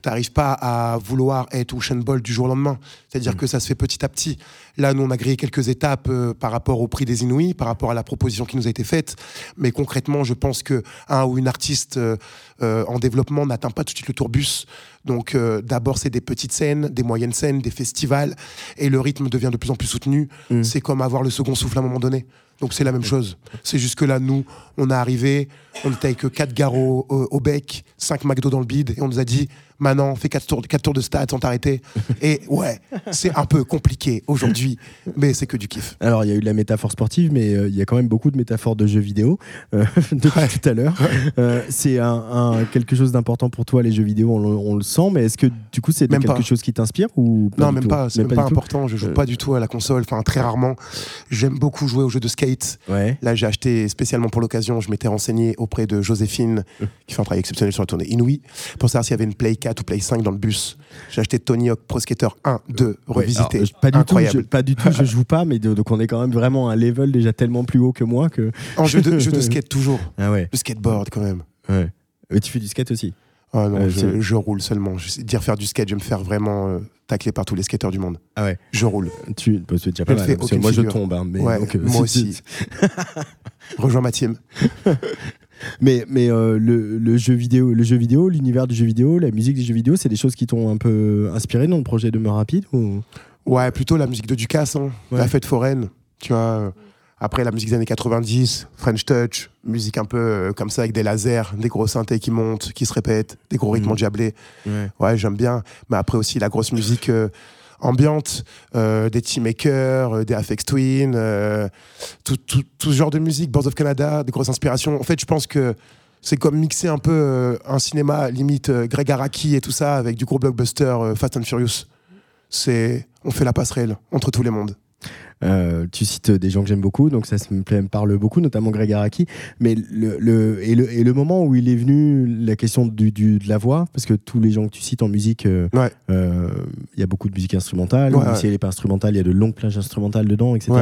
Tu n'arrives pas à vouloir être Usain Bolt du jour au lendemain. C'est-à-dire que ça se fait petit à petit. Là, nous, on a grillé quelques étapes euh, par rapport au prix des Inouïs, par rapport à la proposition qui nous a été faite. Mais concrètement, je pense que un ou une artiste euh, euh, en développement n'atteint pas tout de suite le tourbus. Donc euh, d'abord, c'est des petites scènes, des moyennes scènes, des festivals, et le rythme devient de plus en plus soutenu. Mm. C'est comme avoir le second souffle à un moment donné. Donc c'est la même chose. C'est juste que là, nous, on est arrivé, on était avec 4 garots au, au bec, 5 McDo dans le bide, et on nous a dit, maintenant, 4 tours, quatre tours de stade sans t'arrêter. Et ouais, c'est un peu compliqué aujourd'hui, mais c'est que du kiff. Alors, il y a eu de la métaphore sportive, mais euh, il y a quand même beaucoup de métaphores de jeux vidéo euh, depuis tout à l'heure. Euh, c'est un, un- quelque chose d'important pour toi, les jeux vidéo, on, le- on le sent, mais est-ce que du coup, c'est quelque pas. chose qui t'inspire ou non, même pas, c'est même pas important. Je joue pas du tout à la console, enfin très rarement. J'aime beaucoup jouer aux jeux de skate. skate. Ouais. Là, j'ai acheté spécialement pour l'occasion, je m'étais renseigné auprès de Joséphine, qui fait un travail exceptionnel sur la tournée Inouï, pour savoir s'il y avait une Play 4 ou Play 5 dans le bus. J'ai acheté Tony Hawk Pro Skater 1, 2, revisité. Alors, je- pas du Incroyable. tout, je, pas du tout, je joue pas, mais de- donc on est quand même vraiment à un level déjà tellement plus haut que moi que. En jeu de, jeu de skate toujours. Ah ouais. Le skateboard quand même. Ouais. Tu fais du skate aussi? Ah non, Euh, je, roule seulement. Je dire faire du skate, je vais me faire vraiment euh, tacler par tous les skateurs du monde. Ah ouais. Je roule. Tu, bah, c'est déjà pas mal. hein, moi je tombe, hein, mais Ouais, donc, euh, moi aussi. Rejoins ma team. Mais, mais euh, le, le jeu vidéo, le jeu vidéo, l'univers du jeu vidéo, la musique des jeux vidéo, c'est des choses qui t'ont un peu inspiré dans le projet de Me Rapide ou... Ouais, plutôt la musique de Ducasse, hein. Ouais. la fête foraine. Tu vois. euh, Après, la musique des années 90, French Touch, musique un peu euh, comme ça avec des lasers, des gros synthés qui montent, qui se répètent, des gros rythmes Mhm. endiablés. Ouais. Ouais, j'aime bien. Mais après aussi la grosse musique euh, ambiante, euh, des Teammakers, euh, des Afex Twin, euh, tout, ce genre de musique, Boards of Canada, des grosses inspirations. En fait, je pense que c'est comme mixer un peu un cinéma limite Greg Araki et tout ça avec du gros blockbuster Fast and Furious. C'est, on fait la passerelle entre tous les mondes. Euh, tu cites des gens que j'aime beaucoup, donc ça me, plaît- me parle beaucoup, notamment Greg Araki. Mais le, le- et, le, et le moment où il est venu, la question du, du- de la voix, parce que tous les gens que tu cites en musique, euh, Ouais. euh, il y a beaucoup de musique instrumentale, Ouais, ou ouais. si elle n'est pas instrumentale, il y a de longues plages instrumentales dedans, etc.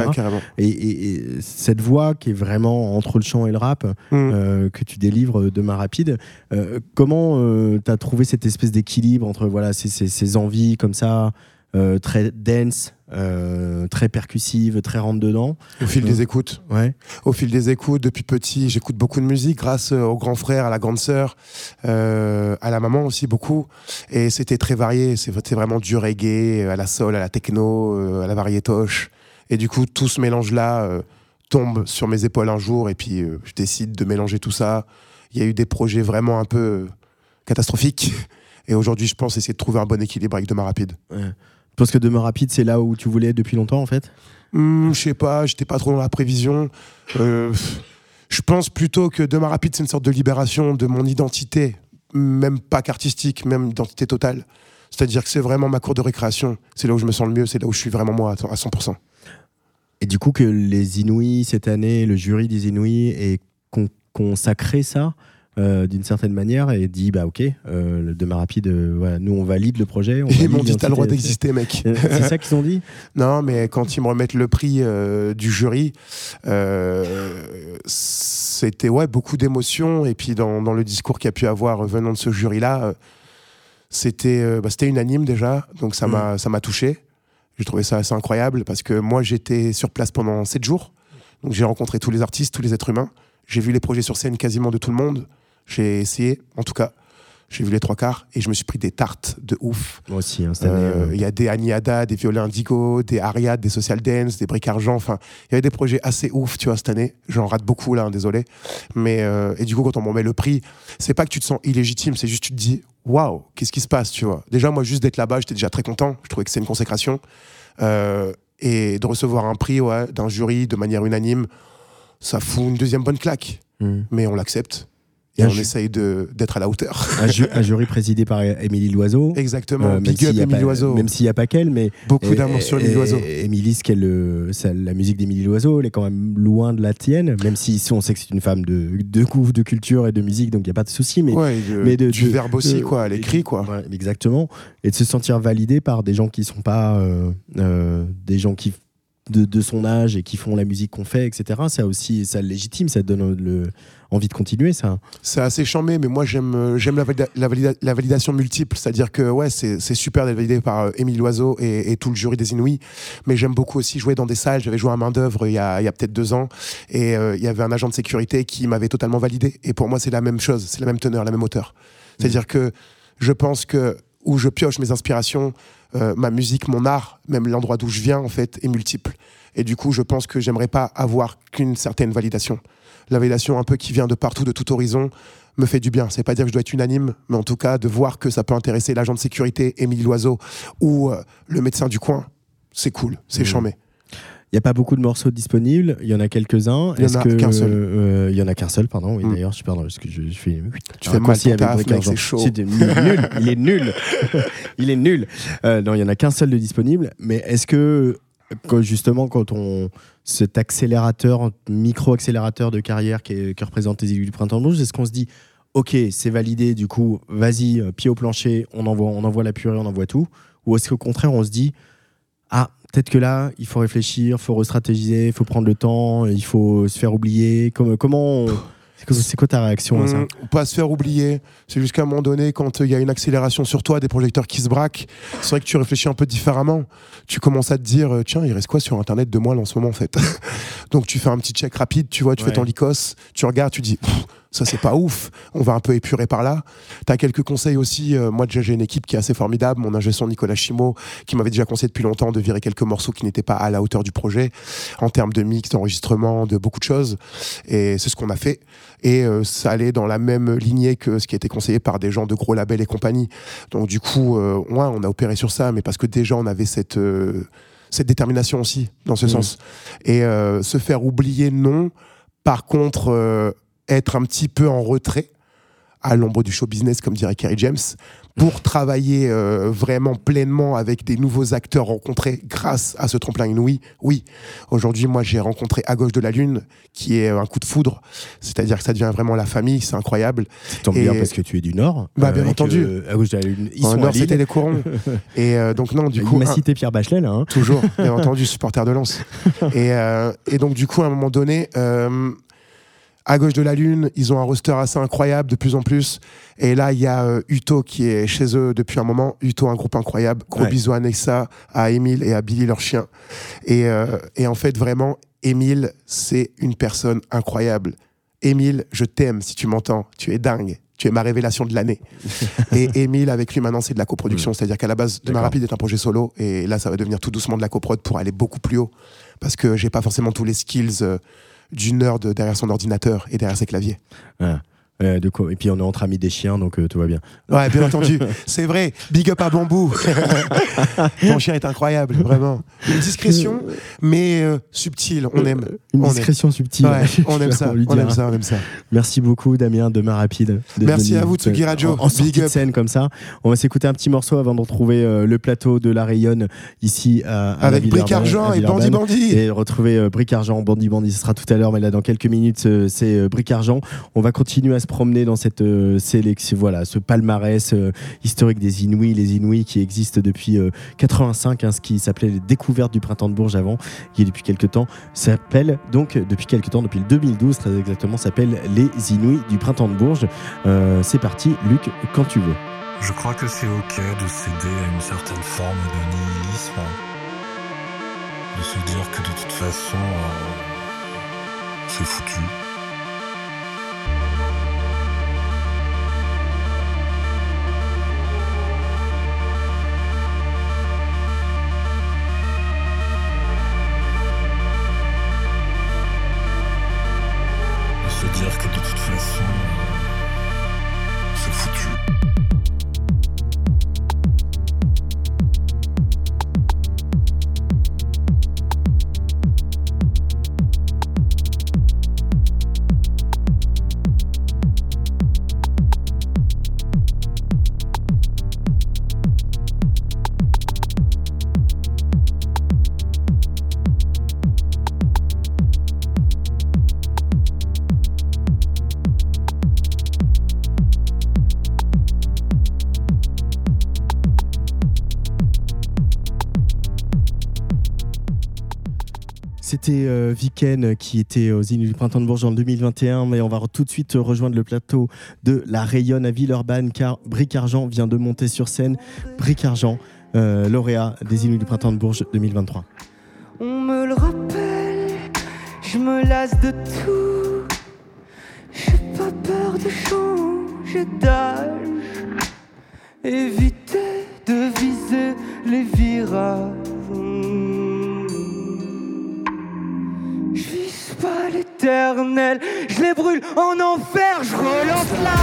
Et, et- et cette voix qui est vraiment entre le chant et le rap, Mm. euh, que tu délivres de main rapide, comment tu as trouvé cette espèce d'équilibre entre voilà, ces, ces- ces envies comme ça, très dense, euh, très percussive, très rentre dedans Au fil Euh, des écoutes. Ouais. Au fil des écoutes, depuis petit, j'écoute beaucoup de musique grâce euh, au grand frère, à la grande sœur, euh, à la maman aussi beaucoup. Et c'était très varié. C'était vraiment du reggae, euh, à la soul, à la techno, euh, à la variétoche. Et du coup, tout ce mélange-là euh, tombe sur mes épaules un jour. Et puis, euh, je décide de mélanger tout ça. Il y a eu des projets vraiment un peu euh, catastrophiques. Et aujourd'hui, je pense essayer de trouver un bon équilibre avec Demain Rapide. Ouais. Pense que Demain Rapide, c'est là où tu voulais être depuis longtemps en fait Hmm, je sais pas, j'étais pas trop dans la prévision. Euh, je pense plutôt que Demain Rapide, c'est une sorte de libération de mon identité, même pas qu'artistique, même identité totale. C'est-à-dire que c'est vraiment ma cour de récréation. C'est là où je me sens le mieux, c'est là où je suis vraiment moi à 100%. Et du coup, que les Inouïs, cette année, le jury des Inouïs ait con- consacré ça euh, d'une certaine manière et dit bah ok, euh, le Demain Rapide, euh, voilà, nous on valide le projet. on Ils m'ont dit t'as le droit d'exister, mec. C'est ça qu'ils ont dit? Non, mais quand ils me remettent le prix euh, du jury, euh, c'était ouais, beaucoup d'émotions. Et puis dans, dans le discours qu'il y a pu avoir venant de ce jury-là, euh, c'était bah, c'était unanime déjà. Donc ça m'a ça m'a touché. J'ai trouvé ça assez incroyable parce que moi j'étais sur place pendant sept jours. Donc j'ai rencontré tous les artistes, tous les êtres humains. J'ai vu les projets sur scène quasiment de tout le monde. J'ai essayé, en tout cas. J'ai vu les trois quarts et je me suis pris des tartes de ouf. Moi aussi, hein, cette année, Euh, euh, Il y a des Aniada, des violins indigo, des Ariad, des social dance, des briques argent. Enfin, il y avait des projets assez ouf, tu vois, cette année. J'en rate beaucoup là, hein, désolé. Mais euh, et du coup, quand on m'en met le prix, c'est pas que tu te sens illégitime, c'est juste tu te dis, waouh, qu'est-ce qui se passe, tu vois. Déjà, moi, juste d'être là-bas, j'étais déjà très content. Je trouvais que c'est une consécration. Euh, et de recevoir un prix ouais, d'un jury de manière unanime, ça fout une deuxième bonne claque. Hmm. Mais on l'accepte. Et on ju- essaye de- d'être à la hauteur. un, ju- un jury présidé par Émilie Loiseau. Exactement. même Big up Émilie Loiseau. Même s'il n'y a pas qu'elle, mais. Beaucoup d'amour sur Émilie Loiseau. Émilie, ce qu'elle, euh, ça- la musique d'Émilie Loiseau, elle est quand même loin de la tienne, même si on sait que c'est une femme de, de de culture et de musique, donc il n'y a pas de souci. Mais, Ouais, et de- mais de- du verbe aussi, quoi, à l'écrit, quoi. Ouais, exactement. Et de se sentir validé par des gens qui sont pas euh, euh, des gens qui de, son âge et qui font la musique qu'on fait, etc. Ça aussi, ça légitime, ça donne le, envie de continuer, ça. C'est assez chambé, mais moi j'aime euh, j'aime la, valida- la, valida- la validation multiple. C'est-à-dire que ouais, c'est super d'être validé par euh, Émile Loiseau et, tout le jury des Inouïs. Mais j'aime beaucoup aussi jouer dans des salles. J'avais joué à main d'œuvre il y a, il y a peut-être deux ans. Et euh, il y avait un agent de sécurité qui m'avait totalement validé. Et pour moi, c'est la même chose, c'est la même teneur, la même hauteur. C'est-à-dire que je pense que où je pioche mes inspirations, euh, ma musique, mon art, même l'endroit d'où je viens, en fait, est multiple. Et du coup, je pense que j'aimerais pas avoir qu'une certaine validation. La validation un peu qui vient de partout, de tout horizon, me fait du bien. C'est pas dire que je dois être unanime, mais en tout cas, de voir que ça peut intéresser l'agent de sécurité, Émilie Loiseau, ou euh, le médecin du coin, c'est cool, c'est Mhm. chambé. Il n'y a pas beaucoup de morceaux disponibles, il y en a quelques-uns. Il y en a qu'un seul. euh, il y en a qu'un seul, pardon. Oui, Mm. d'ailleurs, je pardon, parce que je, je fais. Tu fais mal avec c'est chaud. C'est nul, nul, il est nul. il est nul. Euh, non, il y en a qu'un seul de disponible. Mais est-ce que quand- justement, quand on. Cet accélérateur, micro-accélérateur de carrière qui, est- que représente les élus du Printemps Bourges, est-ce qu'on se dit, OK, c'est validé, du coup, vas-y, euh, pied au plancher, on envoie, on envoie la purée, on envoie tout? Ou est-ce qu'au contraire, on se dit, ah, peut-être que là, il faut réfléchir, il faut restratégiser, il faut prendre le temps, il faut se faire oublier Comment, comment on- c'est quoi- ta réaction à ça Hum, Pas se faire oublier. C'est jusqu'à un moment donné, quand il y a une accélération sur toi, des projecteurs qui se braquent, c'est vrai que tu réfléchis un peu différemment. Tu commences à te dire, euh, tiens, il reste quoi sur Internet de moi là, en ce moment en fait? Donc tu fais un petit check rapide, tu vois, tu Ouais. fais ton licos, tu regardes, tu dis, ça c'est pas ouf, on va un peu épurer par là. Tu as quelques conseils aussi. euh, moi déjà j'ai une équipe qui est assez formidable, mon ingé son Nicolas Chimo, qui m'avait déjà conseillé depuis longtemps de virer quelques morceaux qui n'étaient pas à la hauteur du projet, en termes de mix, d'enregistrement, de beaucoup de choses. Et c'est ce qu'on a fait. Et euh, ça allait dans la même lignée que ce qui a été conseillé par des gens de gros labels et compagnie. Donc du coup, euh, ouais, on a opéré sur ça, mais parce que déjà on avait cette, euh, cette détermination aussi, dans ce Mhm. sens. Et euh, se faire oublier, non. Par contre, euh, être un petit peu en retrait, à l'ombre du show business, comme dirait Kerry James, pour travailler euh, vraiment pleinement avec des nouveaux acteurs rencontrés grâce à ce tremplin inouï. Oui, aujourd'hui, moi, j'ai rencontré À gauche de la Lune, qui est un coup de foudre. C'est-à-dire que ça devient vraiment la famille, c'est incroyable. Ça tombe Et- bien parce que tu es du Nord. Bah, bien que, entendu. euh, à gauche de la Lune, ils En sont Nord, c'était les corons. Et euh, donc, non, du Il coup. m'a un- cité Pierre Bachelet, là. hein. Toujours, bien entendu, supporter de Lens. Et, euh, et donc, du coup, à un moment donné, euh, à gauche de la Lune, ils ont un roster assez incroyable de plus en plus. Et là, il y a euh, Uto qui est chez eux depuis un moment. Uto, un groupe incroyable. Gros Ouais. bisous à Nexa, à Émile et à Billy, leur chien. Et, euh, et en fait, vraiment, Émile, c'est une personne incroyable. Émile, je t'aime si tu m'entends. Tu es dingue. Tu es ma révélation de l'année. et Émile, avec lui, maintenant, c'est de la coproduction. C'est-à-dire qu'à la base, Demain. Rapide est un projet solo. Et là, ça va devenir tout doucement de la coprod pour aller beaucoup plus haut. Parce que j'ai pas forcément tous les skills euh, du nerd derrière son ordinateur et derrière ses claviers. Euh, de quoi- Et puis on est entre amis des chiens, donc euh, tout va bien. Ouais, bien entendu. C'est vrai. Big up à Bambou. Mon chien est incroyable, vraiment. Une discrétion, mais euh, subtile. On aime. Une On discrétion subtile. Ouais, on aime ça. On aime ça. On aime ça. Merci beaucoup, Damien, demain rapide. Merci à vous, Tsugi Radio. En, en Big up. scène comme ça. On va s'écouter un petit morceau avant de retrouver le plateau de la Rayonne ici à, à Avec Bric Argent et Bandit. Bandit. Et retrouver Bric Argent, Bandit Bandit, ce sera tout à l'heure, mais là dans quelques minutes, c'est Bric Argent. On va continuer à se promener dans cette euh, sélection, voilà, ce palmarès euh, historique des Inouïs, les Inouïs qui existent depuis euh, 85, hein, ce qui s'appelait les découvertes du printemps de Bourges avant, qui depuis quelques temps s'appelle donc euh, depuis quelques temps, depuis le 2012 très exactement, s'appelle les Inouïs du printemps de Bourges. Euh, c'est parti, Luc, quand tu veux. Je crois que c'est ok de céder à une certaine forme de nihilisme. De se dire que de toute façon, euh, c'est foutu. C'était euh, Viken qui était aux îles du Printemps de Bourges en 2021, mais on va tout de suite rejoindre le plateau de la Rayonne à Villeurbanne car Bric Argent vient de monter sur scène. Bric Argent, euh, lauréat des îles du Printemps de Bourges 2023. On me le rappelle, je me lasse de tout. J'ai pas peur de changer d'âge. Éviter de viser les virages. Pas l'éternel, je les brûle en enfer, je relance là.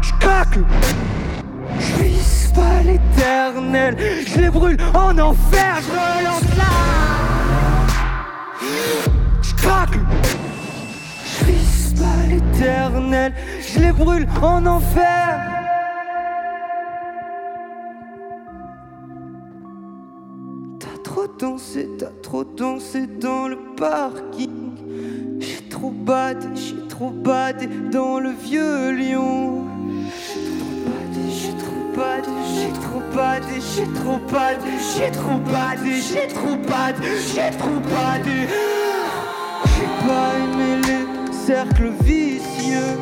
Je claque. Je vise pas l'éternel, je les brûle en enfer, je relance là. Je craque. Je vise pas l'éternel, je les brûle en enfer. trop dansé, t'as trop dansé dans le parking. J'ai trop badé, j'ai trop badé dans le vieux lion. J'ai trop badé, j'ai trop badé, j'ai trop badé, j'ai trop badé, j'ai trop badé, j'ai trop badé. J'ai pas aimé les cercles vicieux.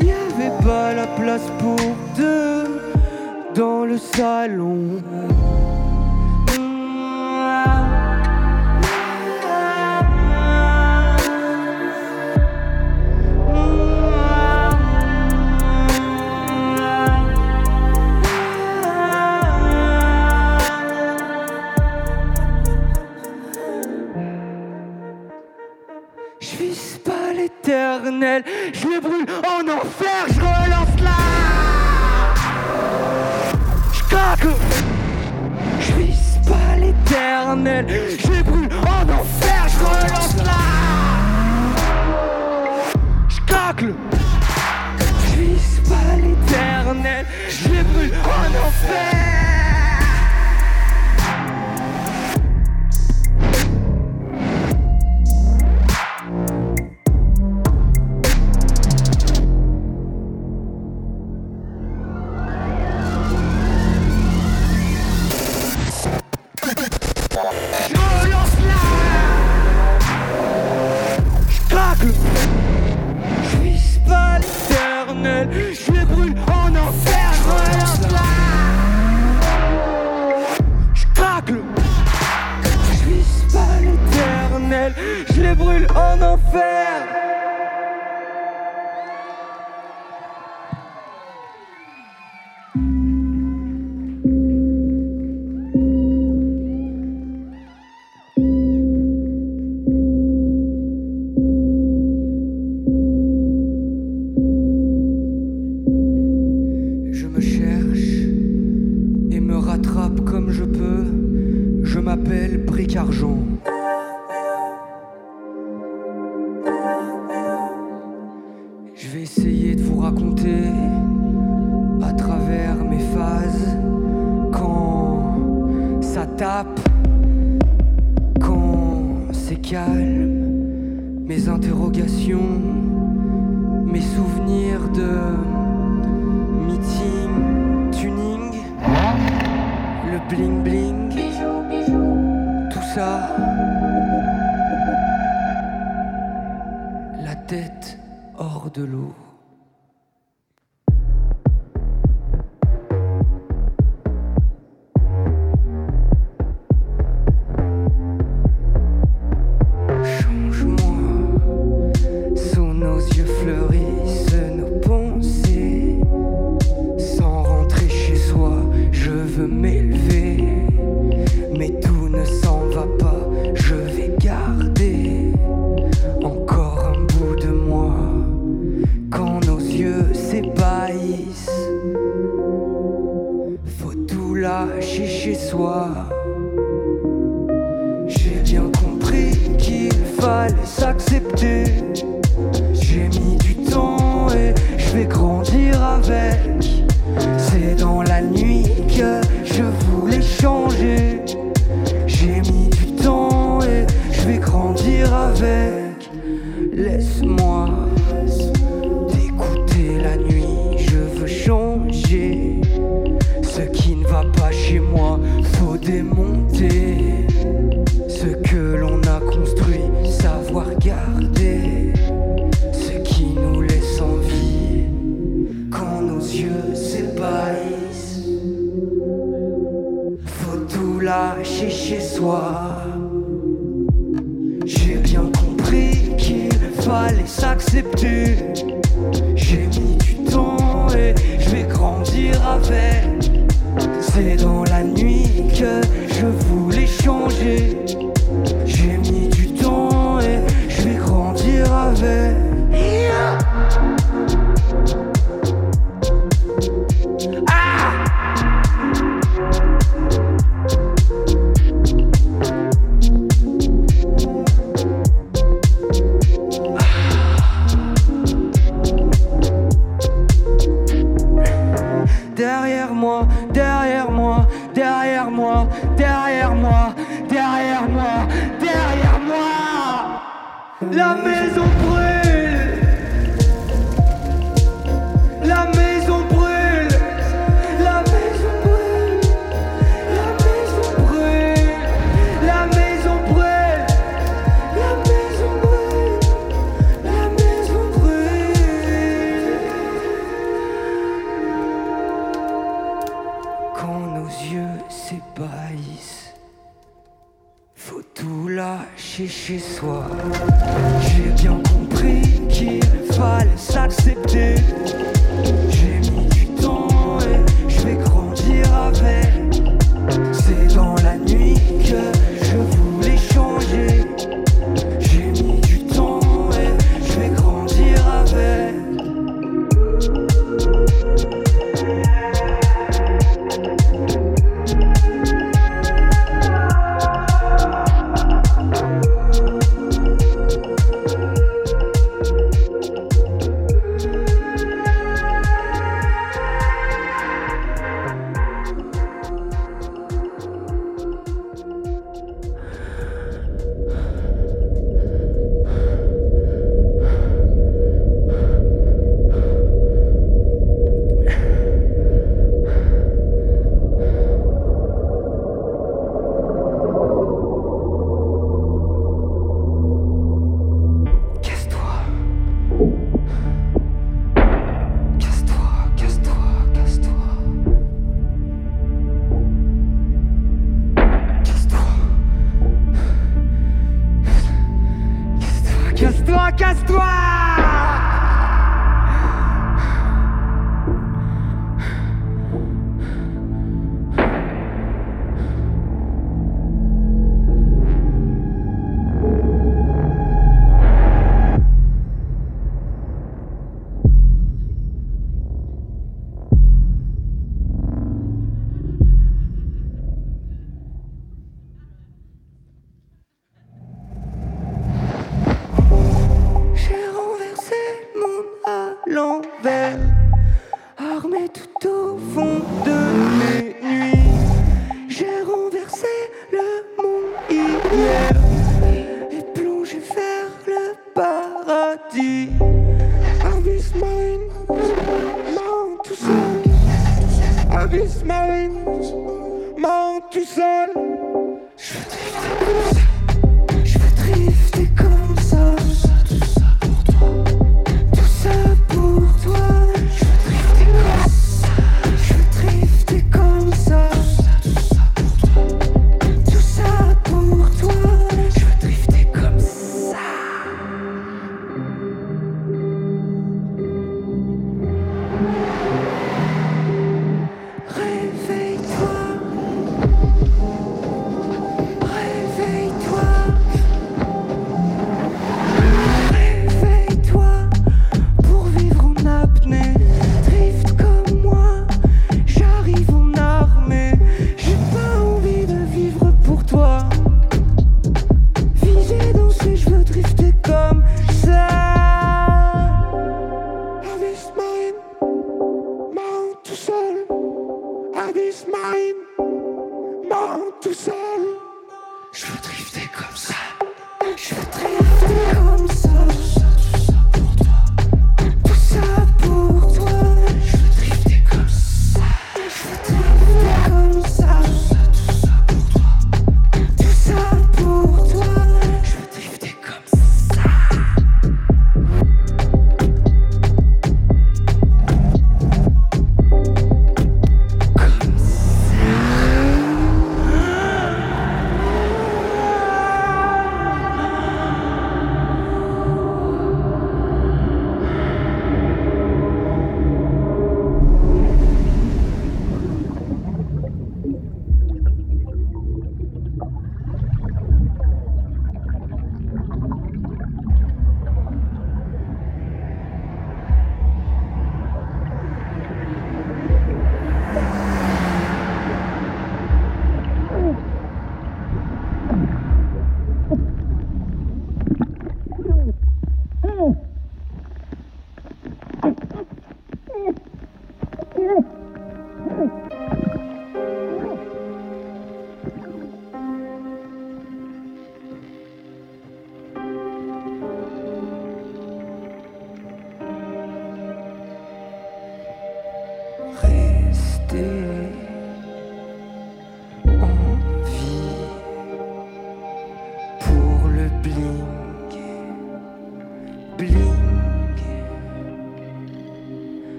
Y avait pas la place pour deux dans le salon. éternel. Je brûle en enfer, je relance là. Je claque, je vise pas l'éternel. Je les brûle en enfer, je relance là. Je claque, je suis pas l'éternel. Je les brûle en enfer. fan. le bling bling, tout ça. La tête hors de l'eau.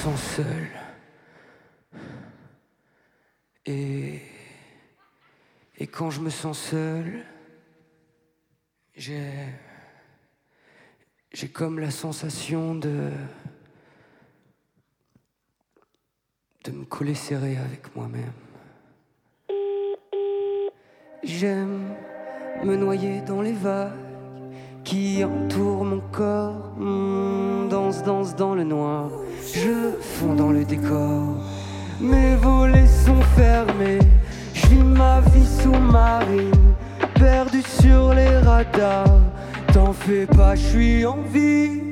Je me sens seul. Et, quand je me sens seul, j'ai, comme la sensation de, de me coller serré avec moi-même. Je fonds dans le décor, mes volets sont fermés. Je vis ma vie sous-marine, perdu sur les radars. T'en fais pas, je suis en vie.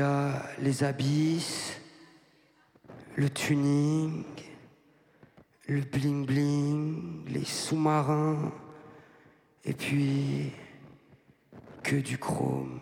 a les abysses, le tuning, le bling-bling, les sous-marins, et puis que du chrome.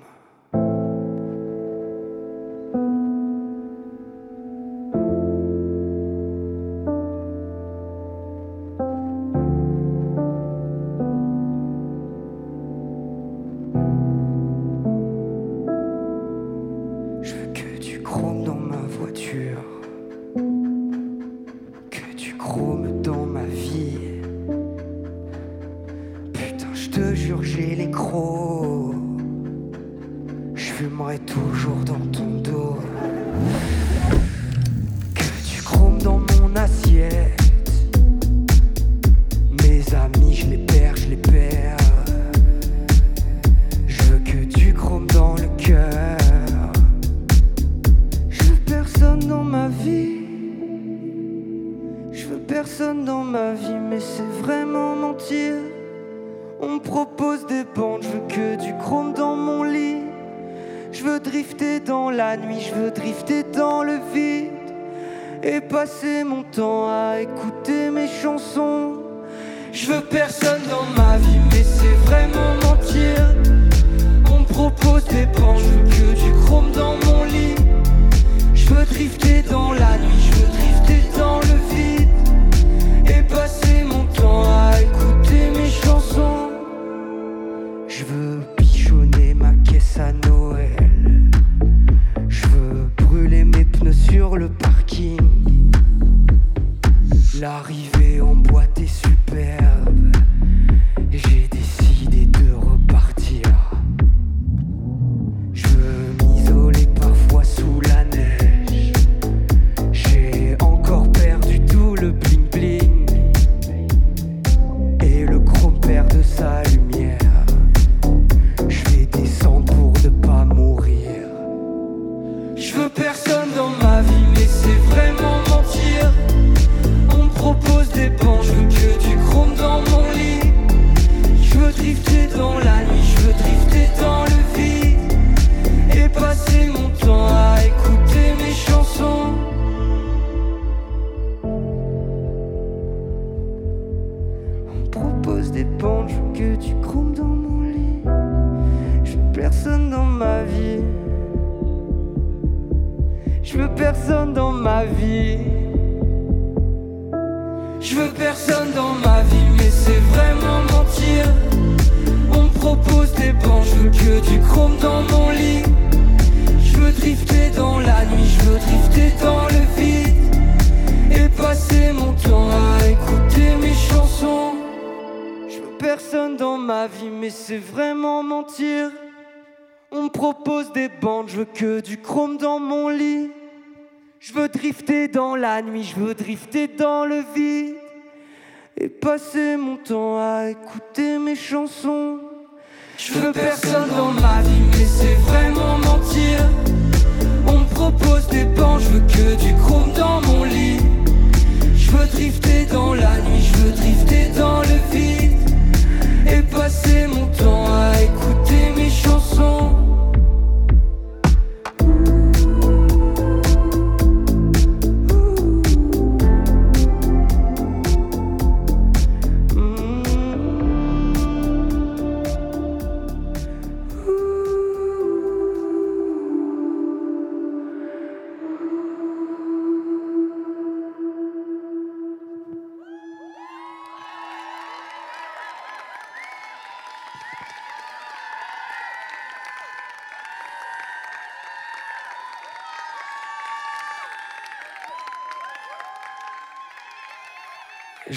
la nuit, je veux drifter dans le vide et passer mon temps à écouter mes chansons. Je veux personne dans ma vie, mais c'est vraiment mentir. On me propose des bancs, je veux que du chrome dans mon lit. Je veux drifter dans la nuit, je veux drifter dans le vide et passer mon temps à écouter mes chansons.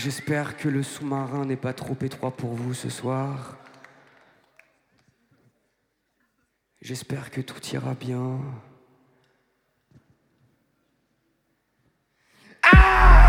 J'espère que le sous-marin n'est pas trop étroit pour vous ce soir. J'espère que tout ira bien. Je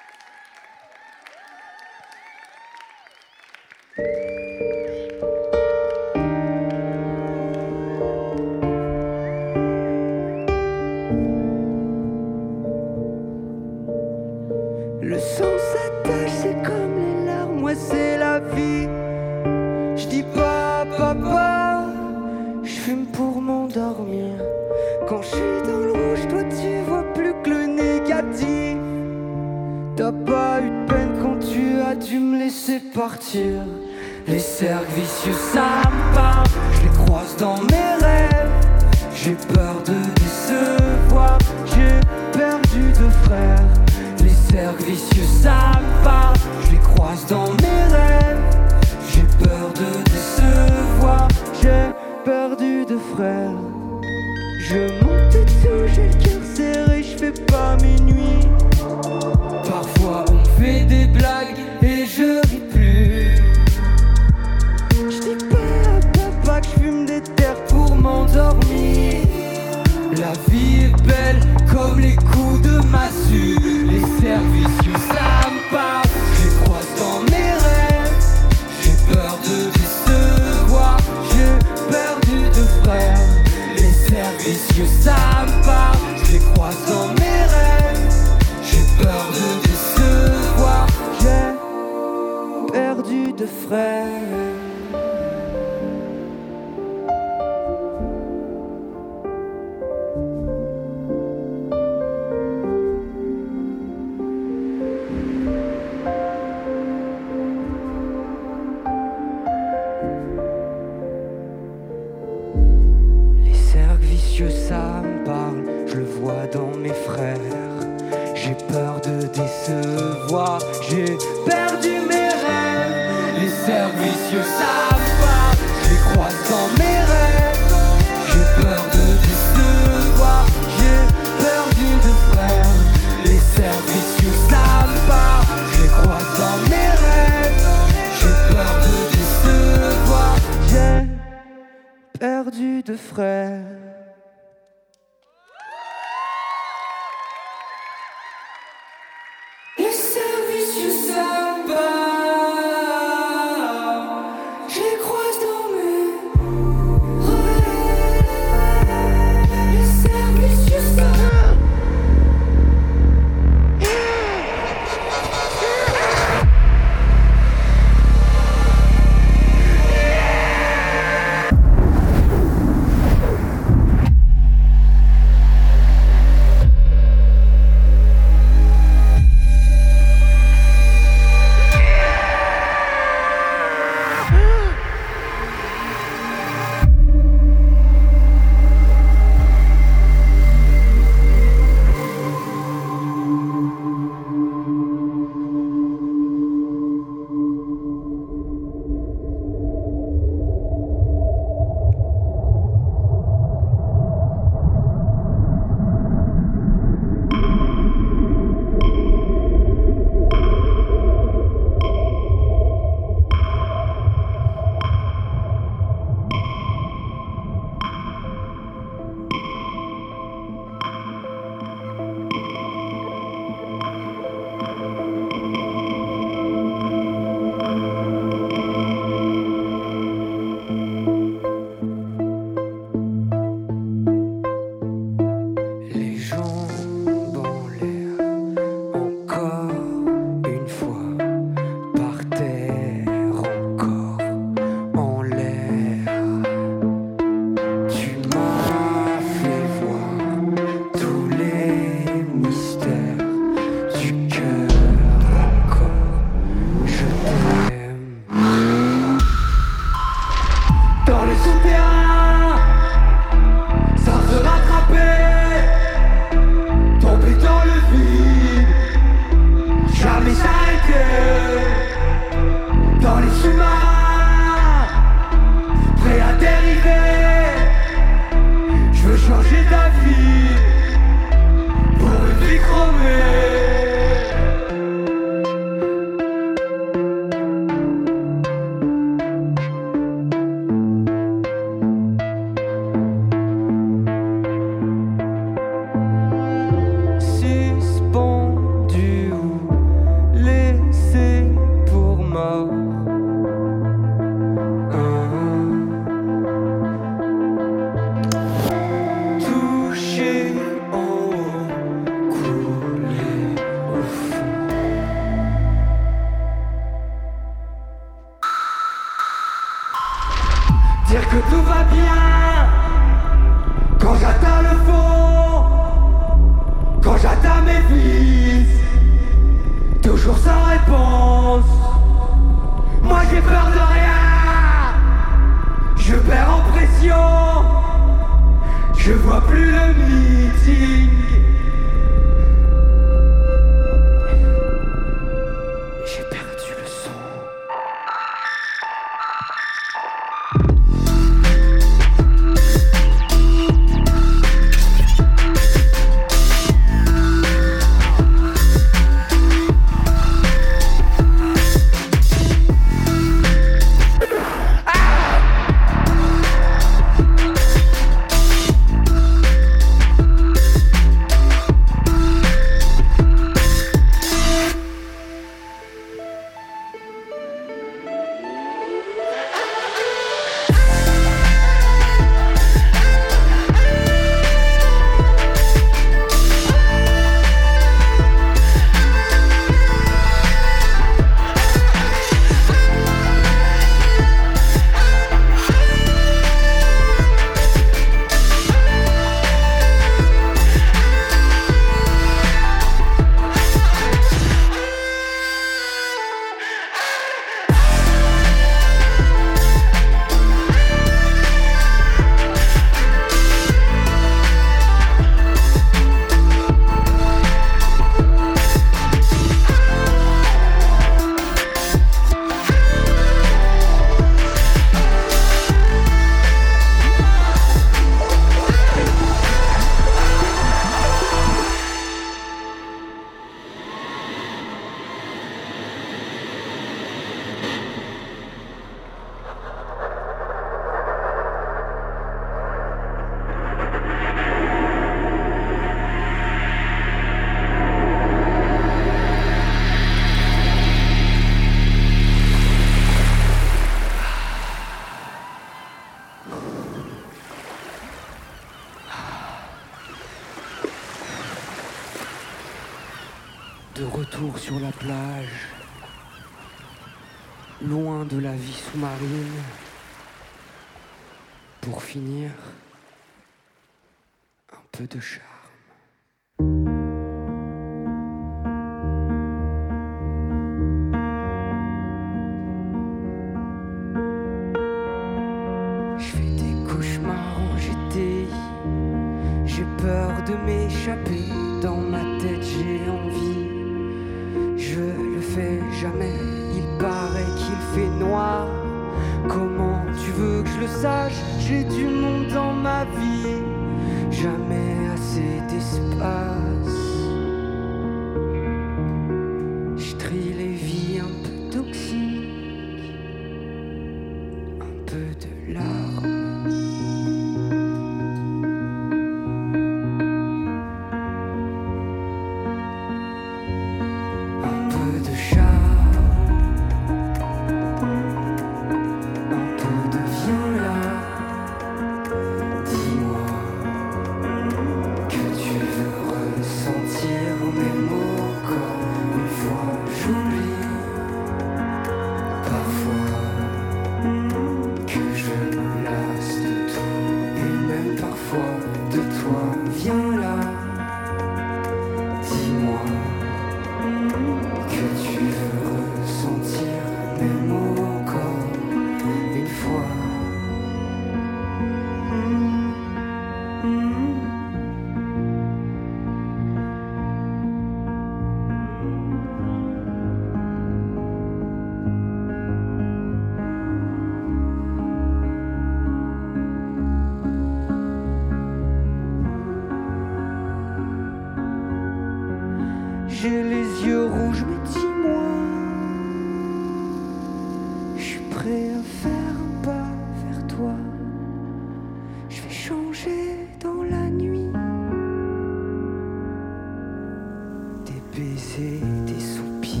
Des baisers, des soupirs.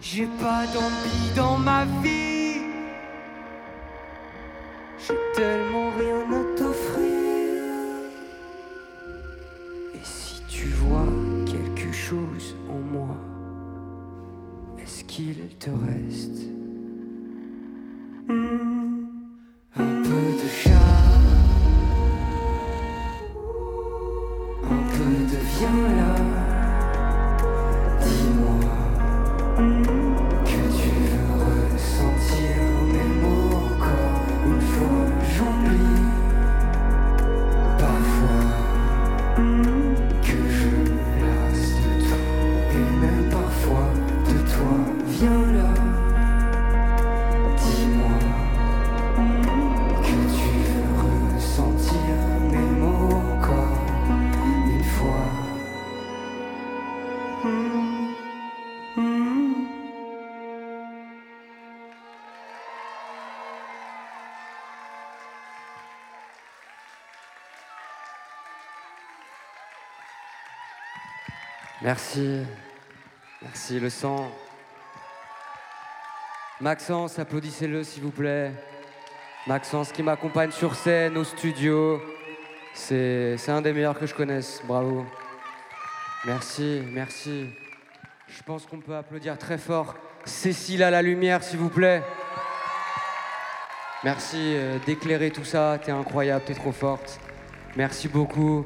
J'ai pas d'envie dans ma vie. Merci. Merci, le sang. Maxence, applaudissez-le s'il vous plaît. Maxence qui m'accompagne sur scène, au studio. C'est un des meilleurs que je connaisse. Bravo. Merci, merci. Je pense qu'on peut applaudir très fort. Cécile à la lumière, s'il vous plaît. Merci euh, d'éclairer tout ça. T'es incroyable, t'es trop forte. Merci beaucoup.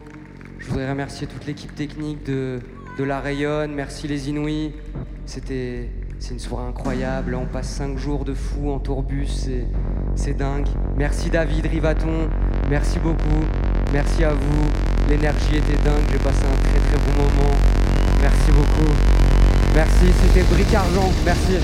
Je voudrais remercier toute l'équipe technique de, de La Rayonne. Merci les Inouïs. C'était une soirée incroyable. On passe cinq jours de fou en tourbus. C'est, c'est dingue. Merci David Rivaton. Merci beaucoup. Merci à vous. L'énergie était dingue. J'ai passé un très très bon moment. Merci beaucoup. Merci. C'était Bric Argent. Merci.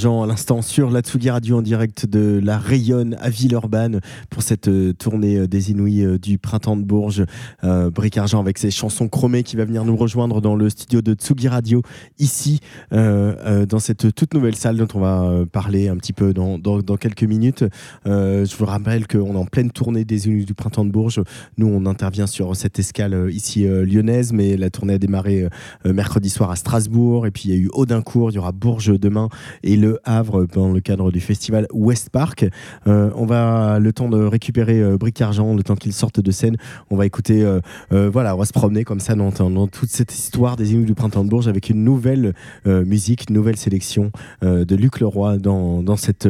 Bric Argent à l'instant sur la Tsugi Radio en direct de la Rayonne à Villeurbanne cette euh, tournée euh, des Inouïs euh, du printemps de Bourges. Bric Argent avec ses chansons chromées qui va venir nous rejoindre dans le studio de Tsugi Radio ici dans cette toute nouvelle salle dont on va parler un petit peu dans, quelques minutes. Je vous rappelle qu'on est en pleine tournée des Inouïs du printemps de Bourges. Nous on intervient sur cette escale ici lyonnaise mais la tournée a démarré mercredi soir à Strasbourg et puis il y a eu Audincourt, il y aura Bourges demain et Le Havre dans le cadre du festival West Park. On va le temps de récupérer euh, Bric Argent, le temps qu'il sorte de scène. On va écouter, euh, euh, voilà, on va se promener comme ça dans, toute cette histoire des Inuits du printemps de Bourges avec une nouvelle musique, une nouvelle sélection de Luc Leroy dans, dans cette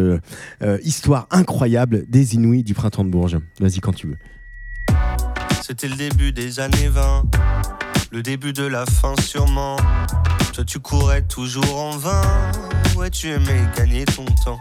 histoire incroyable des Inuits du printemps de Bourges. Vas-y quand tu veux. C'était le début des années 20, le début de la fin sûrement. Toi tu courais toujours en vain, ouais tu aimais gagner ton temps.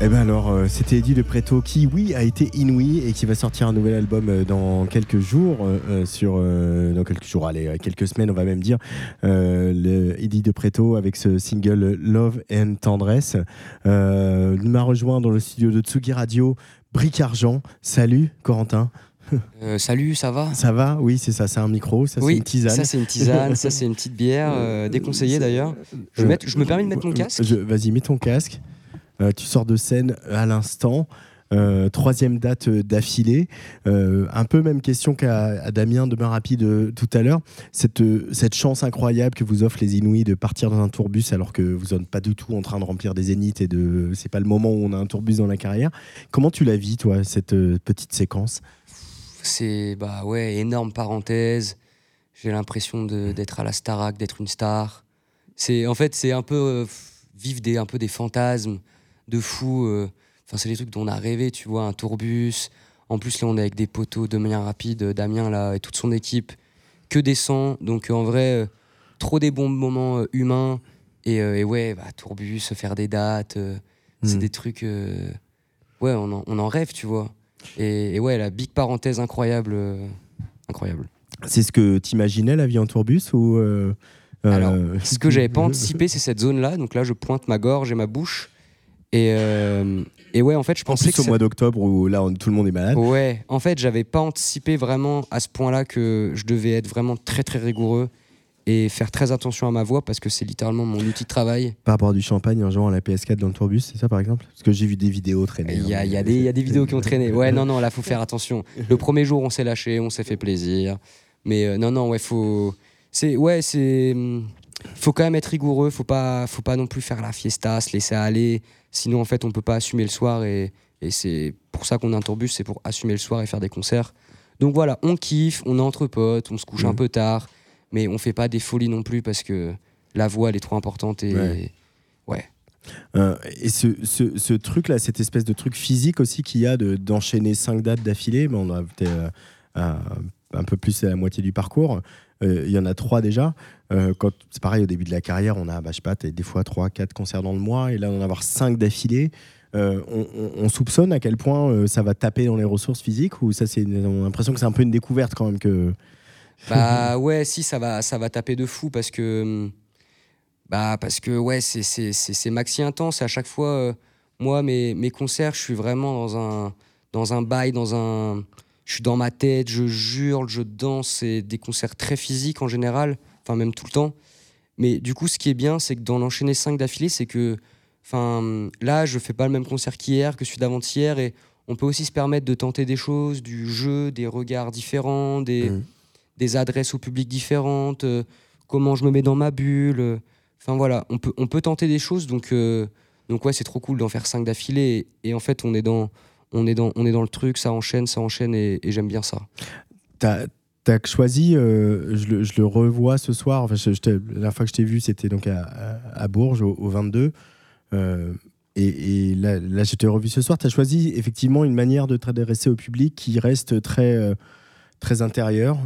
Eh ben alors, euh, c'était Eddie de Preto qui, oui, a été inouï et qui va sortir un nouvel album euh, dans quelques jours, euh, sur dans quelques jours, allez, quelques semaines, on va même dire. Le Eddie de Preto avec ce single Love and Tendresse. Il m'a rejoint dans le studio de Tsugi Radio, Bric Argent. Salut, Corentin. Euh, salut, ça va? Ça va Oui, c'est ça, c'est un micro, ça Oui, c'est une tisane. ça c'est une tisane, ça c'est une petite bière, euh, déconseillée d'ailleurs. Je, je me permets de mettre mon casque? Vas-y, mets ton casque. Euh, tu sors de scène à l'instant. Euh, troisième date euh, d'affilée. Euh, un peu même question qu'à Damien de Bain Rapide euh, tout à l'heure. Cette, euh, chance incroyable que vous offrent les Inouïs de partir dans un tourbus alors que vous n'êtes pas du tout en train de remplir des zéniths et de c'est pas le moment où on a un tourbus dans la carrière. Comment tu la vis, toi, cette euh, petite séquence? C'est bah ouais, énorme parenthèse. J'ai l'impression d'être à la Starac, d'être une star. C'est en fait c'est un peu euh, vivre des un peu des fantasmes de fou. euh. Enfin c'est des trucs dont on a rêvé, tu vois, un tourbus. En plus là on est avec des poteaux de manière rapide, euh, Damien là et toute son équipe, que des sangs. Donc euh, en vrai trop des bons moments humains et, et ouais bah, tourbus, faire des dates, c'est Mm. des trucs. ouais on en, on en rêve, tu vois. Et, et ouais, la big parenthèse incroyable. incroyable. C'est ce que t'imaginais la vie en tourbus ou euh, Alors, euh, ce que j'avais pas anticipé, c'est cette zone-là. Donc là, je pointe ma gorge et ma bouche. Et, euh, et ouais, en fait, je En pensais plus que. au ça- mois d'octobre où là tout le monde est malade. Ouais, en fait, j'avais pas anticipé vraiment à ce point-là que je devais être vraiment très très rigoureux et faire très attention à ma voix parce que c'est littéralement mon outil de travail. Par rapport à du champagne en jouant à la PS4 dans le tourbus, c'est ça par exemple? Parce que j'ai vu des vidéos traîner. Il y, a, hein. il y a des- il y a des vidéos qui ont traîné. Ouais, non, non, là, faut faire attention. Le premier jour, on s'est lâché, on s'est fait plaisir. Mais euh, non, non, ouais, faut. C'est. Ouais, c'est. hum, Faut quand même être rigoureux, faut pas, faut pas non plus faire la fiesta, se laisser aller. Sinon, en fait, on peut pas assumer le soir et, et c'est pour ça qu'on a un tourbus, c'est pour assumer le soir et faire des concerts. Donc voilà, on kiffe, on est entre potes, on se couche un Mhm. peu tard, mais on fait pas des folies non plus parce que la voix, elle est trop importante et. Ouais. ouais. Euh, et ce, ce, ce truc-là, cette espèce de truc physique aussi qu'il y a de- d'enchaîner cinq dates d'affilée, mais on a peut-être euh, un peu plus à la moitié du parcours. Euh, Il y en a trois déjà. Euh, quand c'est pareil au début de la carrière, on a, bah, je sais pas, des fois trois, quatre concerts dans le mois, et là on en avoir cinq d'affilée. Euh, on, on- on soupçonne à quel point ça va taper dans les ressources physiques ou ça c'est on a l'impression que c'est un peu une découverte quand même que Bah ouais, si ça va, ça va taper de fou parce que bah parce que ouais, c'est c'est maxi intense. À chaque fois, moi mes mes concerts, je suis vraiment dans un dans un bail, dans un, je suis dans ma tête, je jure, je danse. C'est des concerts très physiques en général, enfin même tout le temps. Mais du coup, ce qui est bien, c'est que dans l'enchaîner 5 d'affilée, c'est que enfin là, je fais pas le même concert qu'hier, que celui d'avant-hier, et on peut aussi se permettre de tenter des choses, du jeu, des regards différents, des des adresses au public différentes, euh, comment je me mets dans ma bulle. euh, Enfin voilà, on peut, on peut tenter des choses, donc, euh, donc ouais, c'est trop cool d'en faire cinq d'affilée. Et, et en fait, on est, dans, on, est dans, on est dans le truc, ça enchaîne, ça enchaîne, et, j'aime bien ça. T'as as choisi, euh, je, le, je le revois ce soir, enfin, je- la fois que je t'ai vu, c'était donc à, à- Bourges, au, au 22. Euh, et, là, là, je t'ai revu ce soir. Tu as choisi effectivement une manière de t'adresser au public qui reste très, euh, très intérieure.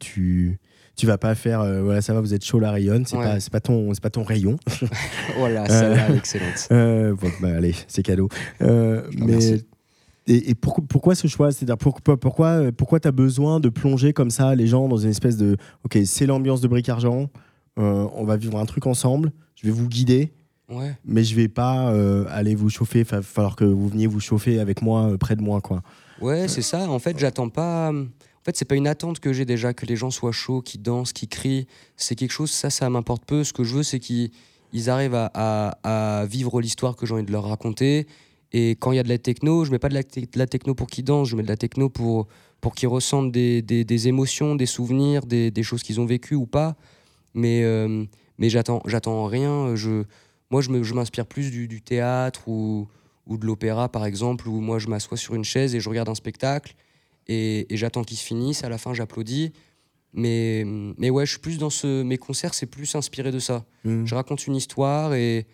Tu tu vas pas faire, euh, voilà, ça va, vous êtes chaud, la rayonne, c'est Ouais. pas, c'est pas, ton- c'est pas ton rayon. Voilà, celle-là, elle est excellente. euh, bon, bah, allez, c'est cadeau. Euh, te mais et, et pourquoi, pourquoi ce choix? C'est-à-dire pourquoi, pourquoi, pourquoi tu as besoin de plonger comme ça les gens dans une espèce de Ok, c'est l'ambiance de Bric Argent, euh, on va vivre un truc ensemble, je vais vous guider, Ouais. mais je vais pas euh, aller vous chauffer, il va falloir que vous veniez vous chauffer avec moi, euh, près de moi. quoi. Ouais, c'est ça. En fait, j'attends pas. En fait, c'est pas une attente que j'ai déjà que les gens soient chauds, qu'ils dansent, qu'ils crient. C'est quelque chose, ça, ça m'importe peu. Ce que je veux, c'est qu'ils ils arrivent à, vivre l'histoire que j'ai envie de leur raconter. Et quand il y a de la techno, je mets pas de la, techno pour qu'ils dansent, je mets de la techno pour, pour qu'ils ressentent des, des- émotions, des souvenirs, des, des choses qu'ils ont vécues ou pas. Mais, euh, mais j'attends, rien. Je, moi, je, m'inspire plus du, du théâtre ou, ou de l'opéra, par exemple, où moi, je m'assois sur une chaise et je regarde un spectacle et, et j'attends qu'il se finisse. À la fin, j'applaudis. Mais, mais ouais, je suis plus dans ce. Mes concerts, c'est plus inspiré de ça. Mhm. Je raconte une histoire et,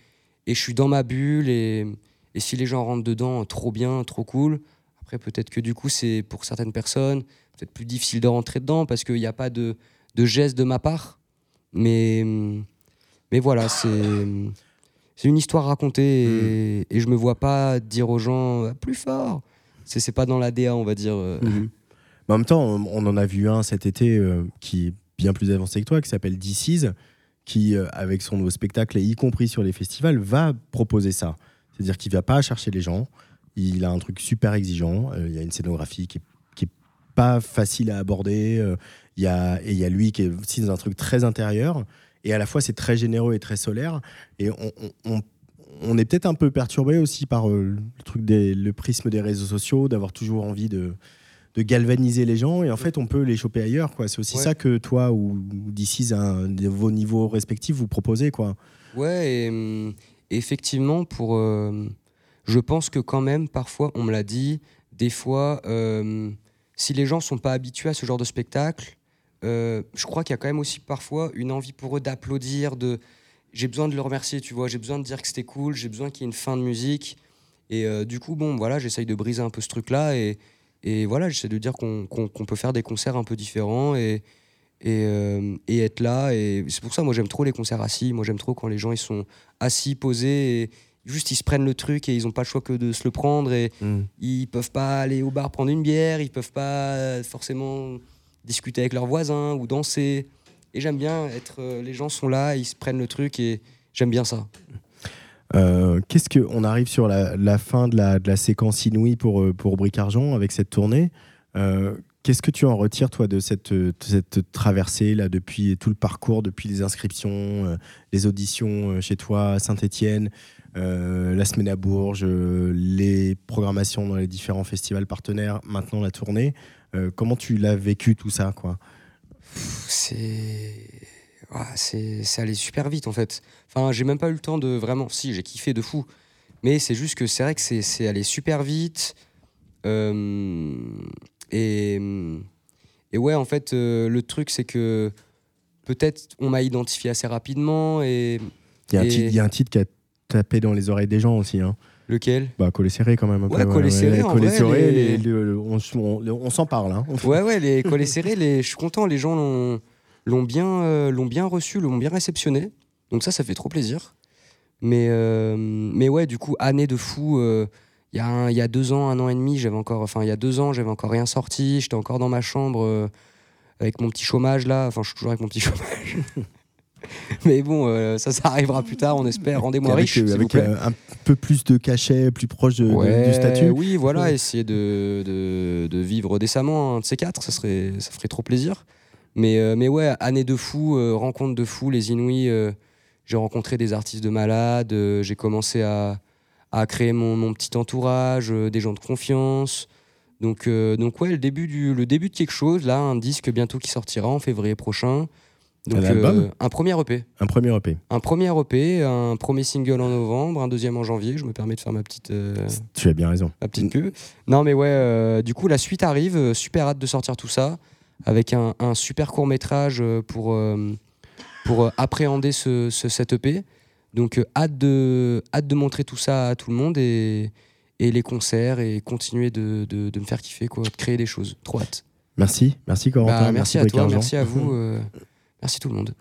et je suis dans ma bulle. Et, et si les gens rentrent dedans, trop bien, trop cool. Après, peut-être que du coup, c'est pour certaines personnes peut-être plus difficile de rentrer dedans parce qu'il n'y a pas de, de geste de ma part. Mais, mais voilà, c'est. C'est une histoire racontée et, et je me vois pas dire aux gens plus fort. C'est pas dans l'ADA, on va dire. euh. Mhm. Mais en même temps, on, en a vu un cet été euh, qui est bien plus avancé que toi, qui s'appelle DC's, qui, euh, avec son nouveau spectacle, et y compris sur les festivals, va proposer ça. C'est-à-dire qu'il va pas chercher les gens, il a un truc super exigeant, il y a une scénographie qui est, pas facile à aborder, il y a, et il y a lui qui est aussi dans un truc très intérieur, et à la fois c'est très généreux et très solaire, et on- on est peut-être un peu perturbé aussi par euh, le truc des, le prisme des réseaux sociaux, d'avoir toujours envie de, de galvaniser les gens et en fait on peut les choper ailleurs quoi. C'est aussi Ouais. ça que toi ou, d'ici de vos niveaux respectifs vous proposez quoi. Ouais, et, hum, effectivement, pour. euh, je pense que quand même, parfois, on me l'a dit, des fois, euh, si les gens sont pas habitués à ce genre de spectacle, euh, je crois qu'il y a quand même aussi parfois une envie pour eux d'applaudir, de. J'ai besoin de le remercier, tu vois, j'ai besoin de dire que c'était cool, j'ai besoin qu'il y ait une fin de musique. Et euh, du coup, bon, voilà, j'essaye de briser un peu ce truc-là et, et voilà, j'essaie de dire qu'on peut faire des concerts un peu différents et, et, euh, et être là. Et c'est pour ça, moi, j'aime trop les concerts assis. Moi, j'aime trop quand les gens ils sont assis, posés, et juste ils se prennent le truc et ils n'ont pas le choix que de se le prendre. Et Mm. ils peuvent pas aller au bar prendre une bière, ils peuvent pas euh, forcément discuter avec leurs voisins ou danser. Et j'aime bien être. euh, les gens sont là, ils se prennent le truc et j'aime bien ça. Euh, Qu'est-ce que on arrive sur la, fin de la, séquence inouïe pour euh, pour Bric Argent avec cette tournée. Qu'est-ce que tu en retires toi de cette, traversée là depuis tout le parcours, depuis les inscriptions, les auditions chez toi Saint-Étienne, la semaine à Bourges, les programmations dans les différents festivals partenaires, maintenant la tournée. Comment tu l'as vécu tout ça quoi? C'est ah, c'est allé super vite en fait. Enfin, j'ai même pas eu le temps de vraiment. Si, j'ai kiffé de fou. Mais c'est juste que c'est vrai que c'est c'est allé super vite. Euh, et, et ouais, en fait, euh, le truc, c'est que peut-être on m'a identifié assez rapidement. Et, Il y, a un et- titre, il y a un titre qui a tapé dans les oreilles des gens aussi. Hein. Lequel? Bah, Collé serré quand même. un Ouais, peu, Collé serré, en Collé vrai, serré, les- les- le- le- on, on- on s'en parle. Hein. Ouais, ouais, les collets serrés, je suis content, les gens l'ont, bien, euh, l'ont bien reçu, l'ont bien réceptionné. Donc ça, ça fait trop plaisir. Mais, euh, mais ouais, du coup, année de fou. euh, Il y, a un- il y a deux ans, un an et demi, j'avais encore, enfin, il y a deux ans, j'avais encore rien sorti. J'étais encore dans ma chambre euh, avec mon petit chômage là. Enfin, je suis toujours avec mon petit chômage. mais bon, euh, ça, ça arrivera plus tard, on espère. Rendez-moi riche. euh, vous avec plaît. euh, un peu plus de cachet, plus proche de- de- Ouais, du statut. Oui, voilà, essayer de, de, de vivre décemment, un de ces quatre, ça, serait, ça ferait trop plaisir. Mais, euh, mais ouais, année de fou, euh, rencontre de fou, les Inouïs, j'ai rencontré des artistes de malades, j'ai commencé à, à créer mon, mon petit entourage, des gens de confiance. Donc, donc ouais, le début, du, le début de quelque chose, là, un disque bientôt qui sortira en février prochain. Donc, Un album? euh, un premier EP. Un premier EP. Un premier EP, un premier single en novembre, un deuxième en janvier. Je me permets de faire ma petite, euh, Tu as bien raison. ma petite pub. Non, mais ouais, euh, du coup, la suite arrive. super hâte de sortir tout ça. Avec un, un super court métrage pour, pour appréhender ce, ce, cet EP. Donc, hâte, de, hâte de montrer tout ça à tout le monde et, et les concerts et continuer de, de, de me faire kiffer, quoi, de créer des choses. Trop hâte. Merci, merci Corentin. Bah, merci, à toi, merci à vous. euh, merci tout le monde.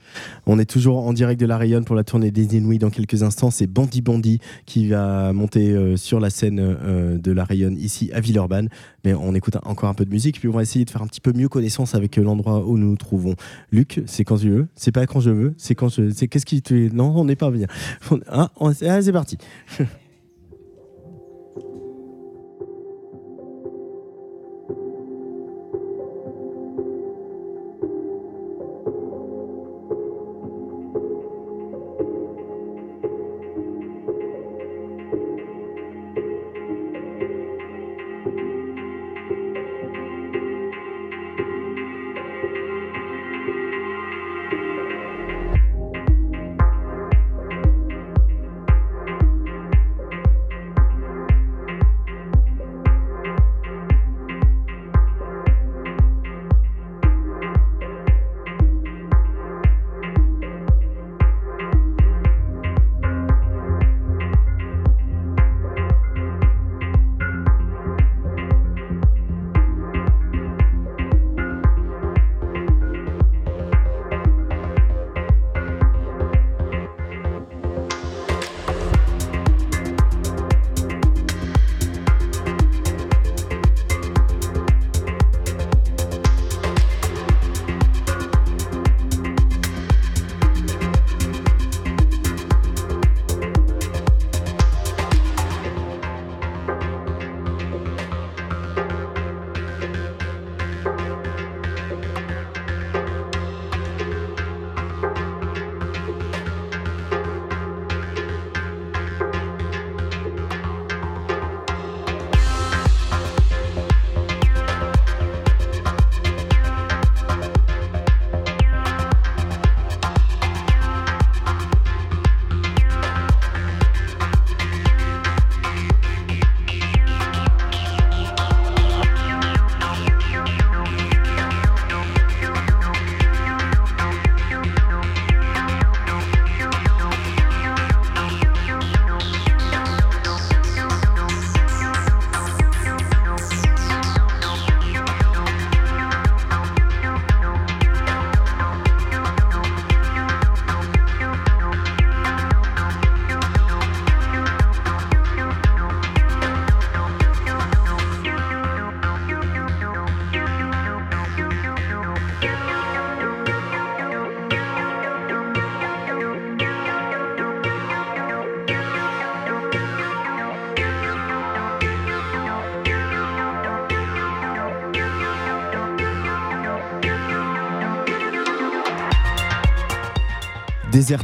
On est toujours en direct de la Rayonne pour la tournée des Inouïs dans quelques instants. C'est Bandy Bandy qui va monter euh, sur la scène euh, de la Rayonne ici à Villeurbanne. Mais on écoute encore un peu de musique, puis on va essayer de faire un petit peu mieux connaissance avec l'endroit où nous nous trouvons. Luc, c'est quand tu veux, c'est pas quand je veux, c'est quand je. C'est qu'est-ce qui. Non, on n'est pas bien. Ah, ah, c'est parti.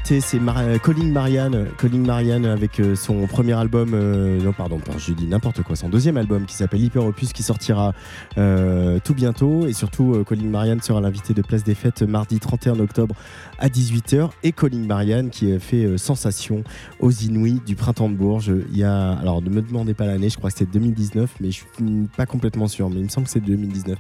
C'est Mar- euh, Colin Marianne, avec euh, son premier album, euh, non pardon, je dis n'importe quoi, son deuxième album qui s'appelle Hyper Opus qui sortira euh, tout bientôt et surtout euh, Colin Marianne sera l'invité de Place des Fêtes mardi 31 octobre à 18h et Colin Marianne qui fait euh, sensation aux Inouïs du printemps de Bourges. Il y a, alors ne me demandez pas l'année, je crois que c'était 2019, mais je suis pas complètement sûr, mais il me semble que c'est 2019.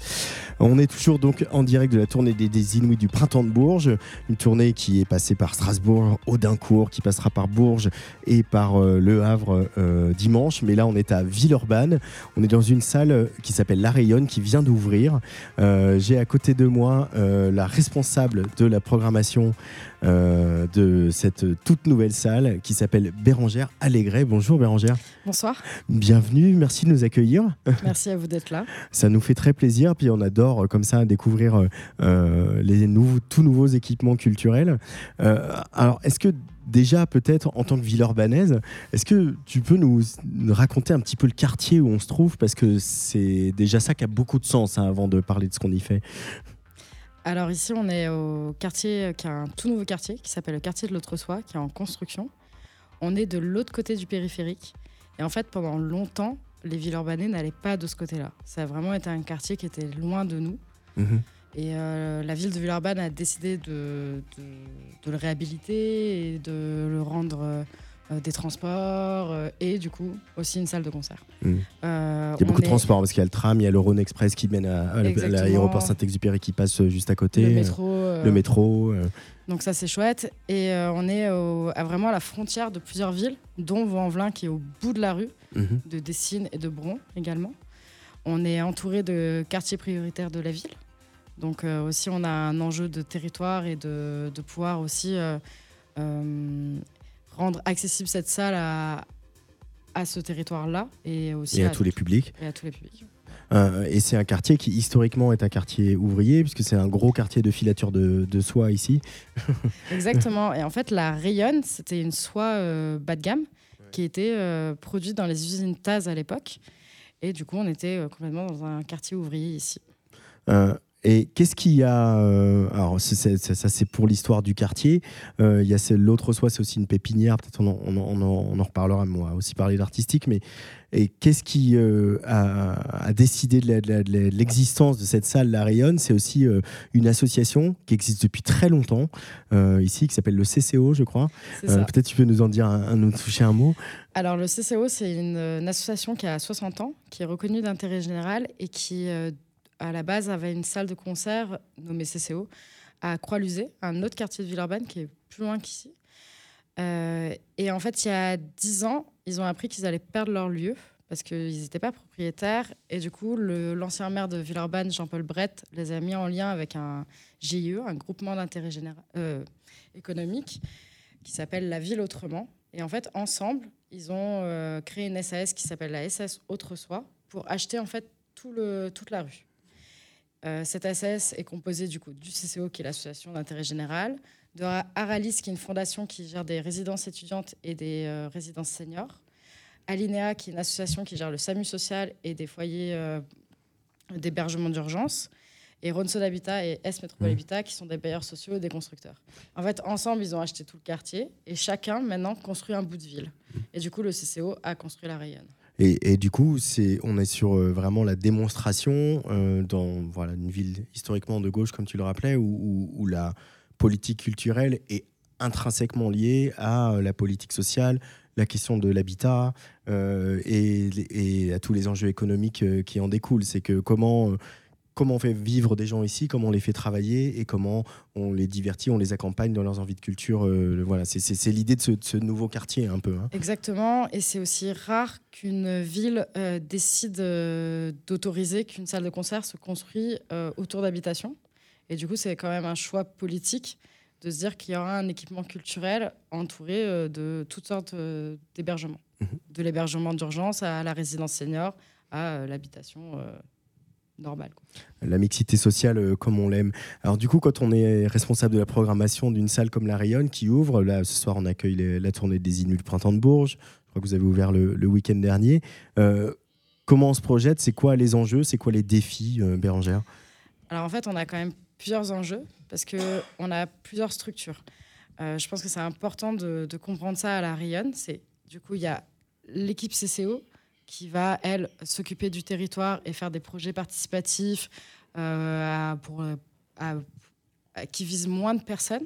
On est toujours donc en direct de la tournée des, des Inouïs du printemps de Bourges, une tournée qui est passée par Strasbourg, Audincourt, qui passera par Bourges et par euh, Le Havre euh, dimanche. Mais là, on est à Villeurbanne. On est dans une salle euh, qui s'appelle La Rayonne, qui vient d'ouvrir. Euh, J'ai à côté de moi la responsable de la programmation de cette toute nouvelle salle qui s'appelle Bérangère Allégret. Bonjour Bérangère. Bonsoir, Bienvenue, merci de nous accueillir. merci à vous d'être là. Ça nous fait très plaisir, puis on adore euh, comme ça découvrir euh, euh, les nouveaux, tout nouveaux équipements culturels. Alors, est-ce que déjà, peut-être en tant que Villeurbannaise, est-ce que tu peux nous, raconter un petit peu le quartier où on se trouve? Parce que c'est déjà ça qui a beaucoup de sens hein, avant de parler de ce qu'on y fait. Alors ici, on est au quartier, qui est un tout nouveau quartier, qui s'appelle le quartier de l'Autre-Soi, qui est en construction. On est de l'autre côté du périphérique. Et en fait, pendant longtemps, les Villeurbanais n'allaient pas de ce côté-là. Ça a vraiment été un quartier qui était loin de nous. Et euh, la ville de Villeurbanne a décidé de, de, de le réhabiliter et de le rendre euh, des transports euh, et du coup aussi une salle de concert. Mhm. Euh, Il y a beaucoup de transports parce qu'il y a le tram, il y a le Rhône Express qui mène à, l'aéroport Saint-Exupéry qui passe juste à côté. Le métro, Le métro. Donc ça c'est chouette. Et on est au- à vraiment à la frontière de plusieurs villes, dont Vaux-en-Velin qui est au bout de la rue, Mhm. de Dessines et de Bron également. On est entouré de quartiers prioritaires de la ville. Donc aussi on a un enjeu de territoire et de, de pouvoir aussi rendre accessible cette salle à, à ce territoire-là et aussi Et à tous les publics. Et à tous les publics. Euh, et c'est un quartier qui historiquement est un quartier ouvrier, puisque c'est un gros quartier de filature de, de soie ici. Exactement. Et en fait, la Rayonne, c'était une soie euh, bas de gamme qui était euh, produite dans les usines Taz à l'époque. Et du coup, on était complètement dans un quartier ouvrier ici. Euh, et qu'est-ce qu'il y a euh, Alors, c'est- c'est- ça, ça, c'est pour l'histoire du quartier. Euh, il y a l'autre soie, c'est aussi une pépinière. Peut-être on, en- on, on en- on en reparlera. Moi, aussi parler d'artistique. Mais et qu'est-ce qui euh, a, a décidé de la- de de l'existence cette salle La Rayonne? C'est aussi euh, une association qui existe depuis très longtemps euh, ici, qui s'appelle le CCO, je crois. Ça. Peut-être tu peux nous en dire un, un- nous toucher un mot. Alors, le CCO, c'est une, une association qui a 60 ans, qui est reconnue d'intérêt général et qui, euh, à la base, avait une salle de concert nommée CCO à Croix-Luzet, un autre quartier de Villeurbanne qui est plus loin qu'ici. Euh, et en fait, il y a 10 ans, ils ont appris qu'ils allaient perdre leur lieu parce qu'ils n'étaient pas propriétaires. Et du coup, l'ancien maire de Villeurbanne, Jean-Paul Brett, les a mis en lien avec un GIE, un groupement d'intérêt euh, économique, qui s'appelle La Ville Autrement. Et en fait, ensemble, ils ont euh, créé une SAS qui s'appelle la SAS Autre-Soi pour acheter en fait toute la rue. Euh, cette SAS est composée du coup du CCO, qui est l'association d'intérêt général, de Aralis, qui est une fondation qui gère des résidences étudiantes et des euh, résidences seniors, Alinea, qui est une association qui gère le SAMU social et des foyers euh, d'hébergement d'urgence, et Ronso d'Habitat et S Métropole Habitat, qui sont des bailleurs sociaux et des constructeurs. En fait, ensemble, ils ont acheté tout le quartier et chacun maintenant construit un bout de ville. Et du coup, le CCO a construit la Rayonne. Et, du coup, on est sur euh, vraiment la démonstration euh, dans une ville historiquement de gauche, comme tu le rappelais, où, la politique culturelle est intrinsèquement liée à euh, la politique sociale, la question de l'habitat euh, et, et à tous les enjeux économiques qui en découlent. C'est que comment, comment on fait vivre des gens ici, comment on les fait travailler et comment on les divertit, on les accompagne dans leurs envies de culture. euh, voilà, c'est, l'idée de ce, de ce nouveau quartier un peu. hein. Exactement, et c'est aussi rare qu'une ville euh, décide euh, d'autoriser qu'une salle de concert se construit autour d'habitations. Et du coup, c'est quand même un choix politique de se dire qu'il y aura un équipement culturel entouré de toutes sortes d'hébergements. De l'hébergement d'urgence à la résidence senior, à l'habitation quoi. la mixité sociale euh, comme on l'aime. Alors du coup, quand on est responsable de la programmation d'une salle comme la Rayonne qui ouvre, là ce soir on accueille les- la tournée des Inuits du Printemps de Bourges, je crois que vous avez ouvert le, le week-end dernier. Euh, comment on se projette? C'est quoi les enjeux? C'est quoi les défis, euh, Bérangère? Alors en fait, on a quand même plusieurs enjeux parce que on a plusieurs structures. Euh, je pense que c'est important de, de comprendre ça à la Rayonne. C'est du coup il y a l'équipe CCO qui va elle s'occuper du territoire et faire des projets participatifs euh, qui visent moins de personnes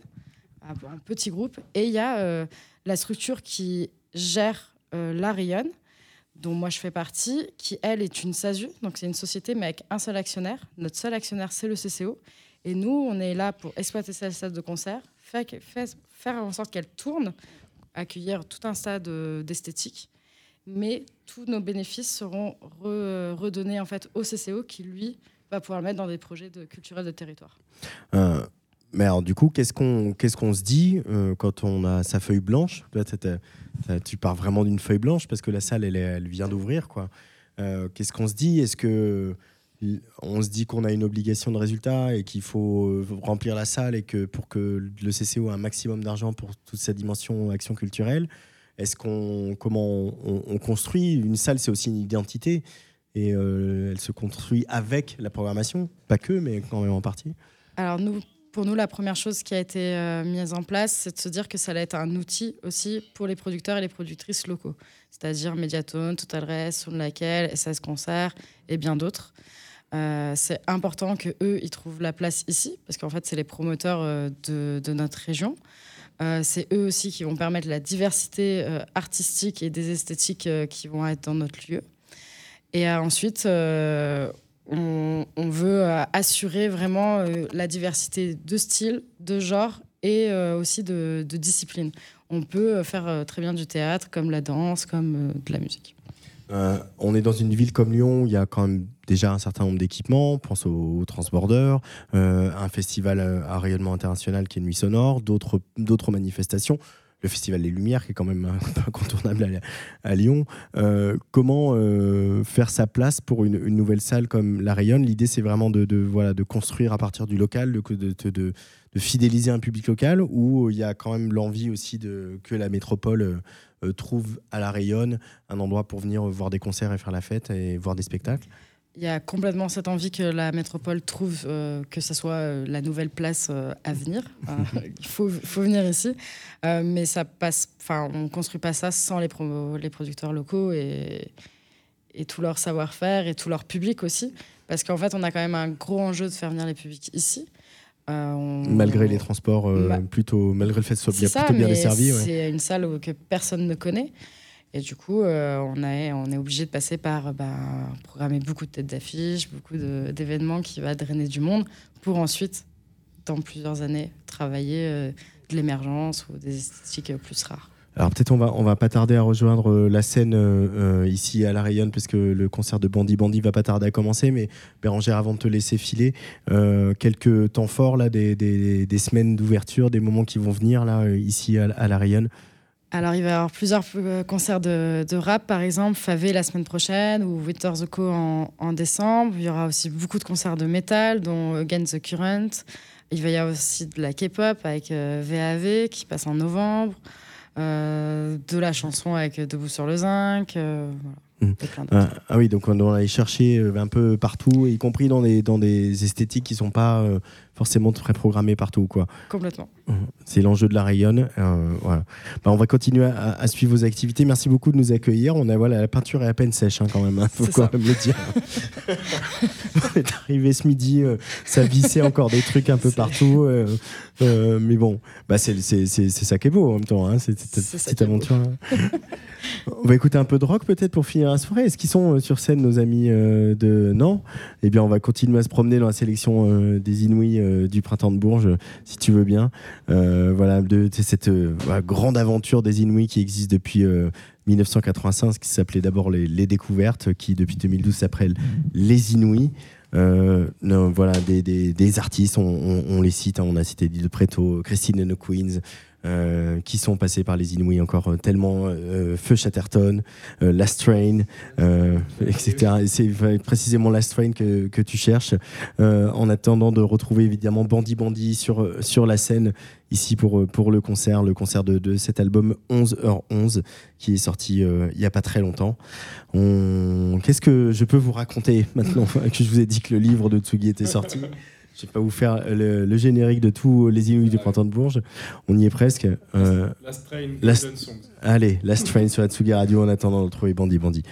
en petits groupes. Et il y a euh, la structure qui gère euh, la Rayonne, dont moi je fais partie, qui elle est une SASU, donc c'est une société mais avec un seul actionnaire. Notre seul actionnaire c'est le CCO. Et nous, on est là pour exploiter cette salle de concert, faire, faire- en sorte qu'elle tourne, accueillir tout un stade d'esthétique. Mais tous nos bénéfices seront re- redonnés en fait au CCO qui, lui, va pouvoir le mettre dans des projets culturels de territoire. Euh, mais alors, du coup, qu'est-ce qu'on qu'est-ce se dit euh, quand on a sa feuille blanche? Tu pars vraiment d'une feuille blanche parce que la salle, elle, elle vient d'ouvrir. quoi. Euh, qu'est-ce qu'on se dit? Est-ce que on se dit qu'on a une obligation de résultat et qu'il faut remplir la salle et que pour que le CCO ait un maximum d'argent pour toute sa dimension action culturelle? Est-ce qu'on comment on, on construit une salle C'est aussi une identité et euh, elle se construit avec la programmation, pas que, mais quand même en partie. Alors nous, pour nous, la première chose qui a été euh, mise en place, c'est de se dire que ça allait être un outil aussi pour les producteurs et les productrices locaux, c'est-à-dire Mediatone, Total Rest, Sound Laquelle, SS Concert et bien d'autres. Euh, c'est important que eux ils trouvent la place ici parce qu'en fait c'est les promoteurs de notre région. Euh, c'est eux aussi qui vont permettre la diversité euh, artistique et des esthétiques euh, qui vont être dans notre lieu. Et ensuite, on, veut assurer vraiment la diversité de styles, de genres et aussi de, de disciplines. On peut faire très bien du théâtre, comme la danse, comme de la musique. On est dans une ville comme Lyon il y a quand même déjà un certain nombre d'équipements. Pense au, au euh, un festival euh, à rayonnement international qui est Nuit Sonore, d'autres manifestations. Le festival des Lumières qui est quand même incontournable à, Lyon. Euh, comment faire sa place pour une, nouvelle salle comme la Rayonne? L'idée, c'est vraiment de, voilà, de construire à partir du local, de, de, fidéliser un public local, où il y a quand même l'envie aussi de, que la métropole trouve à la Rayonne un endroit pour venir voir des concerts et faire la fête et voir des spectacles? Il y a complètement cette envie que la métropole trouve euh, que ce soit euh, la nouvelle place euh, à venir. Il faut, faut venir ici. Mais ça passe, on ne construit pas ça sans les, pro- les producteurs locaux et, et tout leur savoir-faire et tout leur public aussi. Parce qu'en fait, on a quand même un gros enjeu de faire venir les publics ici. On- Malgré les transports, plutôt, malgré le fait que ce soit bien, ça, plutôt bien desservi. ouais. C'est une salle que personne ne connaît. Et du coup, euh, on, est, obligé de passer par ben, programmer beaucoup de têtes d'affiches, beaucoup d'événements qui va drainer du monde pour ensuite, dans plusieurs années, travailler euh, de l'émergence ou des esthétiques plus rares. Alors peut-être on va va pas tarder à rejoindre euh, la scène euh, euh, ici à la Rayonne parce que le concert de Bandy Bandy va pas tarder à commencer. Mais Bérangère, avant de te laisser filer, euh, quelques temps forts là, des, semaines d'ouverture, des moments qui vont venir là euh, ici à, à la Rayonne. Alors, il va y avoir plusieurs euh, concerts de, de rap, par exemple, Favé la semaine prochaine ou Winter the Co en, en décembre. Il y aura aussi beaucoup de concerts de métal, dont Against the Current. Il va y avoir aussi de la K-pop avec euh, VAV qui passe en novembre. Euh, de la chanson avec Debout sur le zinc. euh, voilà. Mm. Et plein d'autres. Ah, ah oui, donc on doit aller chercher euh, un peu partout, y compris dans des, dans des esthétiques qui sont pas euh, forcément très programmées partout. Quoi. Complètement. C'est l'enjeu de la Rayonne. euh, voilà. Bah, on va continuer à, à suivre vos activités. Merci beaucoup de nous accueillir. On a, voilà, la peinture est à peine sèche hein, quand même. Il faut quand même le dire. on est arrivé ce midi, euh, ça vissait encore des trucs un peu partout. euh, mais bon, bah, c'est ça qui est beau en même temps. Hein, c'est cette aventure. hein. On va écouter un peu de rock peut-être pour finir la soirée. Est-ce qu'ils sont sur scène nos amis de Non Eh bien, on va continuer à se promener dans la sélection des Inouïs euh, du printemps de Bourges, si tu veux bien. Euh, voilà, de, de cette euh, grande aventure des Inouïs qui existe depuis euh, 1985, qui s'appelait d'abord les, Découvertes, qui depuis 2012 s'appelle Les non, voilà, des, artistes, on, les cite, hein, on a cité Dil Preto, Christine and Queens, euh, qui sont passés par les Inouïs encore euh, tellement, euh, Feu Chatterton, euh, Last Train, euh, etc. Et c'est précisément Last Train que, que tu cherches, euh, en attendant de retrouver évidemment Bandy Bandy sur, sur la scène ici pour, pour le concert, le concert de, de cet album 11h11 qui est sorti il n'y a pas très longtemps. On... Qu'est-ce que je peux vous raconter maintenant? Que je vous ai dit que le livre de Tsugi était sorti Je vais pas vous faire le, le générique de tous les Inuits du printemps de Bourges. On y est presque. Euh, Last Train, Last- Golden Songs. Allez, Last Train sur la Tsugi Radio en attendant de retrouver Bandit Bandit.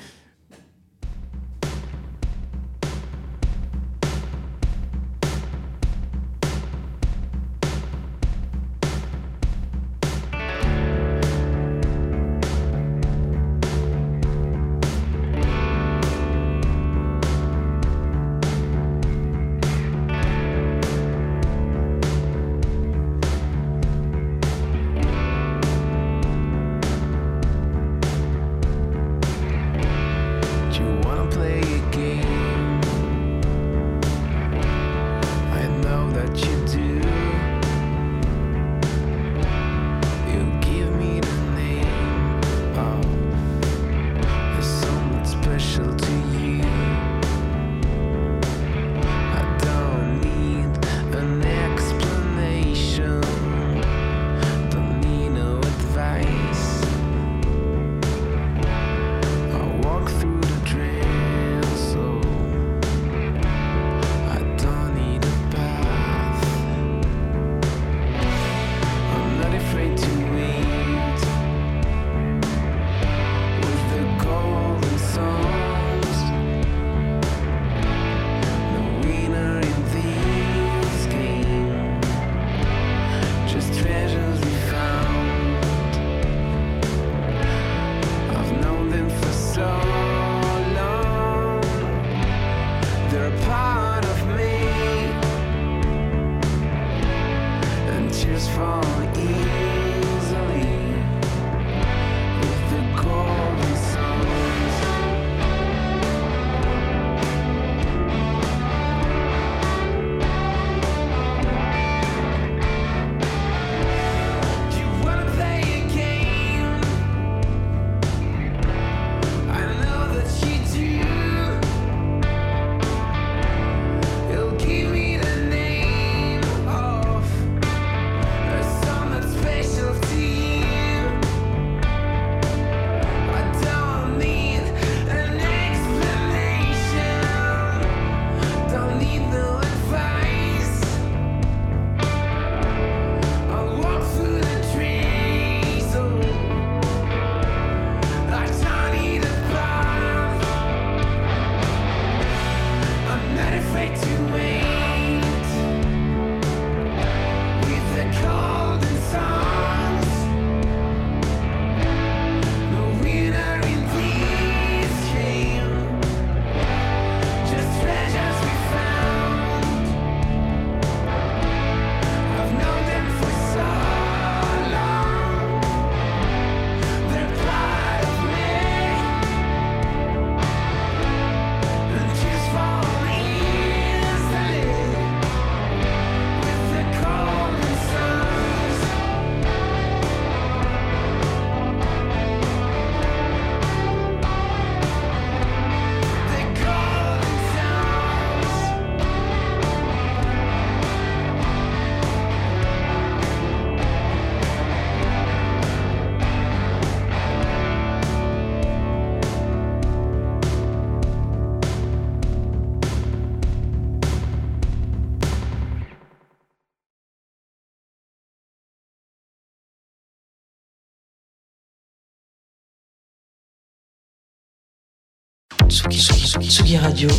Tsugi, Radio.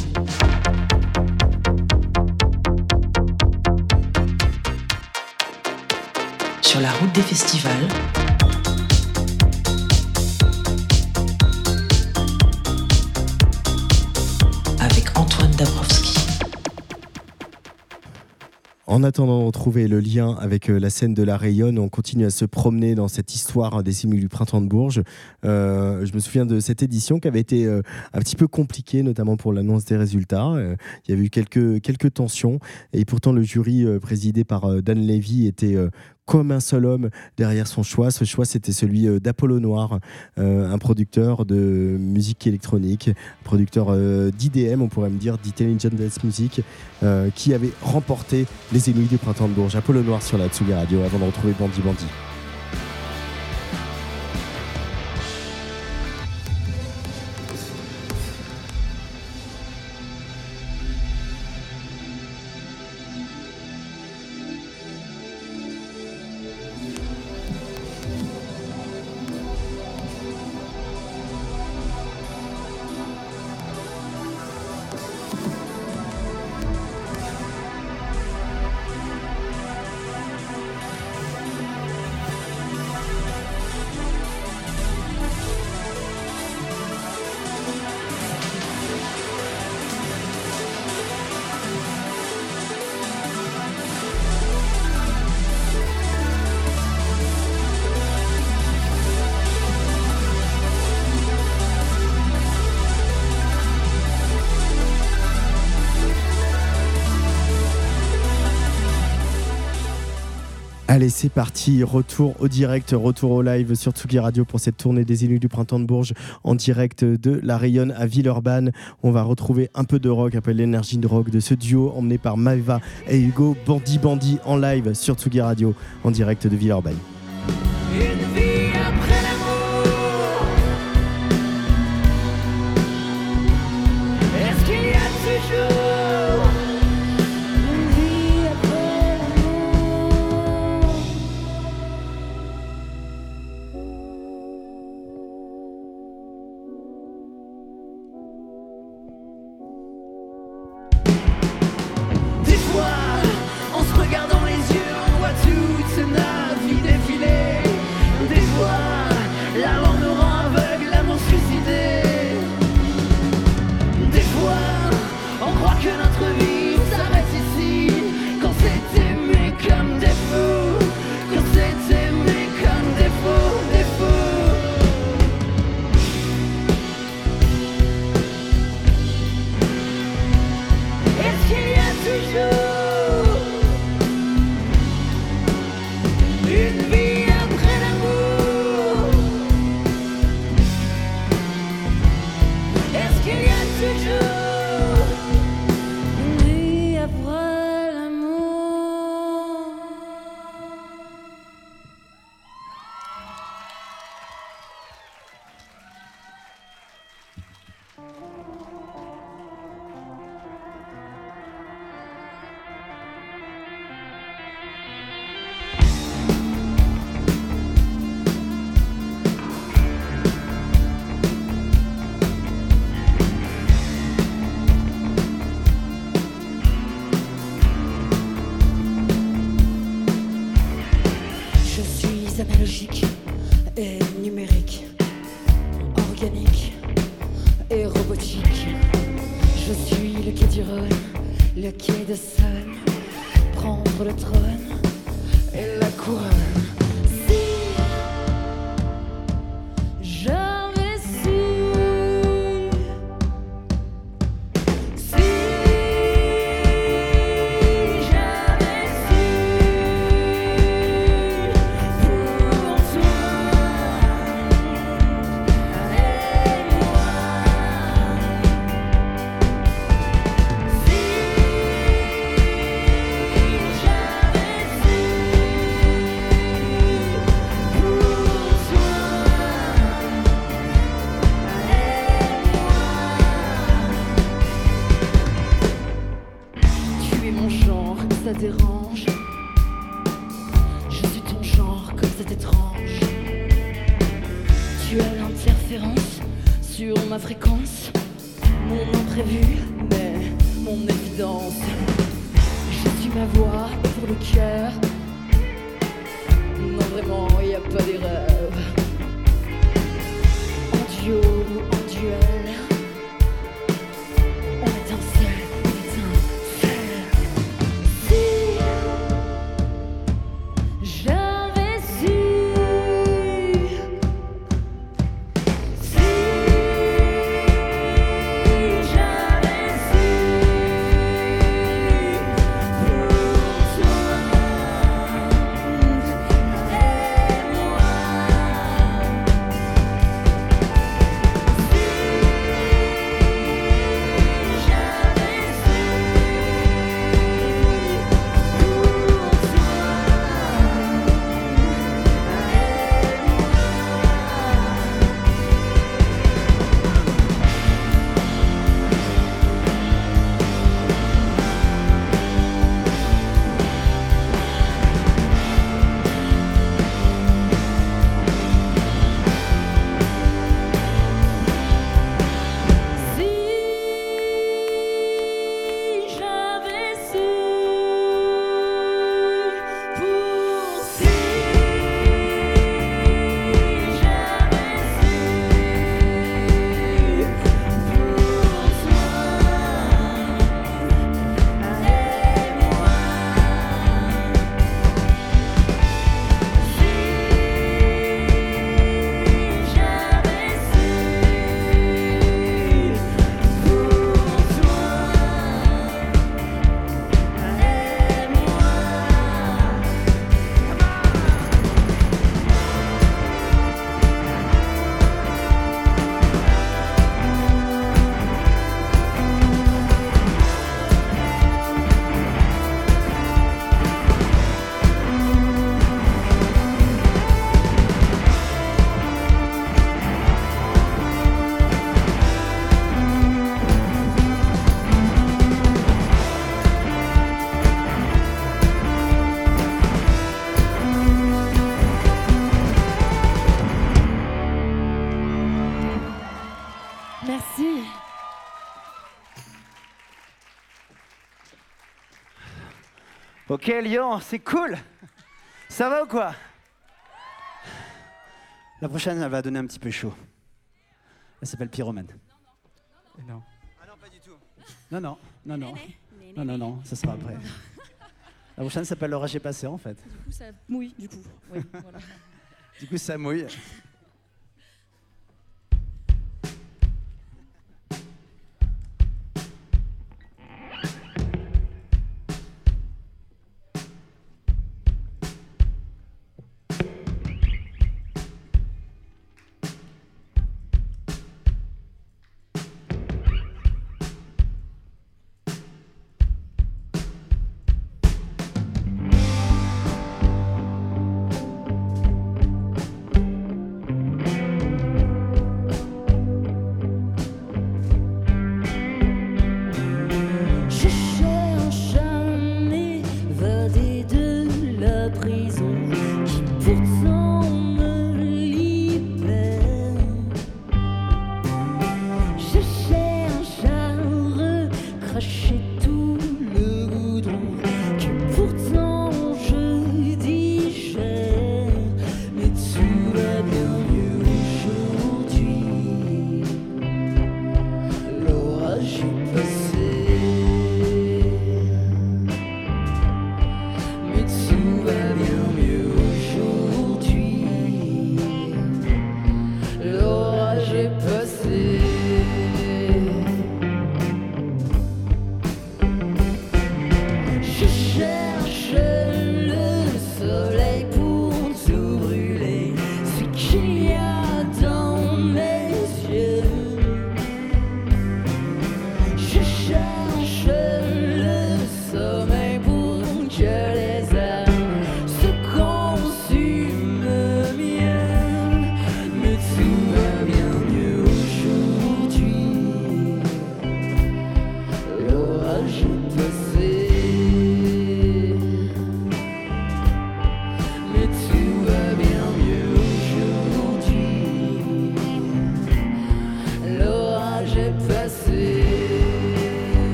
Sur la route des festivals. En attendant de retrouver le lien avec euh, la scène de la Rayonne, on continue à se promener dans cette histoire des simules du printemps de Bourges. Euh, je me souviens de cette édition qui avait été euh, un petit peu compliquée, notamment pour l'annonce des résultats. Il y avait eu quelques, quelques tensions et pourtant le jury présidé par Dan Levy était comme un seul homme derrière son choix. Ce choix, c'était celui euh, d'Apollo Noir, euh, un producteur de musique électronique, producteur euh, d'IDM, on pourrait me dire, d'Intelligent Dance Music, qui avait remporté les Inuits du printemps de Bourges. Apollo Noir sur la Tsuga Radio avant de retrouver Bandit Bandit. parti. Retour au direct, retour au live sur Tsugi Radio pour cette tournée des élus du printemps de Bourges en direct de La Rayonne à Villeurbanne. On va retrouver un peu de rock, un l'énergie de rock de ce duo emmené par Maeva et Hugo Bandi Bandi en live sur Tsugi Radio en direct de Villeurbanne. Ok Lyon, c'est cool Ça va ou quoi? La prochaine, elle va donner un petit peu chaud. Elle s'appelle Pyromane. Non. non. Ah non, pas du tout. Non, non, non, non. Non, non, non, ça sera après. La prochaine s'appelle L'orage est passé en fait. Du coup, ça mouille, du coup. Du coup, ça mouille.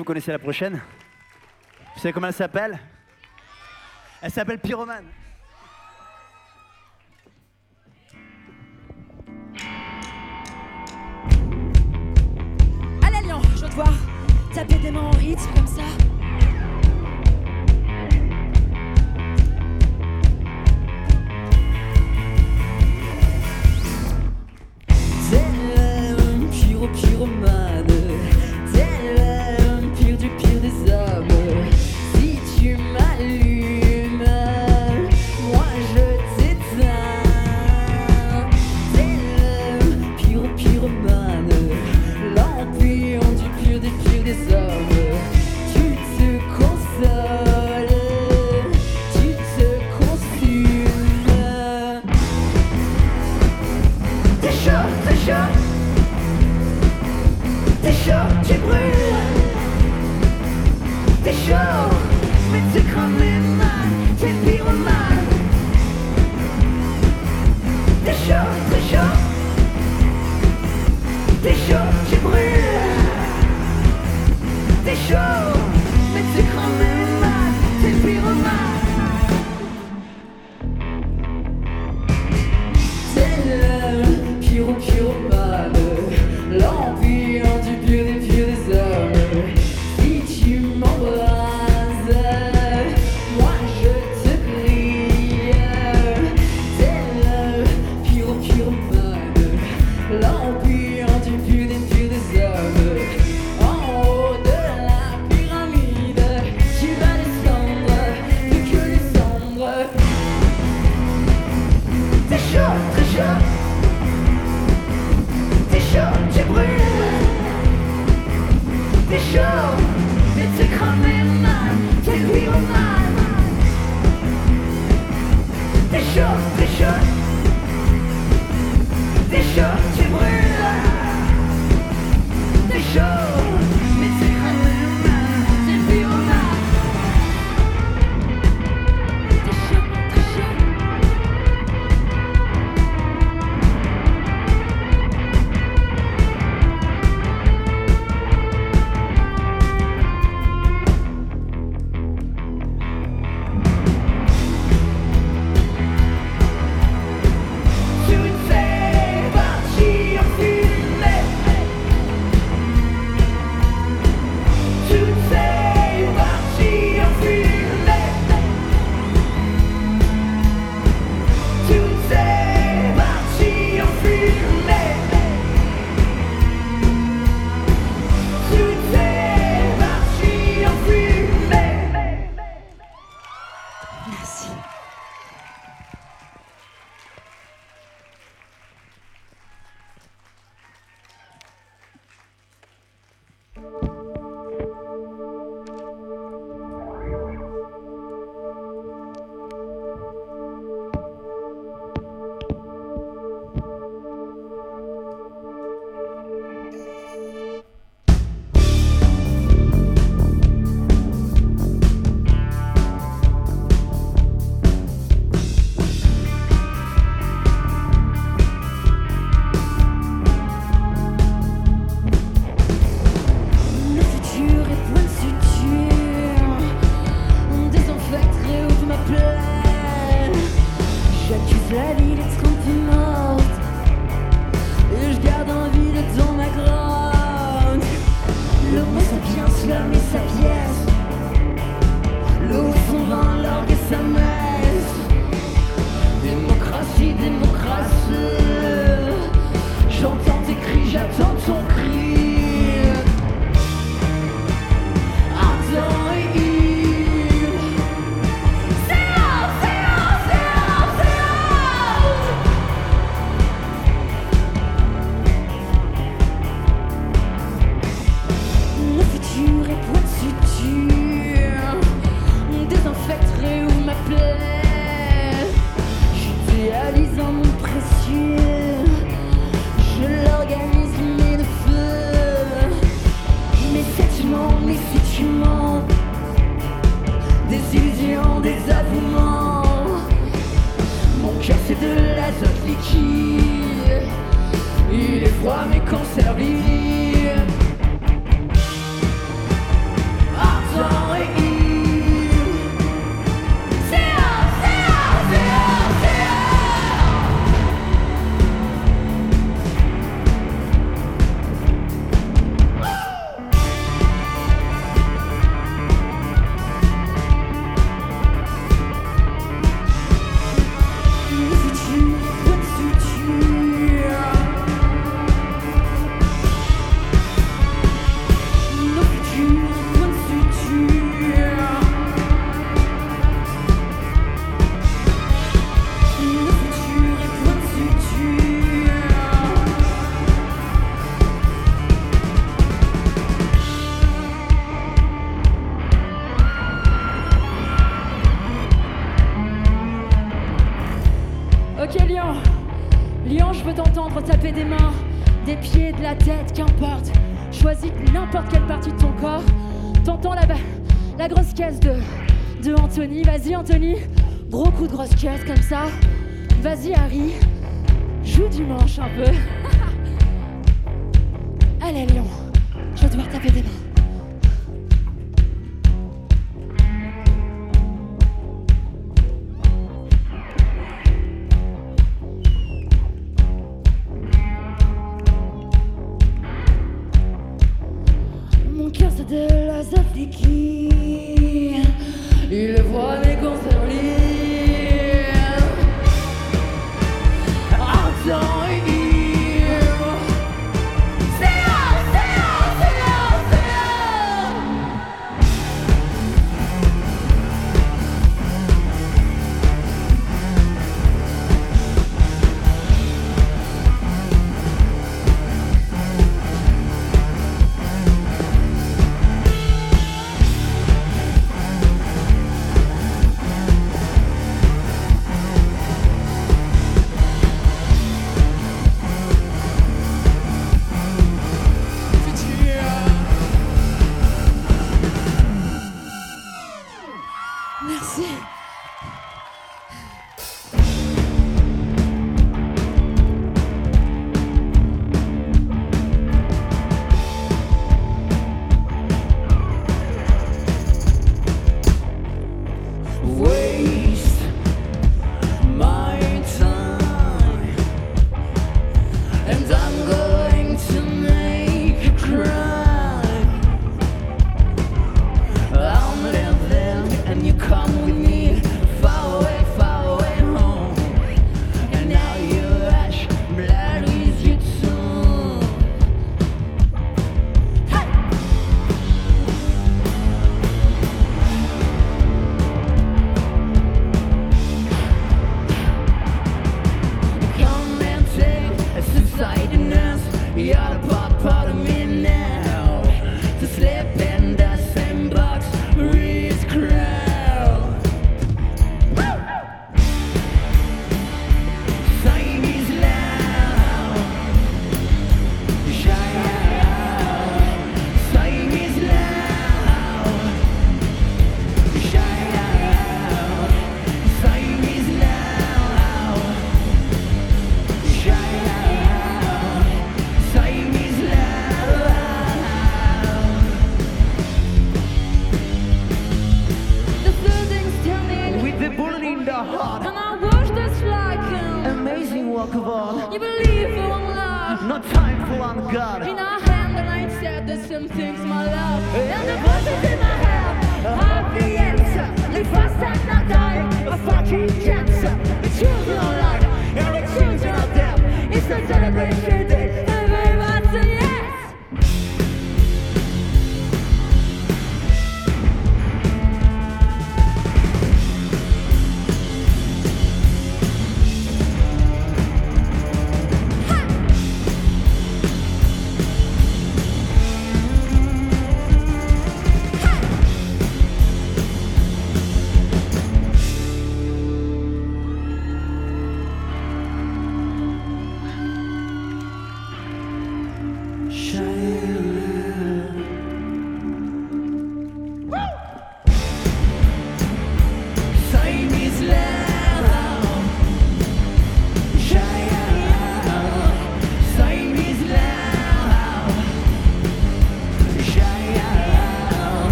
vous connaissez la prochaine? Vous savez comment elle s'appelle? Elle s'appelle Pyromane.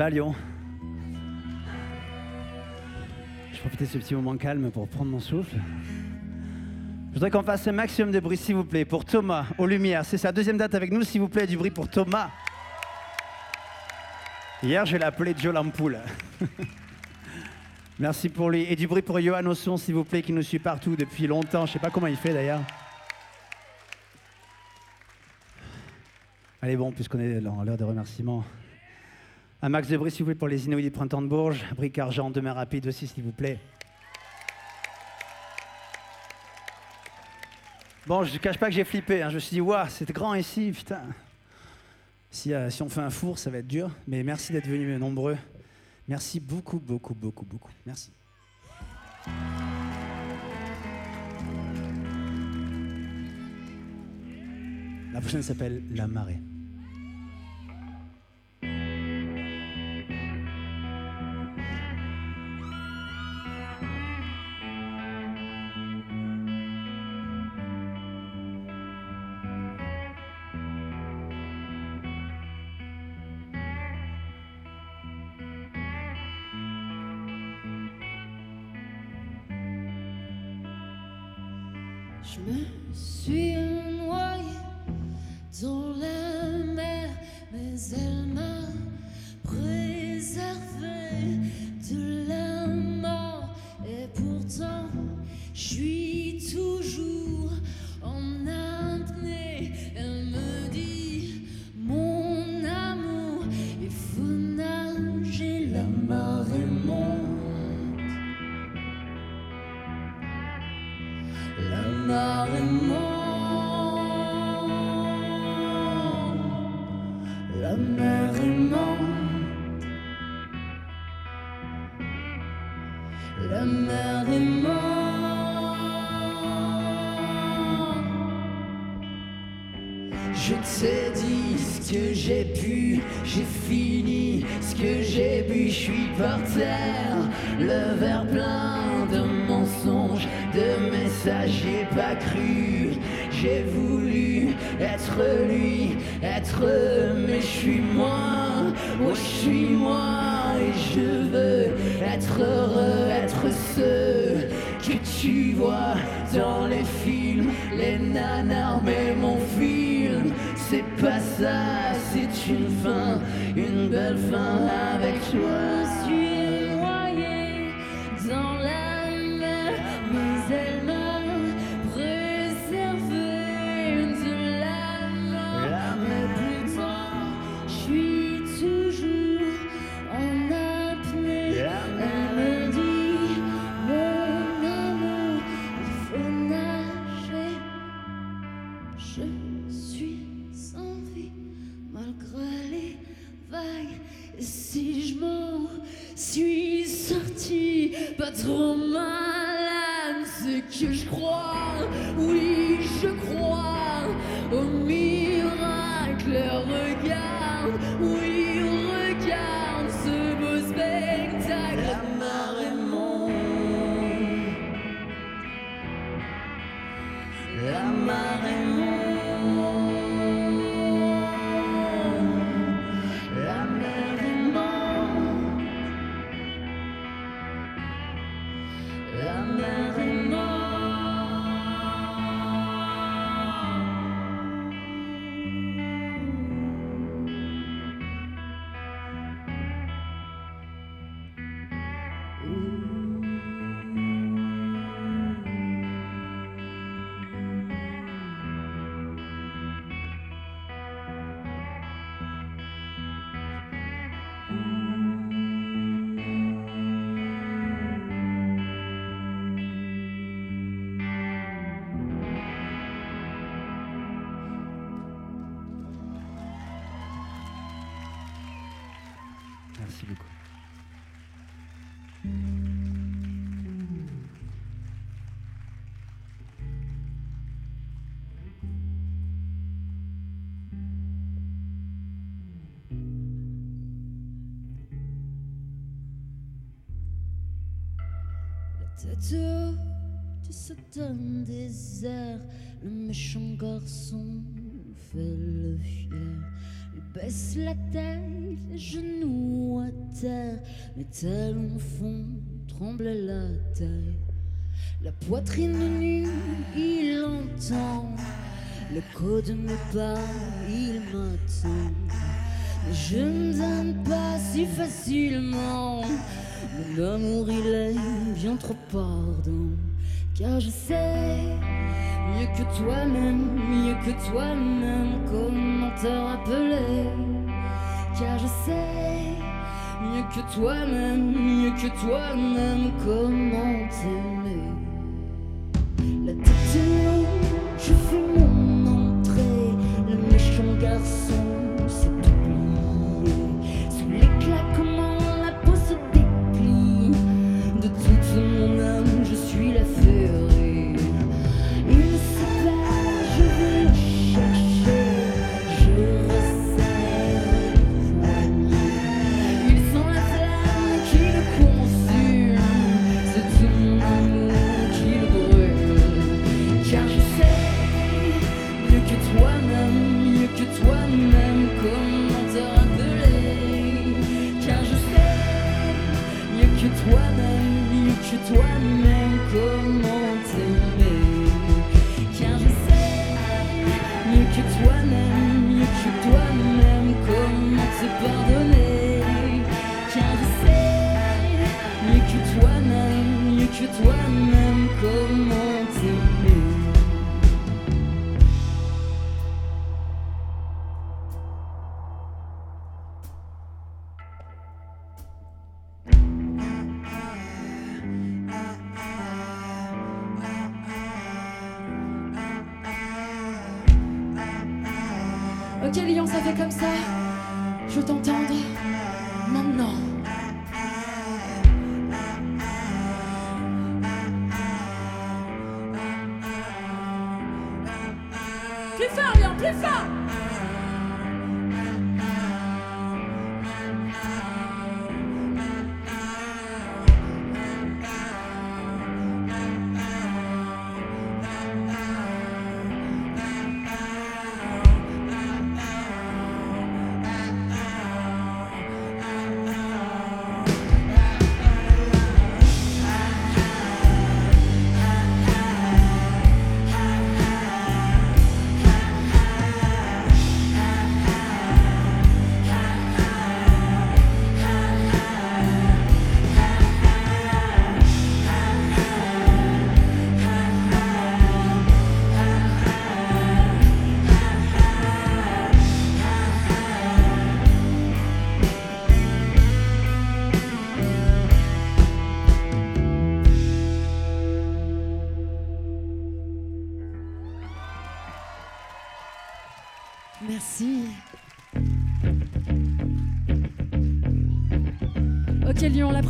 Va Lyon Je profitais de ce petit moment calme pour prendre mon souffle. Je voudrais qu'on fasse un maximum de bruit, s'il vous plaît, pour Thomas, aux Lumières. C'est sa deuxième date avec nous, s'il vous plaît, du bruit pour Thomas. Hier, je l'ai appelé Joe Lampoule. Merci pour lui. Et du bruit pour Johan au son, s'il vous plaît, qui nous suit partout depuis longtemps. Je sais pas comment il fait d'ailleurs. Allez, bon, puisqu'on est dans l'heure des remerciements. Un max de s'il vous plaît, pour les Inouïs du Printemps de Bourges. Bric Argent, demain rapide aussi, s'il vous plaît. Bon, je ne cache pas que j'ai flippé. hein. Je me suis dit, waouh, c'est grand ici, putain. Si, euh, si on fait un four, ça va être dur. Mais merci d'être venus nombreux. Merci beaucoup, beaucoup, beaucoup, beaucoup. Merci. La prochaine s'appelle La Marée. Tata, du satin désert, le méchant garçon fait le fier. Il baisse la tête, les genoux à terre, les talons font tremble la taille. La poitrine nue, il entend. Le code me parle, il m'attend. Je ne donne pas si facilement. L'amour il est bien trop ardent Car je sais mieux que toi-même Mieux que toi-même comment te rappeler. Car je sais mieux que toi-même Mieux que toi-même comment te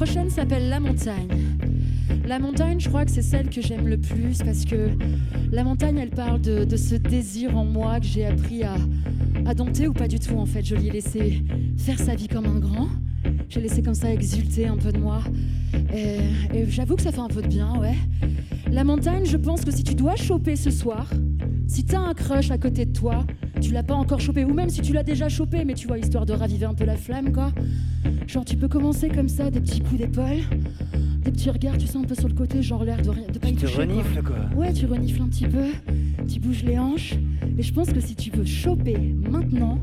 prochaine s'appelle La Montagne. La montagne, je crois que c'est celle que j'aime le plus parce que la montagne, elle parle de, ce désir en moi que j'ai appris à, à dompter ou pas du tout en fait. Je lui ai laissé faire sa vie comme un grand. J'ai laissé comme ça exulter un peu de moi. Et, et j'avoue que ça fait un peu de bien, ouais. La montagne, je pense que si tu dois choper ce soir, si t'as un crush à côté de toi, tu l'as pas encore chopé, ou même si tu l'as déjà chopé, mais tu vois, histoire de raviver un peu la flamme, quoi. Genre, tu peux commencer comme ça, des petits coups d'épaule, des petits regards, tu sais, un peu sur le côté, genre l'air de, rien- de pas y te toucher, renifles, quoi. Ouais, tu renifles un petit peu, tu bouges les hanches, et je pense que si tu veux choper maintenant,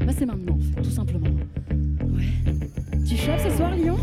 bah c'est maintenant, en fait, tout simplement. Ouais. Tu chopes ce soir, Lyon?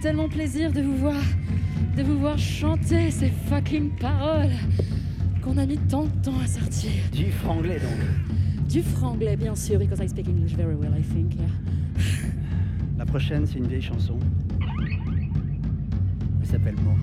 tellement plaisir de vous voir, de vous voir chanter ces fucking paroles qu'on a mis tant de temps à sortir. Du franglais donc. Du franglais bien sûr, because I speak English very well I think. Yeah. La prochaine c'est une vieille chanson. Elle s'appelle Mort.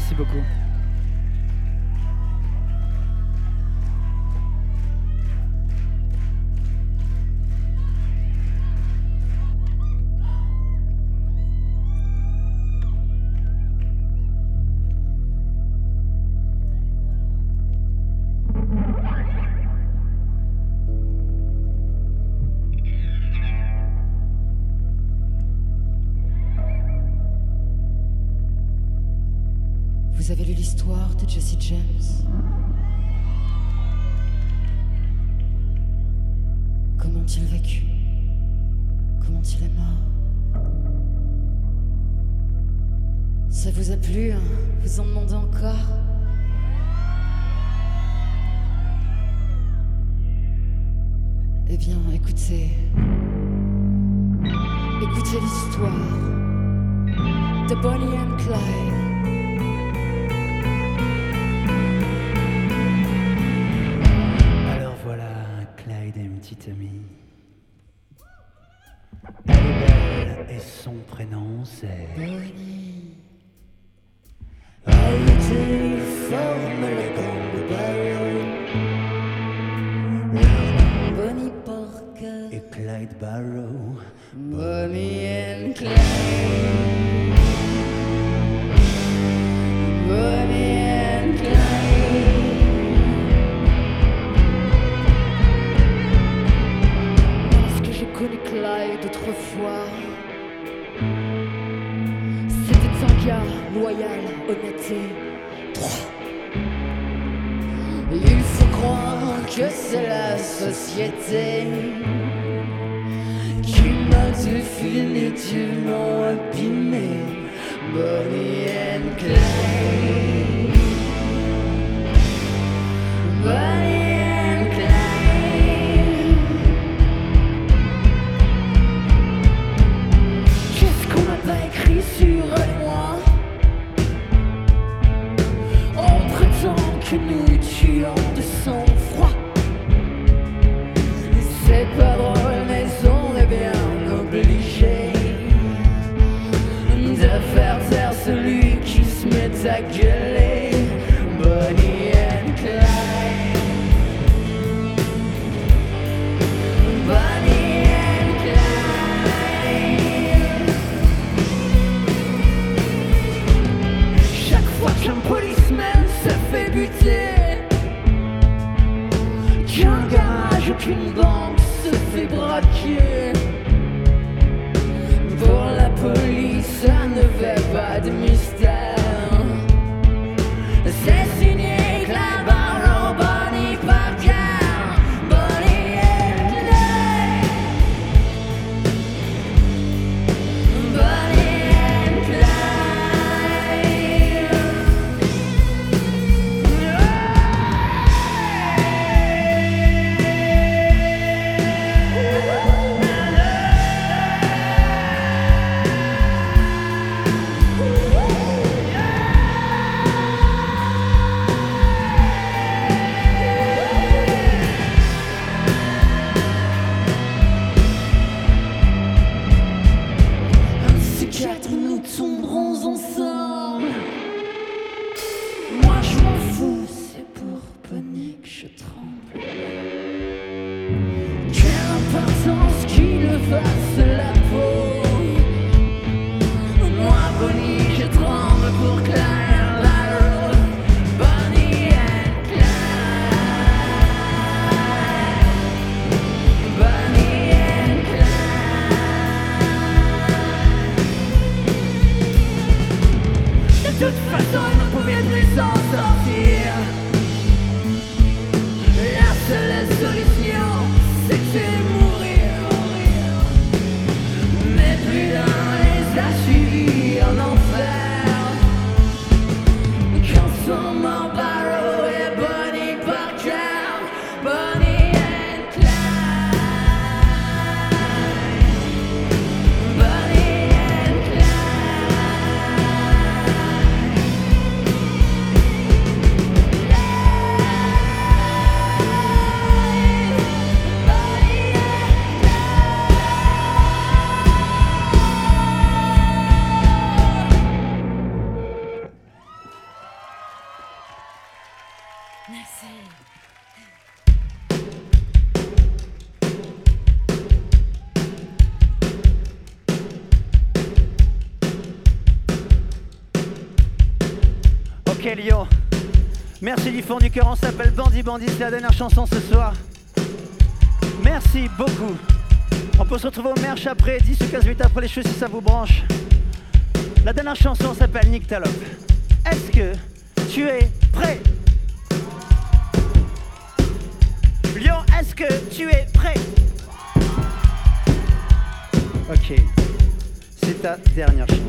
Merci beaucoup. Merci du fond du cœur, on s'appelle Bandit Bandit, c'est la dernière chanson ce soir. Merci beaucoup. On peut se retrouver au merch après, 10 ou 15 minutes après les choses si ça vous branche. La dernière chanson s'appelle Nick Talop. Est-ce que tu es prêt? Lyon, est-ce que tu es prêt? Ok, c'est ta dernière chanson.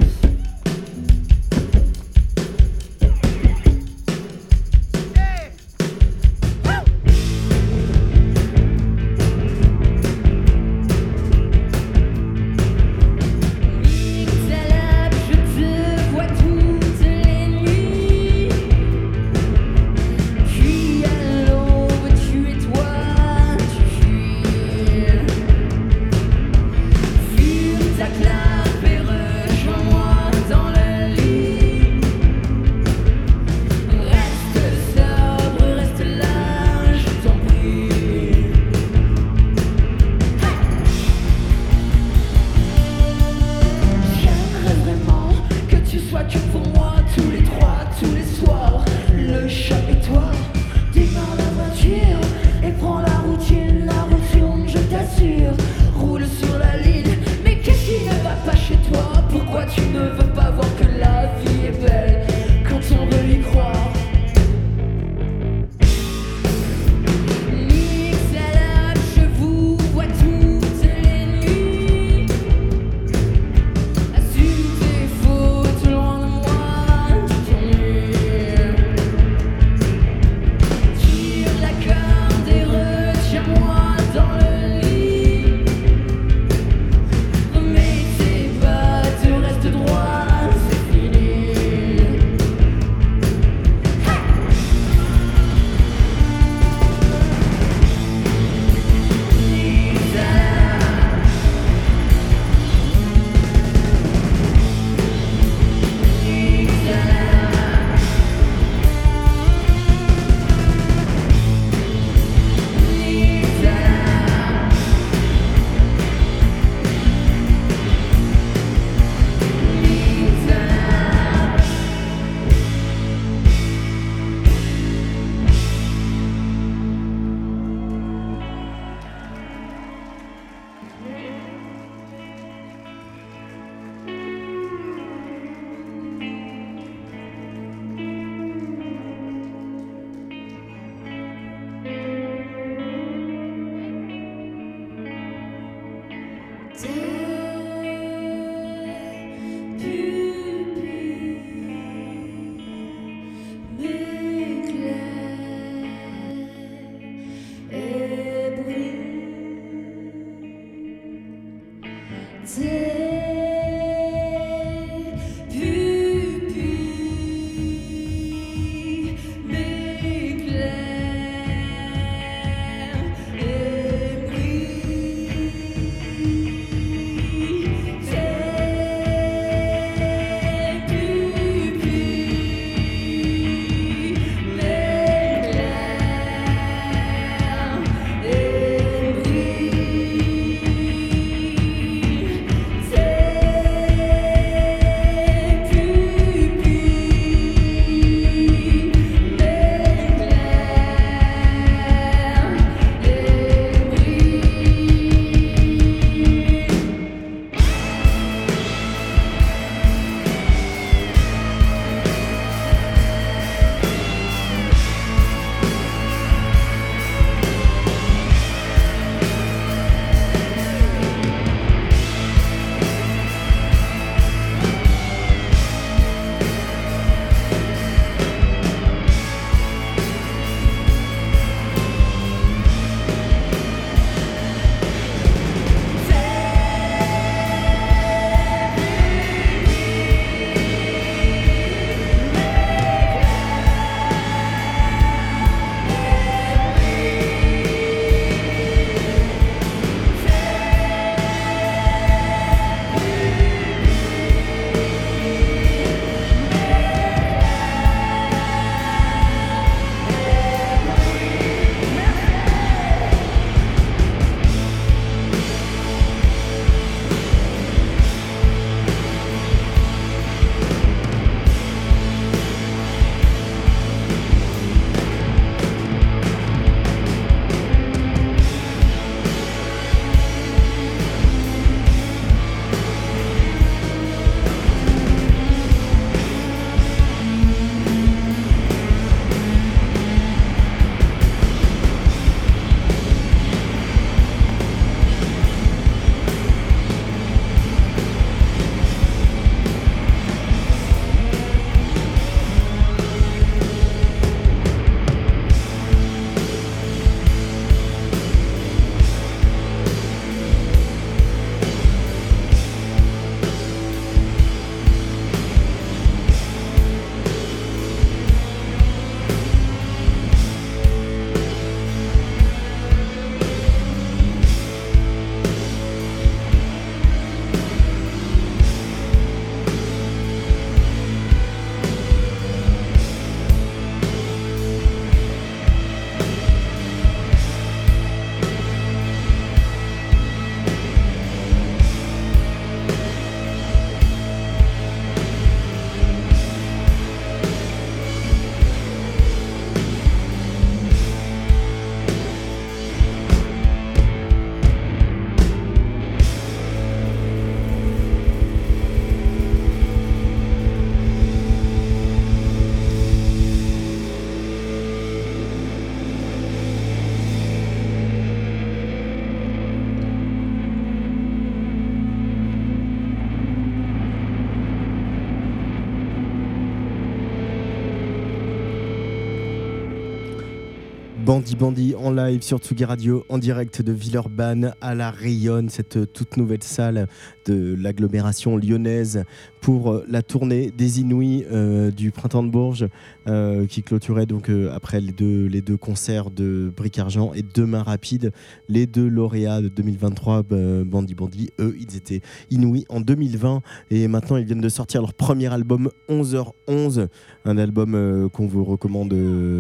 Bandit Bandit en live sur Tsugi Radio, en direct de Villeurbanne à la Rayonne, cette toute nouvelle salle de l'agglomération lyonnaise pour euh, la tournée des Inouïs euh, du Printemps de Bourges euh, qui clôturait donc après les deux, les deux concerts de Bric Argent et Demain Rapide, les deux lauréats de 2023, euh, Bandit Bandit, eux ils étaient Inouïs en 2020 et maintenant ils viennent de sortir leur premier album 11h11, un album qu'on vous recommande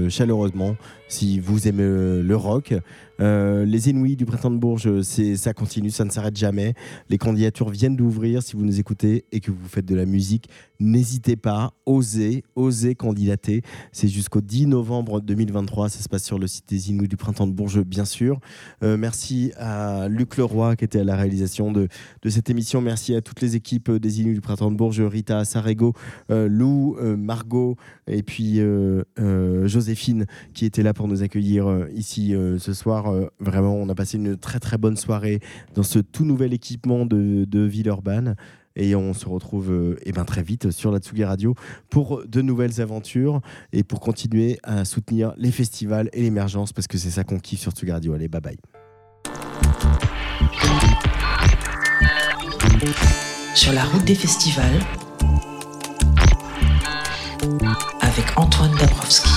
chaleureusement si vous aimez le rock. Euh, les Inouïs du Printemps de Bourges, ça continue, ça ne s'arrête jamais. Les candidatures viennent d'ouvrir. Si vous nous écoutez et que vous faites de la musique, n'hésitez pas, osez, osez candidater. C'est jusqu'au 10 novembre 2023. Ça se passe sur le site des Inouïs du Printemps de Bourges, bien sûr. Euh, merci à Luc Leroy qui était à la réalisation de, cette émission. Merci à toutes les équipes des Inouïs du Printemps de Bourges, Rita Sarego, euh, Lou, Margot et puis Joséphine qui était là pour nous accueillir ici ce soir. Euh, vraiment, on a passé une très très bonne soirée dans ce tout nouvel équipement de, de Villeurbanne. Et on se retrouve euh, eh ben, très vite sur la Tsugi Radio pour de nouvelles aventures et pour continuer à soutenir les festivals et l'émergence parce que c'est ça qu'on kiffe sur Tsugi Radio. Allez, bye bye. Sur la route des festivals avec Antoine Dabrowski.